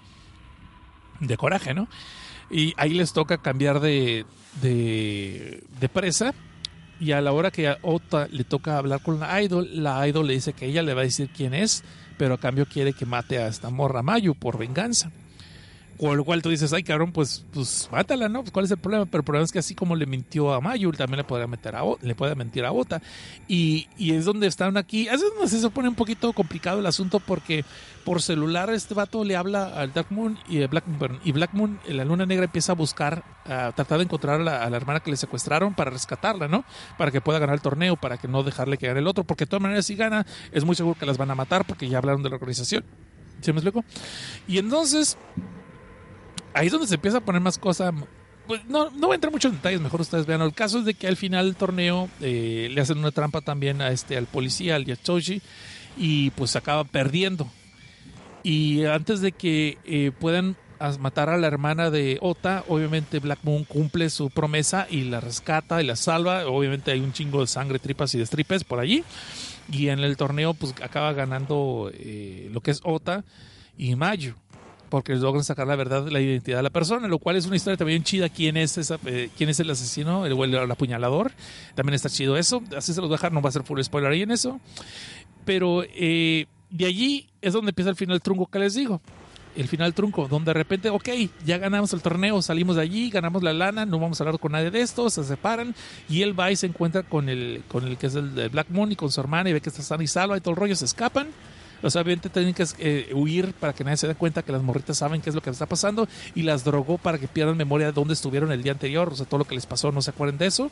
De coraje, ¿no? Y ahí les toca cambiar de, de, de presa. Y a la hora que a Ota le toca hablar con la idol, la idol le dice que ella le va a decir quién es, pero a cambio quiere que mate a esta morra Mayu por venganza. Con lo cual tú dices, ay cabrón, pues, pues mátala, ¿no? Pues, ¿Cuál es el problema? Pero el problema es que así como le mintió a Mayu, también le podría meter a le puede mentir a Ota. Y, y es donde están aquí. Es donde se pone un poquito complicado el asunto porque por celular este vato le habla al Dark Moon y eh, Black Moon, y Black Moon, eh, la luna negra, empieza a buscar, a tratar de encontrar a la, a la hermana que le secuestraron para rescatarla, ¿no? Para que pueda ganar el torneo, para que no dejarle que gane el otro, porque de todas maneras si gana, es muy seguro que las van a matar porque ya hablaron de la organización. ¿Sí me explico? Y entonces, ahí es donde se empieza a poner más cosas. Pues no, no voy a entrar mucho en detalles, mejor ustedes vean. El caso es de que al final del torneo eh, le hacen una trampa también a este, al policía, al Yatsushi, y pues acaba perdiendo. Y antes de que eh, puedan matar a la hermana de Ota, obviamente Black Moon cumple su promesa y la rescata y la salva. Obviamente hay un chingo de sangre, tripas y destripes por allí. Y en el torneo pues acaba ganando eh, lo que es Ota y Mayu. Porque logran sacar la verdad la identidad de la persona, lo cual es una historia también chida. ¿Quién es, esa, eh, quién es el asesino, el, el, el apuñalador? También está chido eso. Así se los voy a dejar, no va a ser full spoiler ahí en eso. Pero eh, de allí es donde empieza el final trunco que les digo. El final trunco, donde de repente, ok, ya ganamos el torneo, salimos de allí, ganamos la lana, no vamos a hablar con nadie de esto, se separan y él va y se encuentra con el, con el que es el de Black Moon y con su hermana y ve que está sana y salva y todo el rollo, se escapan. O sea, obviamente tienen que eh, huir para que nadie se dé cuenta que las morritas saben qué es lo que está pasando y las drogó para que pierdan memoria de dónde estuvieron el día anterior, o sea, todo lo que les pasó, no se acuerden de eso.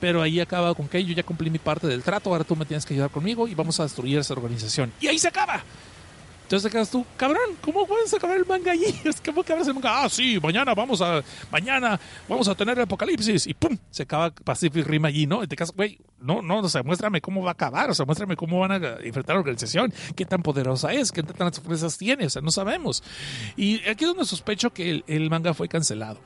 Pero ahí acaba con que yo ya cumplí mi parte del trato, ahora tú me tienes que ayudar conmigo y vamos a destruir esa organización. Y ahí se acaba. Entonces te quedas tú, cabrón, ¿cómo puedes acabar el manga allí? Es que, ¿cómo acabas el manga? Ah, sí, mañana vamos a, mañana vamos a tener el apocalipsis y pum, se acaba Pacific Rim allí, ¿no? Y te quedas, güey, no, no, o sea, muéstrame cómo va a acabar, o sea, muéstrame cómo van a enfrentar la organización, qué tan poderosa es, qué tantas fuerzas tiene, o sea, no sabemos. Y aquí es donde sospecho que el, manga fue cancelado.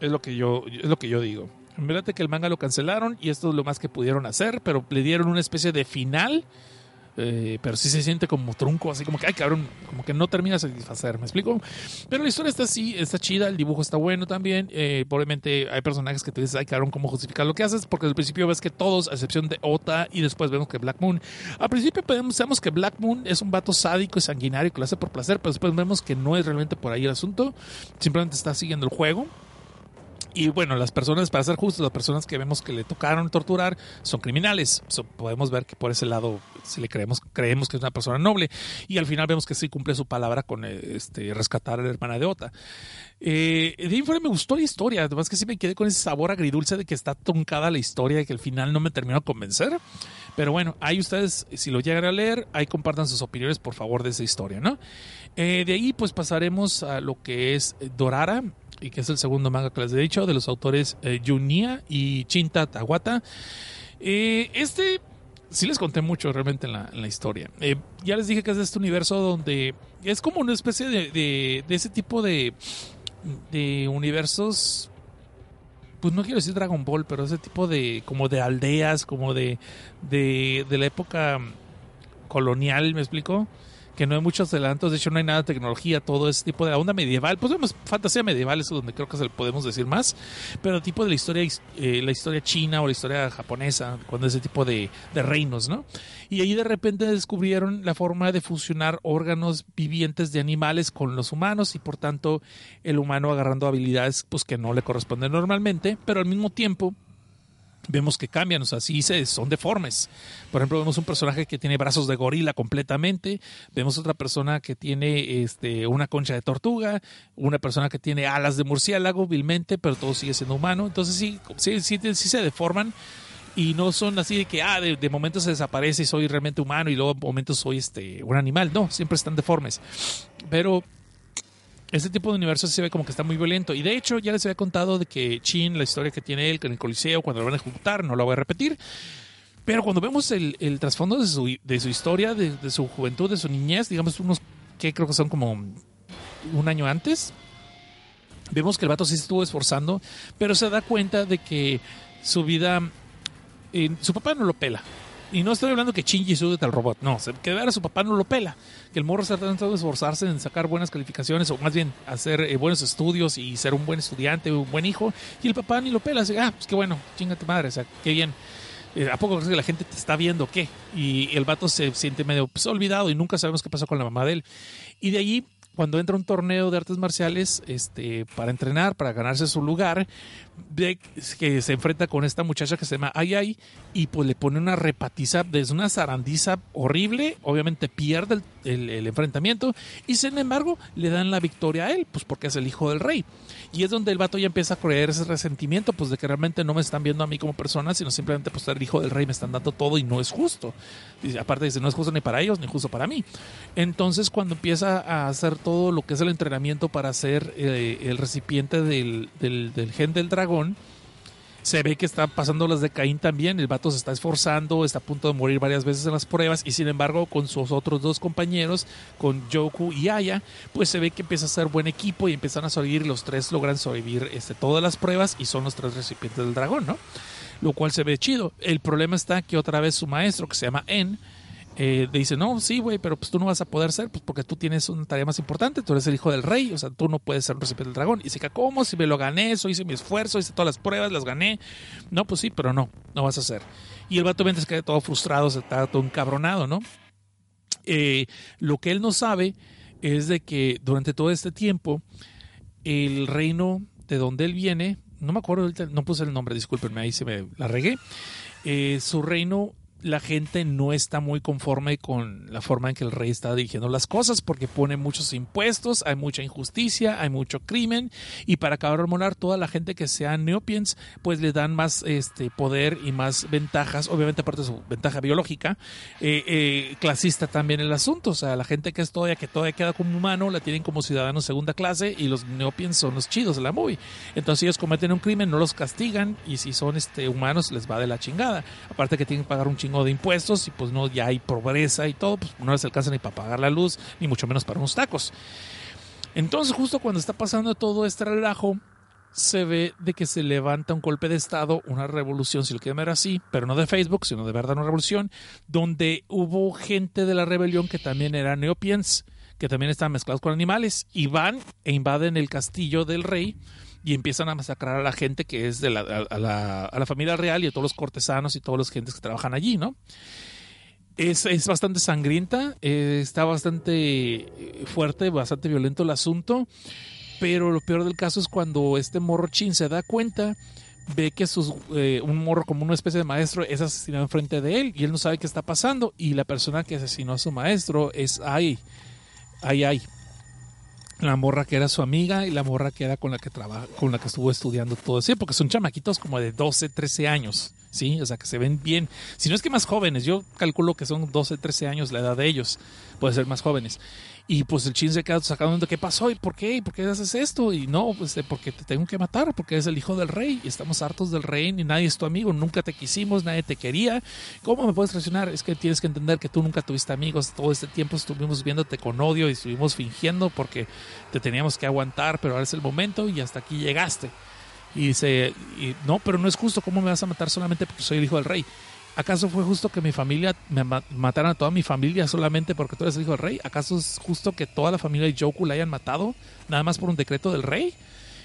Es lo que yo, es lo que yo digo. En que el manga lo cancelaron y esto es lo más que pudieron hacer, pero le dieron una especie de final eh, pero sí se siente como trunco, así como que, ay cabrón, como que no termina de satisfacer, ¿me explico? Pero la historia está así, está chida, el dibujo está bueno también, eh, probablemente hay personajes que te dices, ay cabrón, ¿cómo justificar lo que haces? Porque al principio ves que todos, a excepción de Ota, y después vemos que Black Moon, al principio pensamos que Black Moon es un vato sádico y sanguinario que lo hace por placer, pero después vemos que no es realmente por ahí el asunto, simplemente está siguiendo el juego. Y bueno, las personas, para ser justos, las personas que vemos que le tocaron torturar son criminales. Podemos ver que por ese lado, si le creemos, creemos que es una persona noble. Y al final vemos que sí cumple su palabra con este, rescatar a la hermana de Ota. Eh, de informe me gustó la historia, además que sí me quedé con ese sabor agridulce de que está truncada la historia y que al final no me terminó de convencer. Pero bueno, ahí ustedes, si lo llegan a leer, ahí compartan sus opiniones, por favor, de esa historia, ¿no? Eh, de ahí, pues pasaremos a lo que es Dorara, y que es el segundo manga que les he dicho, de los autores eh, Junia y Chinta Tawata. Eh, este sí les conté mucho realmente en la, la historia. Eh, ya les dije que es de este universo donde es como una especie de, de, de ese tipo de, de universos pues no quiero decir Dragon Ball, pero ese tipo de como de aldeas, como de de, de la época colonial, ¿me explico? Que no hay muchos adelantos, de hecho no hay nada de tecnología, todo ese tipo de la onda medieval, pues vemos fantasía medieval, eso es donde creo que se lo podemos decir más, pero tipo de la historia, eh, la historia china o la historia japonesa, cuando ese tipo de, de reinos, ¿no? Y ahí de repente descubrieron la forma de fusionar órganos vivientes de animales con los humanos y por tanto el humano agarrando habilidades pues que no le corresponden normalmente, pero al mismo tiempo vemos que cambian, o sea, sí se, son deformes. Por ejemplo, vemos un personaje que tiene brazos de gorila completamente, vemos otra persona que tiene este, una concha de tortuga, una persona que tiene alas de murciélago, vilmente, pero todo sigue siendo humano. Entonces sí, sí, sí, se deforman y no son así de que, ah, de, de, momento se desaparece y soy realmente humano y luego de momento soy este, un animal. No, siempre están deformes. Pero este tipo de universo se ve como que está muy violento. Y de hecho, ya les había contado de que Chin, la historia que tiene él con el Coliseo, cuando lo van a ejecutar, no lo voy a repetir. Pero cuando vemos el, trasfondo de su, de su historia, de, de, su juventud, de su niñez, digamos unos que creo que son como un año antes, vemos que el vato sí se estuvo esforzando, pero se da cuenta de que su vida, eh, su papá no lo pela. Y no estoy hablando que Shinji sube al robot, no, que ver a su papá no lo pela, que el morro está tratando de esforzarse en sacar buenas calificaciones o más bien hacer eh, buenos estudios y ser un buen estudiante, un buen hijo, y el papá ni lo pela, así, ah, pues qué bueno, chingate madre, o sea, qué bien. Eh, ¿A poco que la gente te está viendo qué? Y el vato se siente medio pues, olvidado y nunca sabemos qué pasó con la mamá de él. Y de allí cuando entra un torneo de artes marciales este, para entrenar, para ganarse su lugar, que se enfrenta con esta muchacha que se llama Ayay y pues le pone una repatiza desde una zarandiza horrible, obviamente pierde el, el, enfrentamiento y sin embargo le dan la victoria a él, pues porque es el hijo del rey. Y es donde el vato ya empieza a creer ese resentimiento, pues de que realmente no me están viendo a mí como persona, sino simplemente pues ser el hijo del rey me están dando todo y no es justo. Y aparte dice, no es justo ni para ellos ni justo para mí. Entonces cuando empieza a hacer todo lo que es el entrenamiento para ser eh, el recipiente del, del, del gen del dragón, se ve que está pasando las de Caín también. El vato se está esforzando, está a punto de morir varias veces en las pruebas. Y sin embargo, con sus otros dos compañeros, con Yoku y Aya, pues se ve que empieza a ser buen equipo y empiezan a sobrevivir. Los tres logran sobrevivir este, todas las pruebas y son los tres recipientes del dragón, ¿no? Lo cual se ve chido. El problema está que otra vez su maestro, que se llama En, eh, dice, no, sí, güey, pero pues tú no vas a poder ser, pues porque tú tienes una tarea más importante, tú eres el hijo del rey, o sea, tú no puedes ser un recipiente del dragón. Y dice, ¿cómo? Si me lo gané, eso hice mi esfuerzo, hice todas las pruebas, las gané. No, pues sí, pero no, no vas a hacer. Y el vato se queda todo frustrado, se está todo encabronado, ¿no? Eh, lo que él no sabe es de que durante todo este tiempo, el reino de donde él viene, no me acuerdo, no puse el nombre, discúlpenme, ahí se me la regué. Eh, su reino la gente no está muy conforme con la forma en que el rey está dirigiendo las cosas porque pone muchos impuestos, hay mucha injusticia, hay mucho crimen y para acabar toda la gente que sea neopiens pues le dan más este poder y más ventajas, obviamente aparte de su ventaja biológica, eh, eh, clasista también el asunto, o sea, la gente que es todavía que todavía queda como humano la tienen como ciudadanos segunda clase y los neopiens son los chidos de la movie. Entonces ellos cometen un crimen, no los castigan y si son este humanos les va de la chingada. Aparte que tienen que pagar un chingo de impuestos y pues no ya hay pobreza y todo, pues no les alcanza ni para pagar la luz, ni mucho menos para unos tacos. Entonces, justo cuando está pasando todo este relajo, se ve de que se levanta un golpe de Estado, una revolución, si lo quieren ver así, pero no de Facebook, sino de verdad una revolución, donde hubo gente de la rebelión que también eran neopiens, que también estaban mezclados con animales, y van e invaden el castillo del rey y empiezan a masacrar a la gente que es de la, a, la, a la familia real y a todos los cortesanos y todos los gentes que trabajan allí, ¿no? Es, es bastante sangrienta, eh, está bastante eh, fuerte, bastante violento el asunto, pero lo peor del caso es cuando este morro chin se da cuenta, ve que sus, eh, un morro como una especie de maestro es asesinado enfrente de él y él no sabe qué está pasando y la persona que asesinó a su maestro es Ai, Ai Ai, la morra que era su amiga y la morra que era con la que trabaja, con la que estuvo estudiando todo ese, porque son chamaquitos como de 12, 13 años, ¿sí? O sea, que se ven bien, si no es que más jóvenes, yo calculo que son 12, 13 años la edad de ellos, puede ser más jóvenes. Y pues el chin se queda sacando qué pasó y por qué, y por qué haces esto. Y no, pues porque te tengo que matar, porque eres el hijo del rey y estamos hartos del rey y nadie es tu amigo, nunca te quisimos, nadie te quería. ¿Cómo me puedes traicionar? Es que tienes que entender que tú nunca tuviste amigos, todo este tiempo estuvimos viéndote con odio y estuvimos fingiendo porque te teníamos que aguantar, pero ahora es el momento y hasta aquí llegaste. Y dice, y, no, pero no es justo, ¿cómo me vas a matar solamente porque soy el hijo del rey? ¿Acaso fue justo que mi familia me mataran a toda mi familia solamente porque tú eres el hijo del rey? ¿Acaso es justo que toda la familia de Joku la hayan matado nada más por un decreto del rey?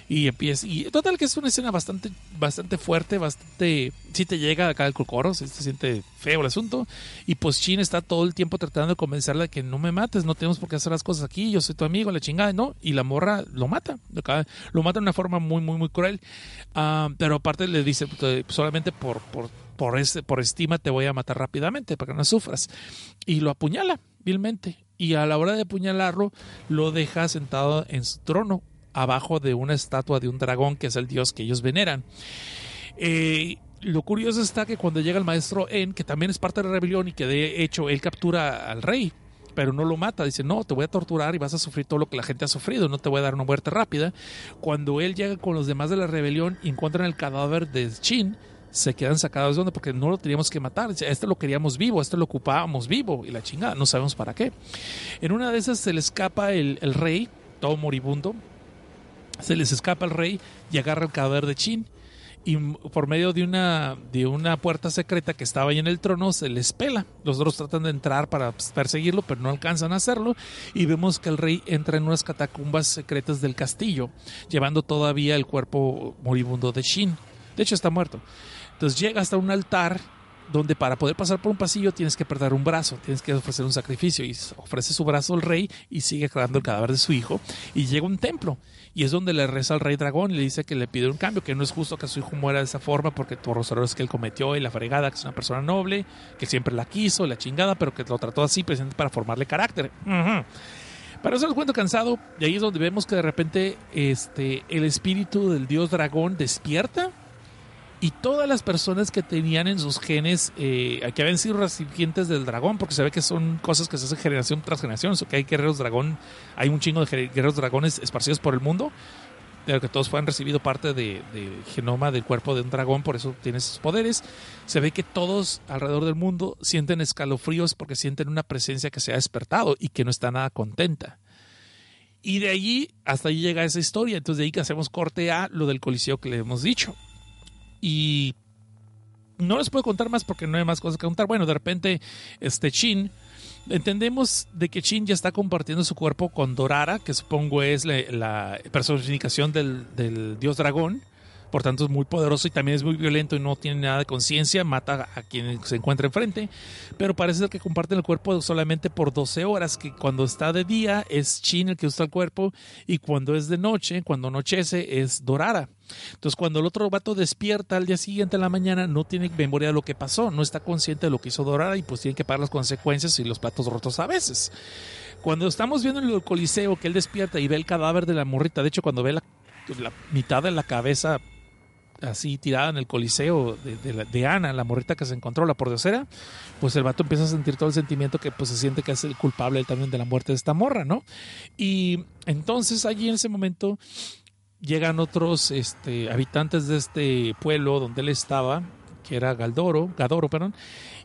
Y empieza, y total que es una escena bastante, bastante fuerte, bastante, si te llega acá el cocoro, si se siente feo el asunto. Y pues Chin está todo el tiempo tratando de convencerla de que no me mates, no tenemos por qué hacer las cosas aquí, yo soy tu amigo, la chingada, ¿no? Y la morra lo mata, lo mata de una forma muy, muy, muy cruel. Uh, pero aparte le dice, solamente por, por por, ese, por estima te voy a matar rápidamente para que no sufras. Y lo apuñala vilmente. Y a la hora de apuñalarlo, lo deja sentado en su trono, abajo de una estatua de un dragón que es el dios que ellos veneran. Eh, lo curioso está que cuando llega el maestro En, que también es parte de la rebelión y que de hecho él captura al rey, pero no lo mata. Dice, no, te voy a torturar y vas a sufrir todo lo que la gente ha sufrido, no te voy a dar una muerte rápida. Cuando él llega con los demás de la rebelión y encuentran el cadáver de Chin, se quedan sacados de onda porque no lo teníamos que matar. Este lo queríamos vivo, este lo ocupábamos vivo y la chingada, no sabemos para qué. En una de esas se le escapa el, el rey, todo moribundo, se les escapa el rey y agarra el cadáver de Chin. Y por medio de una, de una puerta secreta que estaba ahí en el trono, se les pela. Los otros tratan de entrar para perseguirlo, pero no alcanzan a hacerlo. Y vemos que el rey entra en unas catacumbas secretas del castillo, llevando todavía el cuerpo moribundo de Shin. De hecho, está muerto. Entonces llega hasta un altar donde para poder pasar por un pasillo tienes que perder un brazo, tienes que ofrecer un sacrificio y ofrece su brazo al rey y sigue creando el cadáver de su hijo y llega a un templo y es donde le reza al rey dragón y le dice que le pide un cambio, que no es justo que su hijo muera de esa forma porque por los errores que él cometió y la fregada, que es una persona noble, que siempre la quiso, la chingada, pero que lo trató así precisamente para formarle carácter. Para eso el cuento cansado y ahí es donde vemos que de repente este, el espíritu del dios dragón despierta y todas las personas que tenían en sus genes, eh, que habían sido recipientes del dragón, porque se ve que son cosas que se hacen generación tras generación, que hay guerreros dragón, hay un chingo de guerreros dragones esparcidos por el mundo, de que todos han recibido parte del de genoma del cuerpo de un dragón, por eso tiene esos poderes. Se ve que todos alrededor del mundo sienten escalofríos porque sienten una presencia que se ha despertado y que no está nada contenta. Y de allí hasta allí llega esa historia. Entonces de ahí que hacemos corte a lo del coliseo que le hemos dicho. Y no les puedo contar más porque no hay más cosas que contar. Bueno, de repente, este Chin, entendemos de que Chin ya está compartiendo su cuerpo con Dorara, que supongo es la, personificación del, del, dios dragón. Por tanto, es muy poderoso y también es muy violento y no tiene nada de conciencia. Mata a quien se encuentra enfrente. Pero parece ser que comparten el cuerpo solamente por 12 horas. Que cuando está de día es Chin el que usa el cuerpo. Y cuando es de noche, cuando anochece, es Dorara. Entonces, cuando el otro vato despierta al día siguiente en la mañana, no tiene memoria de lo que pasó, no está consciente de lo que hizo Dorada y pues tiene que pagar las consecuencias y los platos rotos a veces. Cuando estamos viendo en el coliseo que él despierta y ve el cadáver de la morrita, de hecho, cuando ve la, la mitad de la cabeza así tirada en el coliseo de, de, Ana, la morrita que se encontró, la pordiosera, pues el vato empieza a sentir todo el sentimiento que pues se siente que es el culpable también de la muerte de esta morra, ¿no? Y entonces allí en ese momento llegan otros este, habitantes de este pueblo donde él estaba, que era Galdoro, Gadoro, perdón,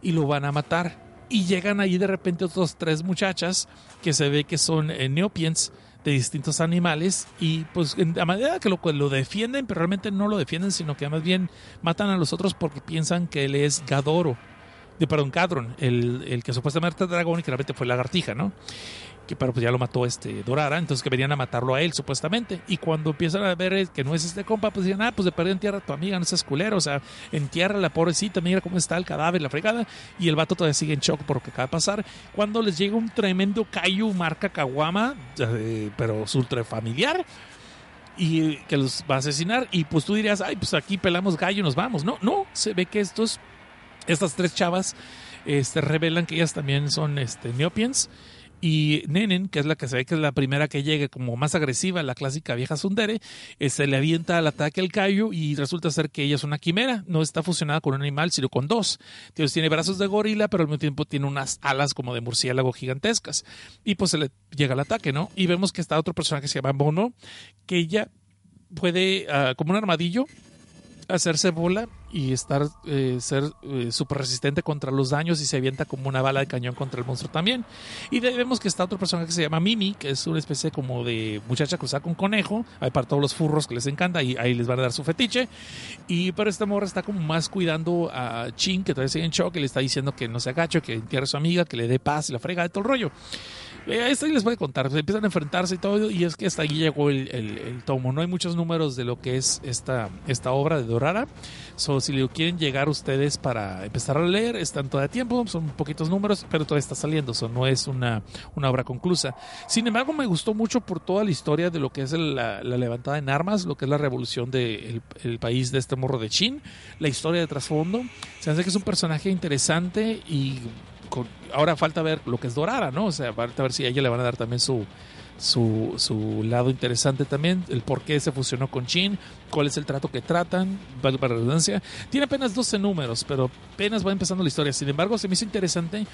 y lo van a matar. Y llegan ahí de repente otros tres muchachas que se ve que son eh, neopiens de distintos animales y pues la manera que lo, lo defienden, pero realmente no lo defienden, sino que más bien matan a los otros porque piensan que él es Gadoro, de, perdón, Cadron, el, el que supuestamente es dragón y que realmente fue lagartija, ¿no? Que pero pues ya lo mató este Dorara, entonces que venían a matarlo a él supuestamente. Y cuando empiezan a ver que no es este compa, pues dicen, ah, pues de perder en tierra a tu amiga, no seas culero, o sea, entierra la pobrecita, mira cómo está el cadáver, la fregada. Y el vato todavía sigue en shock por lo que acaba de pasar. Cuando les llega un tremendo Kaiju marca Kawama, eh, pero su ultra familiar y que los va a asesinar y pues tú dirías, ay, pues aquí pelamos gallo y nos vamos. No, no, se ve que estos, estas tres chavas este, revelan que ellas también son este, neopiens y Nenen, que es la que se ve que es la primera que llegue como más agresiva, la clásica vieja Sundere, eh, se le avienta al ataque al Kaiju y resulta ser que ella es una quimera, no está fusionada con un animal, sino con dos. Entonces tiene brazos de gorila, pero al mismo tiempo tiene unas alas como de murciélago gigantescas. Y pues se le llega el ataque, ¿no? Y vemos que está otro personaje que se llama Mono, que ella puede, ah, como un armadillo, hacerse bola y estar eh, ser eh, súper resistente contra los daños y se avienta como una bala de cañón contra el monstruo también. Y vemos que está otro personaje que se llama Mimi, que es una especie como de muchacha cruzada con conejo, hay para todos los furros que les encanta y ahí les van a dar su fetiche. Y pero esta morra está como más cuidando a Chin, que todavía sigue en shock, y le está diciendo que no se agache, que entierre a su amiga, que le dé paz y la frega de todo el rollo. Eh, esto les voy a contar. empiezan a enfrentarse y todo, y es que hasta ahí llegó el, tomo. No hay muchos números de lo que es esta, esta obra de Dorara. So, si lo quieren llegar ustedes para empezar a leer, están todavía tiempo, son poquitos números, pero todavía está saliendo. So, no es una, una obra conclusa. Sin embargo, me gustó mucho por toda la historia de lo que es la, levantada en armas, lo que es la revolución del el país de este morro de Chin, la historia de trasfondo. Se hace que es un personaje interesante y ahora falta ver lo que es Dorara, ¿no? O sea, falta ver si a ella le van a dar también su, su, lado interesante también, el por qué se fusionó con Chin, cuál es el trato que tratan, para la redundancia. Tiene apenas 12 números, pero apenas va empezando la historia. Sin embargo, se me hizo interesante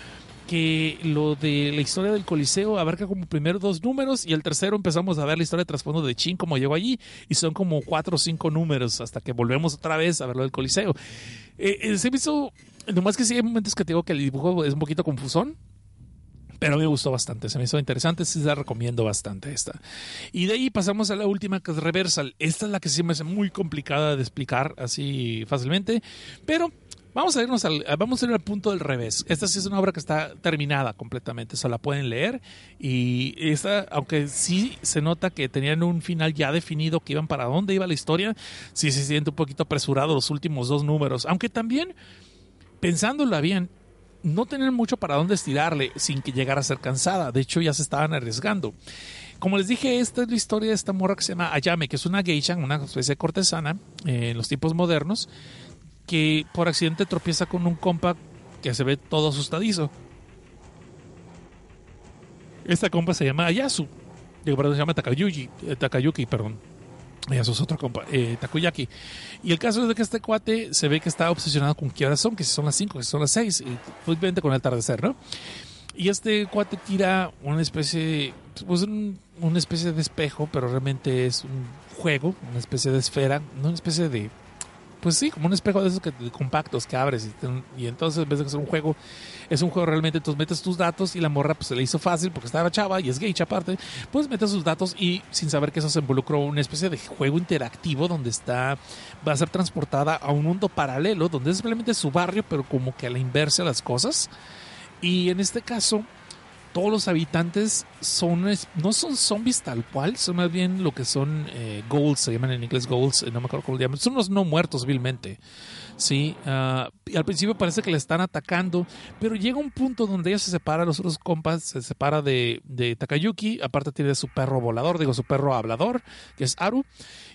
que lo de la historia del Coliseo abarca como primero dos números y el tercero empezamos a ver la historia de trasfondo de Chin, como llegó allí, y son como cuatro o cinco números hasta que volvemos otra vez a ver lo del Coliseo. Eh, eh, se me hizo Nomás que sí hay momentos que te digo que el dibujo es un poquito confusón. Pero me gustó bastante, se me hizo interesante, sí la recomiendo bastante esta. Y de ahí pasamos a la última que es Reversal. Esta es la que sí me hace muy complicada de explicar así fácilmente, pero Vamos a irnos al, vamos a ir al punto del revés. Esta sí es una obra que está terminada completamente, se la pueden leer y esta, aunque sí se nota que tenían un final ya definido, que iban para dónde iba la historia, sí se siente un poquito apresurado los últimos dos números, aunque también pensándolo bien, no tener mucho para dónde estirarle sin que llegara a ser cansada. De hecho, ya se estaban arriesgando. Como les dije, esta es la historia de esta morra que se llama Ayame, que es una geisha, una especie de cortesana eh, en los tiempos modernos, que por accidente tropieza con un compa que se ve todo asustadizo. Esta compa se llama Ayasu. Digo, perdón, se llama Takayuki, eh, Takayuki, perdón. Eso es otro compa, eh, Takoyaki. Y el caso es de que este cuate se ve que está obsesionado con qué horas son, que si son las 5, que son las 6, y obviamente con el atardecer, ¿no? Y este cuate tira una especie, pues una especie de espejo, pero realmente es un juego, una especie de esfera, no una especie de pues sí, como un espejo de esos que, compactos que abres y, entonces en vez de ser un juego, es un juego realmente, entonces metes tus datos y la morra pues se le hizo fácil porque estaba chava y es gay aparte, pues metes sus datos y sin saber que eso se involucró una especie de juego interactivo donde está, va a ser transportada a un mundo paralelo donde es simplemente su barrio pero como que a la inversa las cosas. Y en este caso todos los habitantes son no son zombies tal cual, son más bien lo que son eh, ghouls, se llaman en inglés ghouls, eh, no me acuerdo cómo lo llaman, son unos no muertos vilmente. Sí, y al principio parece que le están atacando, pero llega un punto donde ella se separa, los otros compas se separa de, de Takayuki, aparte tiene su perro volador, digo su perro hablador, que es Aru,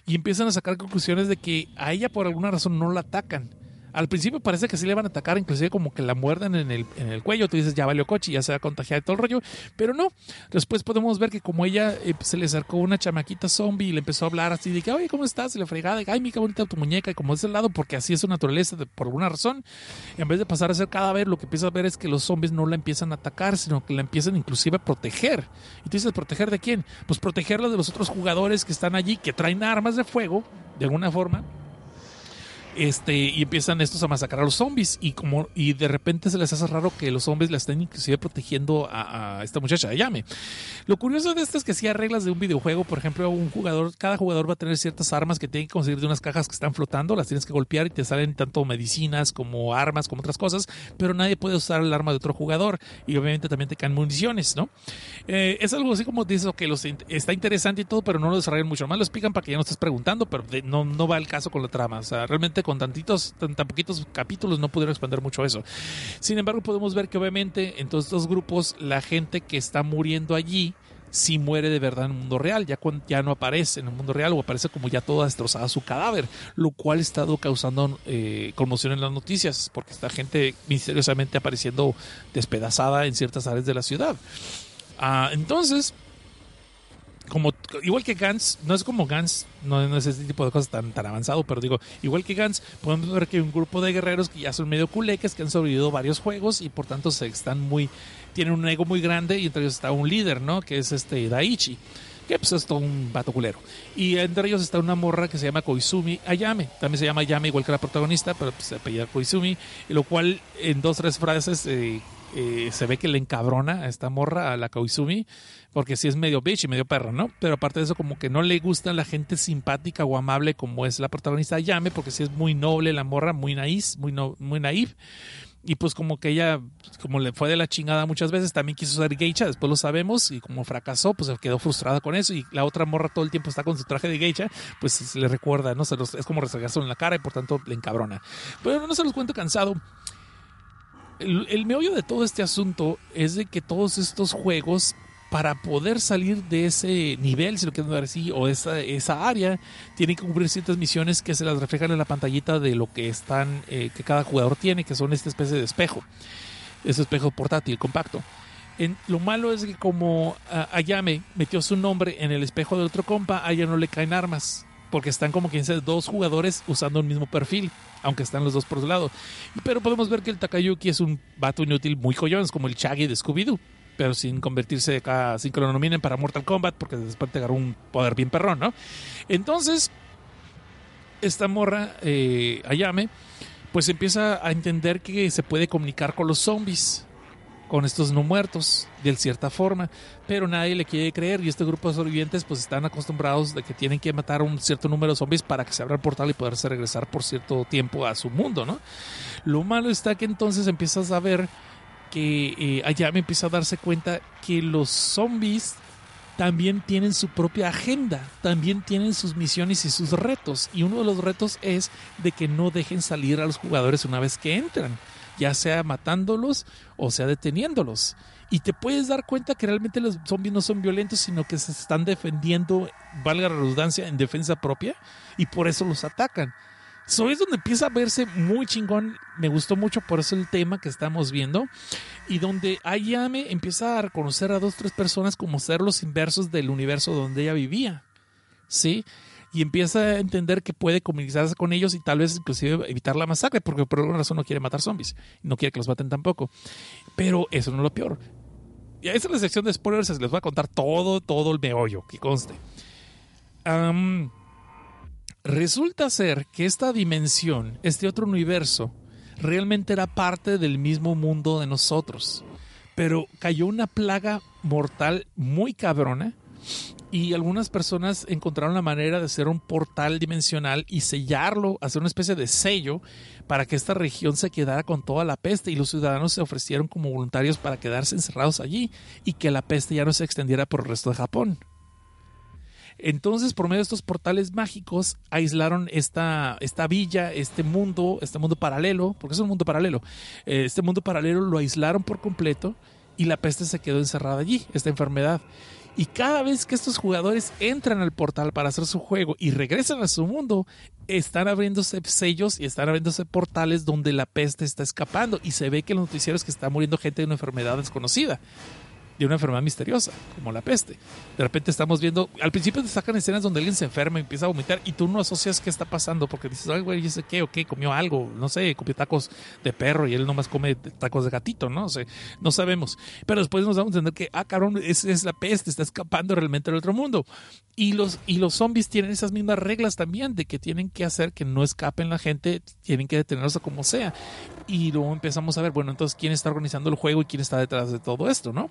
y empiezan a sacar conclusiones de que a ella por alguna razón no la atacan al principio parece que sí le van a atacar, inclusive como que la muerden en el, en el cuello. Tú dices, ya valió coche, ya se va a contagiar de todo el rollo. Pero no. Después podemos ver que como ella eh, se le acercó una chamaquita zombie y le empezó a hablar así de que, oye, ¿cómo estás? Y le fregaba de, ay, mi qué bonita tu muñeca. Y como es el lado, porque así es su naturaleza, por alguna razón, en vez de pasar a ser cadáver, lo que empieza a ver es que los zombies no la empiezan a atacar, sino que la empiezan inclusive a proteger. Y tú dices, ¿proteger de quién? Pues protegerla de los otros jugadores que están allí, que traen armas de fuego, de alguna forma este y empiezan estos a masacrar a los zombies. Y como y de repente se les hace raro que los zombies la estén inclusive protegiendo a, esta muchacha a Yame. Lo curioso de esto es que si hay reglas de un videojuego, por ejemplo, un jugador, cada jugador va a tener ciertas armas que tiene que conseguir de unas cajas que están flotando, las tienes que golpear y te salen tanto medicinas como armas como otras cosas, pero nadie puede usar el arma de otro jugador. Y obviamente también te caen municiones, ¿no? Eh, es algo así como dices, que los, está interesante y todo, pero no lo desarrollan mucho. Más, lo explican para que ya no estés preguntando, pero no, no va el caso con la trama, o sea, realmente con tantitos, tan, poquitos capítulos no pudieron expandir mucho eso. Sin embargo, podemos ver que obviamente en todos estos grupos la gente que está muriendo allí sí muere de verdad en el mundo real, ya, ya no aparece en el mundo real o aparece como ya toda destrozada su cadáver, lo cual ha estado causando eh, conmoción en las noticias, porque está gente misteriosamente apareciendo despedazada en ciertas áreas de la ciudad. Ah, entonces, como igual que Gans, no es como Gans, no, no es ese tipo de cosas tan, tan avanzado, pero digo, igual que Gans, podemos ver que hay un grupo de guerreros que ya son medio culeques, que han sobrevivido varios juegos y por tanto se están muy, tienen un ego muy grande y entre ellos está un líder, ¿no? Que es este Daichi, que pues es todo un vato culero. Y entre ellos está una morra que se llama Koizumi Ayame, también se llama Ayame igual que la protagonista, pero pues, se apellida Koizumi, y lo cual en dos, tres frases... Eh, eh, se ve que le encabrona a esta morra, a la Koizumi, porque sí es medio bitch y medio perra, ¿no? Pero aparte de eso, como que no le gusta la gente simpática o amable como es la protagonista Yame, porque sí es muy noble la morra, muy naíz, muy, no, muy naif. Y pues como que ella, como le fue de la chingada muchas veces, también quiso ser geisha, después lo sabemos, y como fracasó, pues quedó frustrada con eso, y la otra morra todo el tiempo está con su traje de geisha, pues se le recuerda, ¿no? Se los, es como rezagarse en la cara y por tanto le encabrona. Pero no se los cuento cansado. El, meollo de todo este asunto es de que todos estos juegos para poder salir de ese nivel, si lo quieren ver así, o esa, esa área, tienen que cumplir ciertas misiones que se las reflejan en la pantallita de lo que están, eh, que cada jugador tiene, que son esta especie de espejo, ese espejo portátil, compacto. Lo malo es que como uh, Ayame metió su nombre en el espejo del otro compa, a ella no le caen armas, porque están como quien sea dos jugadores usando el mismo perfil, aunque están los dos por su lado. Pero podemos ver que el Takayuki es un vato inútil muy collón, es como el Shaggy de Scooby-Doo pero sin convertirse acá, sin que lo nominen para Mortal Kombat, porque después te agarró un poder bien perrón, ¿no? Entonces, esta morra, eh, Ayame, pues empieza a entender que se puede comunicar con los zombies, con estos no muertos, de cierta forma, pero nadie le quiere creer y este grupo de sobrevivientes pues están acostumbrados de que tienen que matar un cierto número de zombies para que se abra el portal y poderse regresar por cierto tiempo a su mundo, ¿no? Lo malo está que entonces empiezas a ver que eh, allá me empieza a darse cuenta que los zombies también tienen su propia agenda, también tienen sus misiones y sus retos. Y uno de los retos es de que no dejen salir a los jugadores una vez que entran, ya sea matándolos o sea deteniéndolos. Y te puedes dar cuenta que realmente los zombies no son violentos, sino que se están defendiendo, valga la redundancia, en defensa propia, y por eso los atacan. So es donde empieza a verse muy chingón. Me gustó mucho por eso el tema que estamos viendo. Y donde Ayame empieza a reconocer a dos, tres personas como ser los inversos del universo donde ella vivía. ¿Sí? Y empieza a entender que puede comunicarse con ellos y tal vez inclusive evitar la masacre, porque por alguna razón no quiere matar zombies. No quiere que los maten tampoco. Pero eso no es lo peor. Y esa es la de spoilers. Les voy a contar todo, todo el meollo, que conste. Resulta ser que esta dimensión, este otro universo, realmente era parte del mismo mundo de nosotros. Pero cayó una plaga mortal muy cabrona y algunas personas encontraron la manera de hacer un portal dimensional y sellarlo, hacer una especie de sello para que esta región se quedara con toda la peste y los ciudadanos se ofrecieron como voluntarios para quedarse encerrados allí y que la peste ya no se extendiera por el resto de Japón. Entonces, por medio de estos portales mágicos, aislaron esta, esta villa, este mundo, este mundo paralelo, porque es un mundo paralelo. Eh, Este mundo paralelo lo aislaron por completo y la peste se quedó encerrada allí, esta enfermedad. Y cada vez que estos jugadores entran al portal para hacer su juego y regresan a su mundo, están abriéndose sellos y están abriéndose portales donde la peste está escapando. Y se ve que en los noticieros que está muriendo gente de una enfermedad desconocida. De una enfermedad misteriosa, como la peste. De repente estamos viendo, al principio te sacan escenas donde alguien se enferma y empieza a vomitar y tú no asocias qué está pasando porque dices, ay, güey, ¿y qué o qué? Comió algo, no sé, comió tacos de perro y él nomás come tacos de gatito, ¿no? O sea, no sabemos. Pero después nos damos a entender que, ah, cabrón, es, es la peste, está escapando realmente del otro mundo. Y los, y los zombies tienen esas mismas reglas también de que tienen que hacer que no escapen la gente, tienen que detenerlos como sea. Y luego empezamos a ver, bueno, entonces, ¿quién está organizando el juego y quién está detrás de todo esto, no?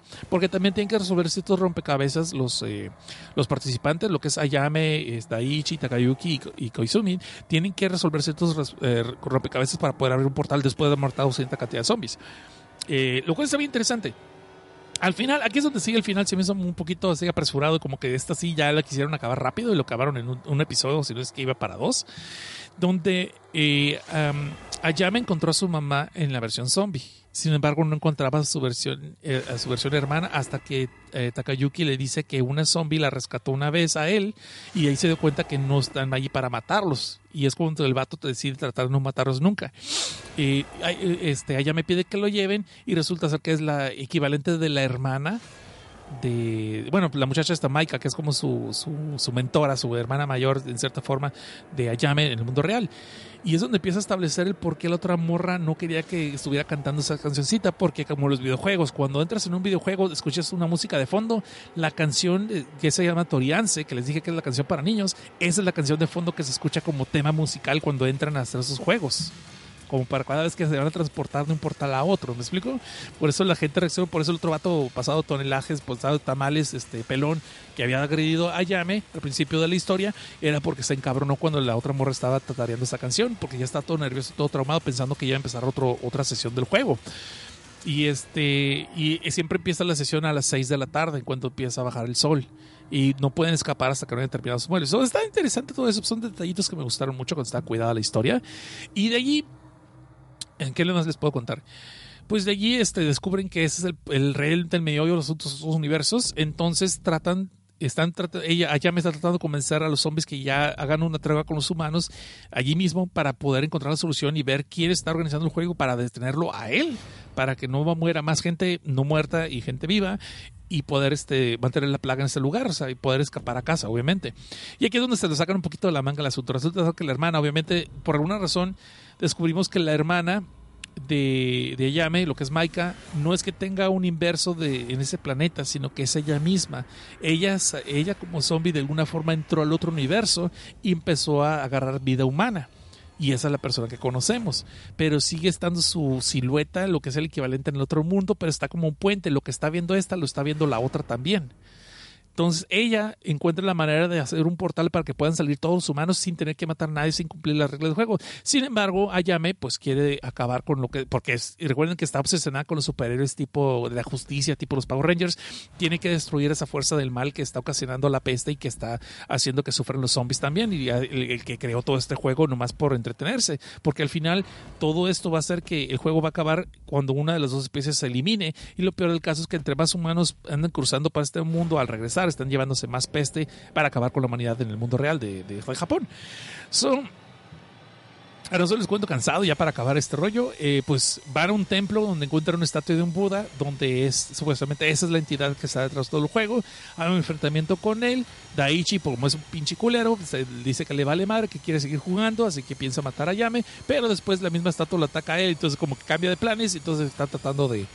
También tienen que resolver ciertos rompecabezas los, eh, los participantes, lo que es Ayame, Daichi, Takayuki y, Koizumi, tienen que resolver ciertos eh, rompecabezas para poder abrir un portal después de haber matado cierta cantidad de zombies. Eh, lo cual está bien interesante. Al final, aquí es donde sigue el final, se me hizo un poquito así apresurado, como que esta sí ya la quisieron acabar rápido y lo acabaron en un, episodio, si no es que iba para dos, donde Ayame encontró a su mamá en la versión zombie sin embargo, no encontraba su versión, eh, a su versión hermana hasta que eh, Takayuki le dice que una zombie la rescató una vez a él y ahí se dio cuenta que no están allí para matarlos. Y es cuando el vato decide tratar de no matarlos nunca. Y este, ella me pide que lo lleven y resulta ser que es la equivalente de la hermana de, bueno, la muchacha esta Maika, que es como su, su, su, mentora, su hermana mayor, en cierta forma, de Ayame en el mundo real. Y es donde empieza a establecer el por qué la otra morra no quería que estuviera cantando esa cancioncita, porque como los videojuegos, cuando entras en un videojuego, escuchas una música de fondo, la canción eh, que se llama Toriance, que les dije que es la canción para niños, esa es la canción de fondo que se escucha como tema musical cuando entran a hacer esos juegos como para cada vez que se van a transportar de un portal a otro, ¿me explico? Por eso la gente reaccionó, por eso el otro vato pasado tonelajes, pasado tamales, este pelón, que había agredido a Yame al principio de la historia, era porque se encabronó cuando la otra morra estaba tatareando esa canción, porque ya está todo nervioso, todo traumado, pensando que iba a empezar otro, otra sesión del juego. Y este y siempre empieza la sesión a las 6 de la tarde, en cuanto empieza a bajar el sol. Y no pueden escapar hasta que no hayan terminado sus muebles. está interesante todo eso. Son detallitos que me gustaron mucho cuando estaba cuidada la historia. Y de allí ¿En qué más les puedo contar? Pues de allí este, descubren que ese es el, el rey del medio de los otros universos. Entonces tratan están ella allá me está tratando de convencer a los zombies que ya hagan una tregua con los humanos allí mismo para poder encontrar la solución y ver quién está organizando el juego para detenerlo a él, para que no muera más gente no muerta y gente viva y poder este, mantener la plaga en ese lugar, o sea, y poder escapar a casa, obviamente. Y aquí es donde se le sacan un poquito de la manga el asunto. Resulta que la hermana, obviamente, por alguna razón, descubrimos que la hermana de, de Ayame, lo que es Maika, no es que tenga un inverso de, en ese planeta, sino que es ella misma. Ella, ella como zombie de alguna forma entró al otro universo y empezó a agarrar vida humana. Y esa es la persona que conocemos. Pero sigue estando su silueta, lo que es el equivalente en el otro mundo, pero está como un puente. Lo que está viendo esta, lo está viendo la otra también. Entonces ella encuentra la manera de hacer un portal para que puedan salir todos los humanos sin tener que matar a nadie, sin cumplir las reglas del juego. Sin embargo, Ayame pues quiere acabar con lo que, porque recuerden que está obsesionada con los superhéroes tipo de la justicia, tipo los Power Rangers, tiene que destruir esa fuerza del mal que está ocasionando la peste y que está haciendo que sufran los zombies también y el, que creó todo este juego nomás por entretenerse, porque al final todo esto va a hacer que el juego va a acabar cuando una de las dos especies se elimine y lo peor del caso es que entre más humanos andan cruzando para este mundo al regresar están llevándose más peste para acabar con la humanidad en el mundo real de, Japón. Son Ahora solo les cuento cansado ya para acabar este rollo. Eh, pues van a un templo donde encuentran una estatua de un Buda, donde es supuestamente esa es la entidad que está detrás de todo el juego. Hay un enfrentamiento con él. Daichi, como es un pinche culero, dice que le vale madre, que quiere seguir jugando, así que piensa matar a Yame. Pero después la misma estatua lo ataca a él, entonces como que cambia de planes y entonces está tratando de,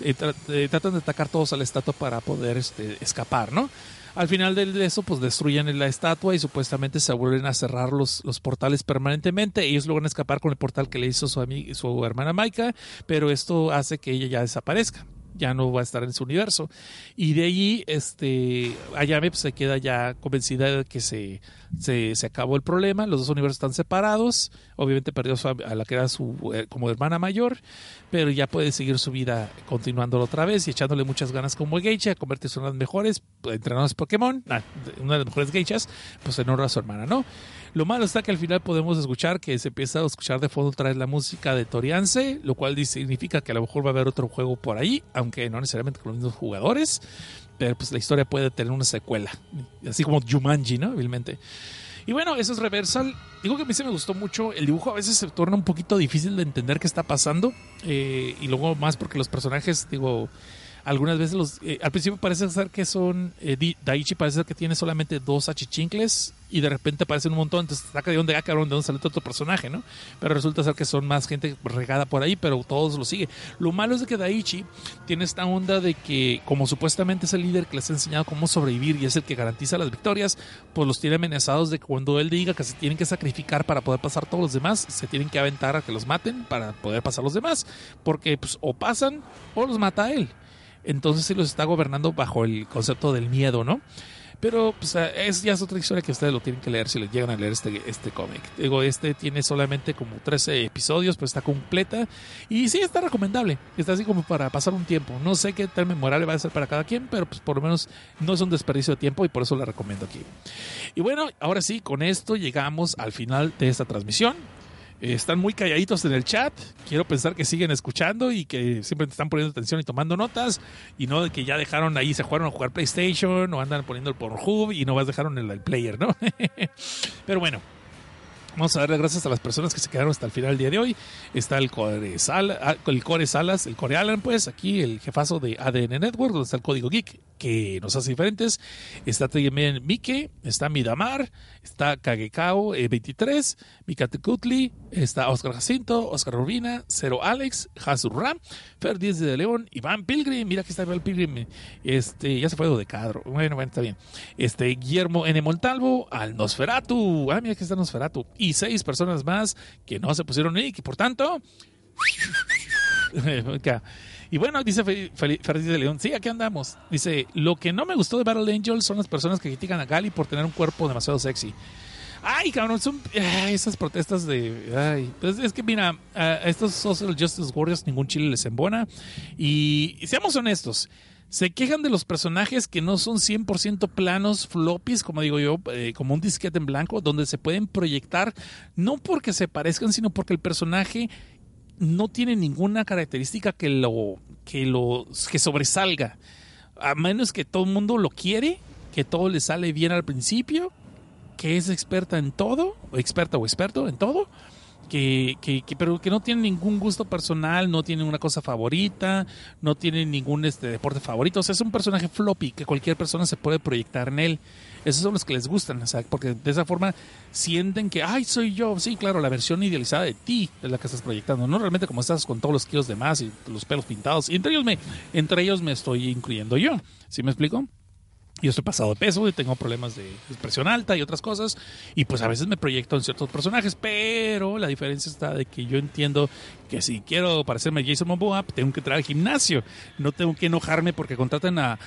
eh, tratan de atacar todos a la estatua para poder este, escapar, ¿no? Al final de eso, pues destruyen la estatua y supuestamente se vuelven a cerrar los, los portales permanentemente. Ellos logran escapar con el portal que le hizo su, su hermana Maika, pero esto hace que ella ya desaparezca ya no va a estar en su universo. Y de allí, este, Ayame pues, se queda ya convencida de que se, se, se, acabó el problema, los dos universos están separados, obviamente perdió a, la que era su eh, como hermana mayor, pero ya puede seguir su vida continuándolo otra vez y echándole muchas ganas como geisha, convertirse en una de las mejores entrenadas Pokémon, ah, una de las mejores geishas, pues en honra a su hermana, ¿no? Lo malo está que al final podemos escuchar que se empieza a escuchar de fondo otra la música de Toriance, lo cual significa que a lo mejor va a haber otro juego por ahí, aunque no necesariamente con los mismos jugadores pero pues la historia puede tener una secuela, así como Jumanji, ¿no? Obviamente. Y bueno, eso es Reversal. Digo que a mí se me gustó mucho. El dibujo a veces se torna un poquito difícil de entender qué está pasando. Eh, y luego más porque los personajes, digo, Algunas veces los... eh, al principio parece ser que son... eh, Daichi parece ser que tiene solamente dos achichincles y de repente aparecen un montón, entonces saca de dónde, ah, cabrón, de dónde sale otro personaje, ¿no? Pero resulta ser que son más gente regada por ahí, pero todos lo siguen. Lo malo es que Daichi tiene esta onda de que, como supuestamente es el líder que les ha enseñado cómo sobrevivir y es el que garantiza las victorias, pues los tiene amenazados de que cuando él diga que se tienen que sacrificar para poder pasar todos los demás, se tienen que aventar a que los maten para poder pasar los demás, porque pues o pasan o los mata él. Entonces sí los está gobernando bajo el concepto del miedo, ¿no? Pero pues, eh, es, ya es otra historia que ustedes lo tienen que leer si les llegan a leer este, este cómic. Digo, este tiene solamente como 13 episodios, pero está completa. Y sí, está recomendable. Está así como para pasar un tiempo. No sé qué tan memorable va a ser para cada quien, pero pues por lo menos no es un desperdicio de tiempo y por eso la recomiendo aquí. Y bueno, ahora sí, con esto llegamos al final de esta transmisión. Eh, están muy calladitos en el chat. Quiero pensar que siguen escuchando y que siempre están poniendo atención y tomando notas. Y no de que ya dejaron ahí, se jugaron a jugar PlayStation o andan poniendo el Pornhub y no vas dejaron el, el player, ¿no? Pero bueno. Vamos a darle gracias a las personas que se quedaron hasta el final del día de hoy. Está el Core, Sal- ah, el Core Salas, el Core Alan, pues aquí el jefazo de ADN Network, donde está el código Geek, que nos hace diferentes. Está también Mike, está Midamar, está Kagekao eh, 23, Mika Tecutli, está Oscar Jacinto, Oscar Rubina, Cero Alex, Ram, Fer Díaz de León, Iván Pilgrim, mira que está Iván Pilgrim, este, ya se fue de cadro, bueno, bueno, está bien. Este, Guillermo N. Montalvo, al Nosferatu, ah, mira que está Nosferatu, y seis personas más que no se pusieron nick, y por tanto. Y bueno, dice Fernández de León, sí, aquí andamos. Dice, lo que no me gustó de Battle Angel son las personas que critican a Gali por tener un cuerpo demasiado sexy. Ay, cabrón, son esas protestas de... Ay, pues es que mira, a estos Social Justice Warriors ningún chile les embona. Y, y seamos honestos, se quejan de los personajes que no son 100% planos, floppies, como digo yo, eh, como un disquete en blanco, donde se pueden proyectar, no porque se parezcan, sino porque el personaje no tiene ninguna característica que lo que lo que sobresalga a menos que todo el mundo lo quiere que todo le sale bien al principio que es experta en todo o experta o experto en todo que, que, que- pero que no tiene ningún gusto personal, no tiene una cosa favorita, no tiene ningún este deporte favorito, o sea, es un personaje floppy que cualquier persona se puede proyectar en él. Esos son los que les gustan, o sea, porque de esa forma sienten que, ay, soy yo, sí, claro, la versión idealizada de ti es la que estás proyectando, no realmente como estás con todos los kilos de más y los pelos pintados, y entre ellos me, entre ellos me estoy incluyendo yo, ¿sí me explico? Yo estoy pasado de peso y tengo problemas de presión alta y otras cosas. Y pues a veces me proyecto en ciertos personajes, pero la diferencia está de que yo entiendo que si quiero parecerme a Jason Momoa, tengo que entrar al gimnasio. No tengo que enojarme porque contraten a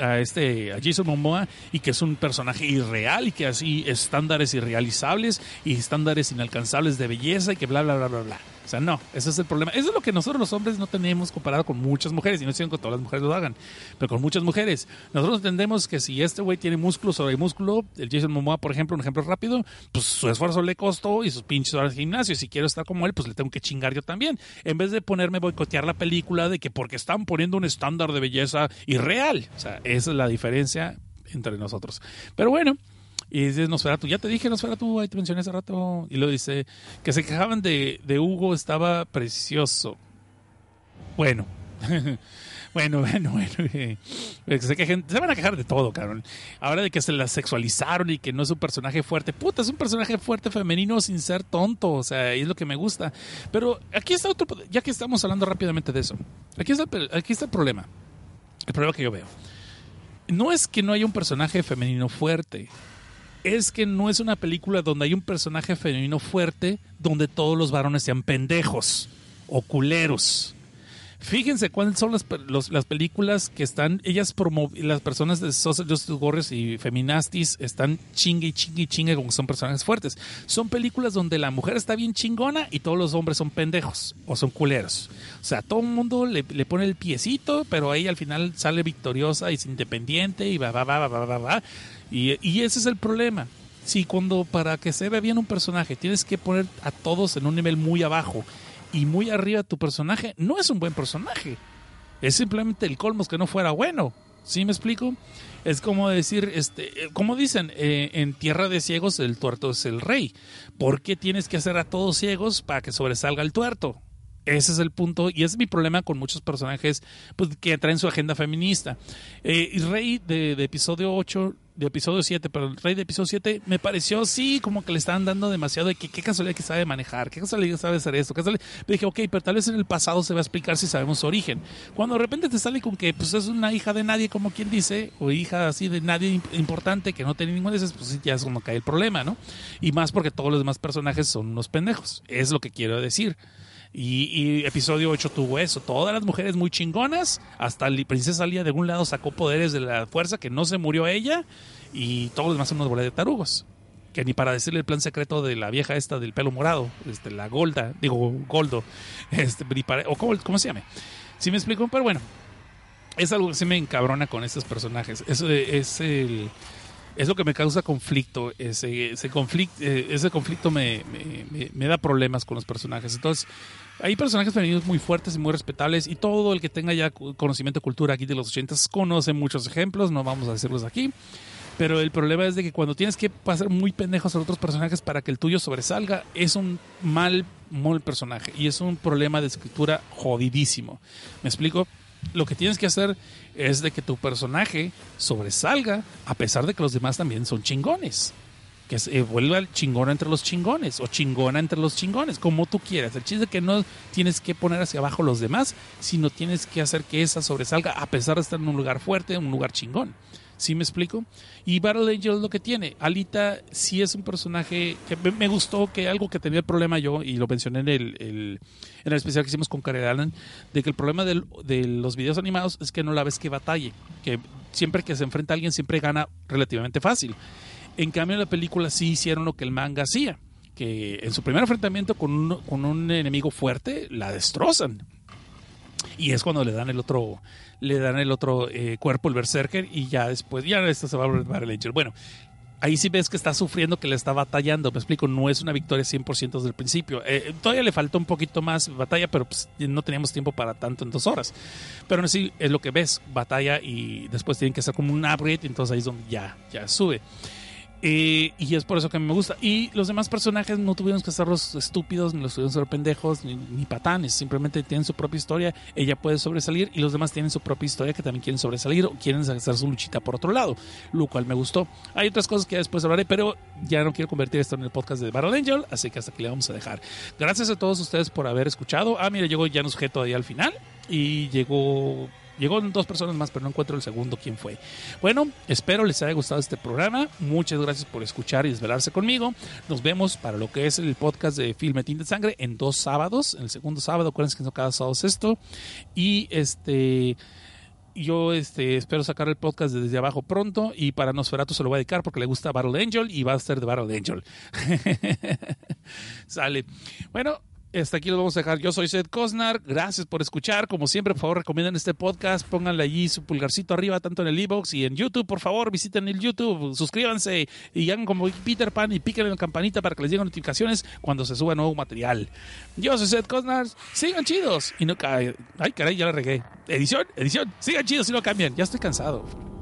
a este, a Jason Momoa y que es un personaje irreal y que así estándares irrealizables y estándares inalcanzables de belleza y que bla, bla, bla, bla, bla. O sea, no, ese es el problema. Eso es lo que nosotros los hombres no tenemos comparado con muchas mujeres. Y no estoy que todas las mujeres lo hagan, pero con muchas mujeres. Nosotros entendemos que si este güey tiene músculo sobre músculo, el Jason Momoa, por ejemplo, un ejemplo rápido, pues su esfuerzo le costó y sus pinches horas de gimnasio. Si quiero estar como él, pues le tengo que chingar yo también. En vez de ponerme a boicotear la película de que porque están poniendo un estándar de belleza irreal. O sea, esa es la diferencia entre nosotros. Pero bueno. Y dice Nosferatu, ya te dije Nosferatu, ahí te mencioné hace rato. Y luego dice que se quejaban de, de Hugo, estaba precioso. Bueno. bueno, bueno, bueno. que se, van a quejar de todo, cabrón. Ahora de que se la sexualizaron y que no es un personaje fuerte. Puta, es un personaje fuerte femenino sin ser tonto. O sea, es lo que me gusta. Pero aquí está otro, ya que estamos hablando rápidamente de eso. Aquí está, aquí está el problema. El problema que yo veo. No es que no haya un personaje femenino fuerte es que no es una película donde hay un personaje femenino fuerte donde todos los varones sean pendejos o culeros. Fíjense cuáles son las, las películas que están, ellas las personas de Social Justice Warriors y Feminastis están chingue y chingue y chingue como son personajes fuertes. Son películas donde la mujer está bien chingona y todos los hombres son pendejos o son culeros. O sea, todo el mundo le, le pone el piecito, pero ahí al final sale victoriosa y es independiente y va, va, va, va, va, va, va. Y, y ese es el problema. Si cuando para que se vea bien un personaje tienes que poner a todos en un nivel muy abajo y muy arriba tu personaje, no es un buen personaje. Es simplemente el colmos que no fuera bueno. ¿Sí me explico? Es como decir, este, eh, como dicen, eh, en tierra de ciegos el tuerto es el rey. ¿Por qué tienes que hacer a todos ciegos para que sobresalga el tuerto? Ese es el punto y es mi problema con muchos personajes pues, que traen su agenda feminista. Eh, y Rey de, episodio 8 de episodio 7, pero el rey de episodio 7 me pareció, sí, como que le estaban dando demasiado de que qué casualidad que sabe manejar, qué casualidad que sabe hacer esto, casualidad. Dije, ok, pero tal vez en el pasado se va a explicar si sabemos su origen. Cuando de repente te sale con que pues es una hija de nadie, como quien dice, o hija así de nadie importante que no tiene ningún de esos, pues ya es como cae el problema, ¿no? Y más porque todos los demás personajes son unos pendejos, es lo que quiero decir. Y, episodio 8 tuvo eso. Todas las mujeres muy chingonas. Hasta la princesa Lía de algún lado sacó poderes de la fuerza que no se murió ella. Y todos los demás son unos bolas de tarugos. Que ni para decirle el plan secreto de la vieja esta del pelo morado. Este, la Golda. Digo, Goldo. Este, o cómo, se llame. ¿Sí me explico? Pero bueno. Es algo que se me encabrona con estos personajes. Eso es el es lo que me causa conflicto. Ese, eh, conflicto me, da problemas con los personajes. Entonces, hay personajes femeninos muy fuertes y muy respetables y todo el que tenga ya conocimiento de cultura aquí de los 80 conoce muchos ejemplos, no vamos a decirlos aquí. Pero el problema es de que cuando tienes que pasar muy pendejos a otros personajes para que el tuyo sobresalga, es un mal, mal personaje y es un problema de escritura jodidísimo. ¿Me explico? lo que tienes que hacer es de que tu personaje sobresalga a pesar de que los demás también son chingones. Que se vuelva chingona entre los chingones o chingona entre los chingones, como tú quieras. El chiste es que no tienes que poner hacia abajo los demás, sino tienes que hacer que esa sobresalga a pesar de estar en un lugar fuerte, en un lugar chingón. ¿Sí me explico? Y Battle Angel es lo que tiene. Alita sí es un personaje que me, gustó, que algo que tenía el problema yo, y lo mencioné en el, en el especial que hicimos con Karen Allen, de que el problema de los videos animados es que no la ves que batalle, que siempre que se enfrenta a alguien siempre gana relativamente fácil. En cambio en la película sí hicieron lo que el manga hacía, que en su primer enfrentamiento con un, con un enemigo fuerte la destrozan. Y es cuando le dan el otro le dan el otro eh, cuerpo, el Berserker, y ya después, ya esto se va a volver el Angel. Bueno, ahí sí ves que está sufriendo, que le está batallando. Me explico, no es una victoria 100% desde el principio. Eh, todavía le faltó un poquito más batalla, pero pues, no teníamos tiempo para tanto en dos horas. Pero así es lo que ves, batalla y después tienen que hacer como un upgrade, entonces ahí es donde ya, ya sube. Eh, y es por eso que me gusta. Y los demás personajes no tuvieron que hacerlos estúpidos, ni los tuvieron que ser pendejos, ni, patanes. Simplemente tienen su propia historia. Ella puede sobresalir y los demás tienen su propia historia que también quieren sobresalir o quieren hacer su luchita por otro lado. Lo cual me gustó. Hay otras cosas que después hablaré, pero ya no quiero convertir esto en el podcast de Battle Angel. Así que hasta aquí le vamos a dejar. Gracias a todos ustedes por haber escuchado. Ah, mira, llegó Janus Geto ahí al final. Y llegó Llegó dos personas más, pero no encuentro el segundo quién fue. Bueno, espero les haya gustado este programa. Muchas gracias por escuchar y desvelarse conmigo. Nos vemos para lo que es el podcast de Filme Tinta Sangre en dos sábados. En el segundo sábado, acuérdense que no cada sábado es esto. Y este yo este, espero sacar el podcast desde abajo pronto y para Nosferatu se lo voy a dedicar porque le gusta Battle Angel y va a ser de Battle Angel. Sale. Bueno, hasta aquí lo vamos a dejar. Yo soy Seth Cosnar. Gracias por escuchar. Como siempre, por favor, recomienden este podcast. Pónganle allí su pulgarcito arriba, tanto en el e-box y en YouTube. Por favor, visiten el YouTube, suscríbanse y hagan como Peter Pan y piquen en la campanita para que les lleguen notificaciones cuando se suba nuevo material. Yo soy Seth Cosnar. Sigan chidos. Y no Ay, caray, ya la regué. Edición, edición. Sigan chidos y no cambien. Ya estoy cansado.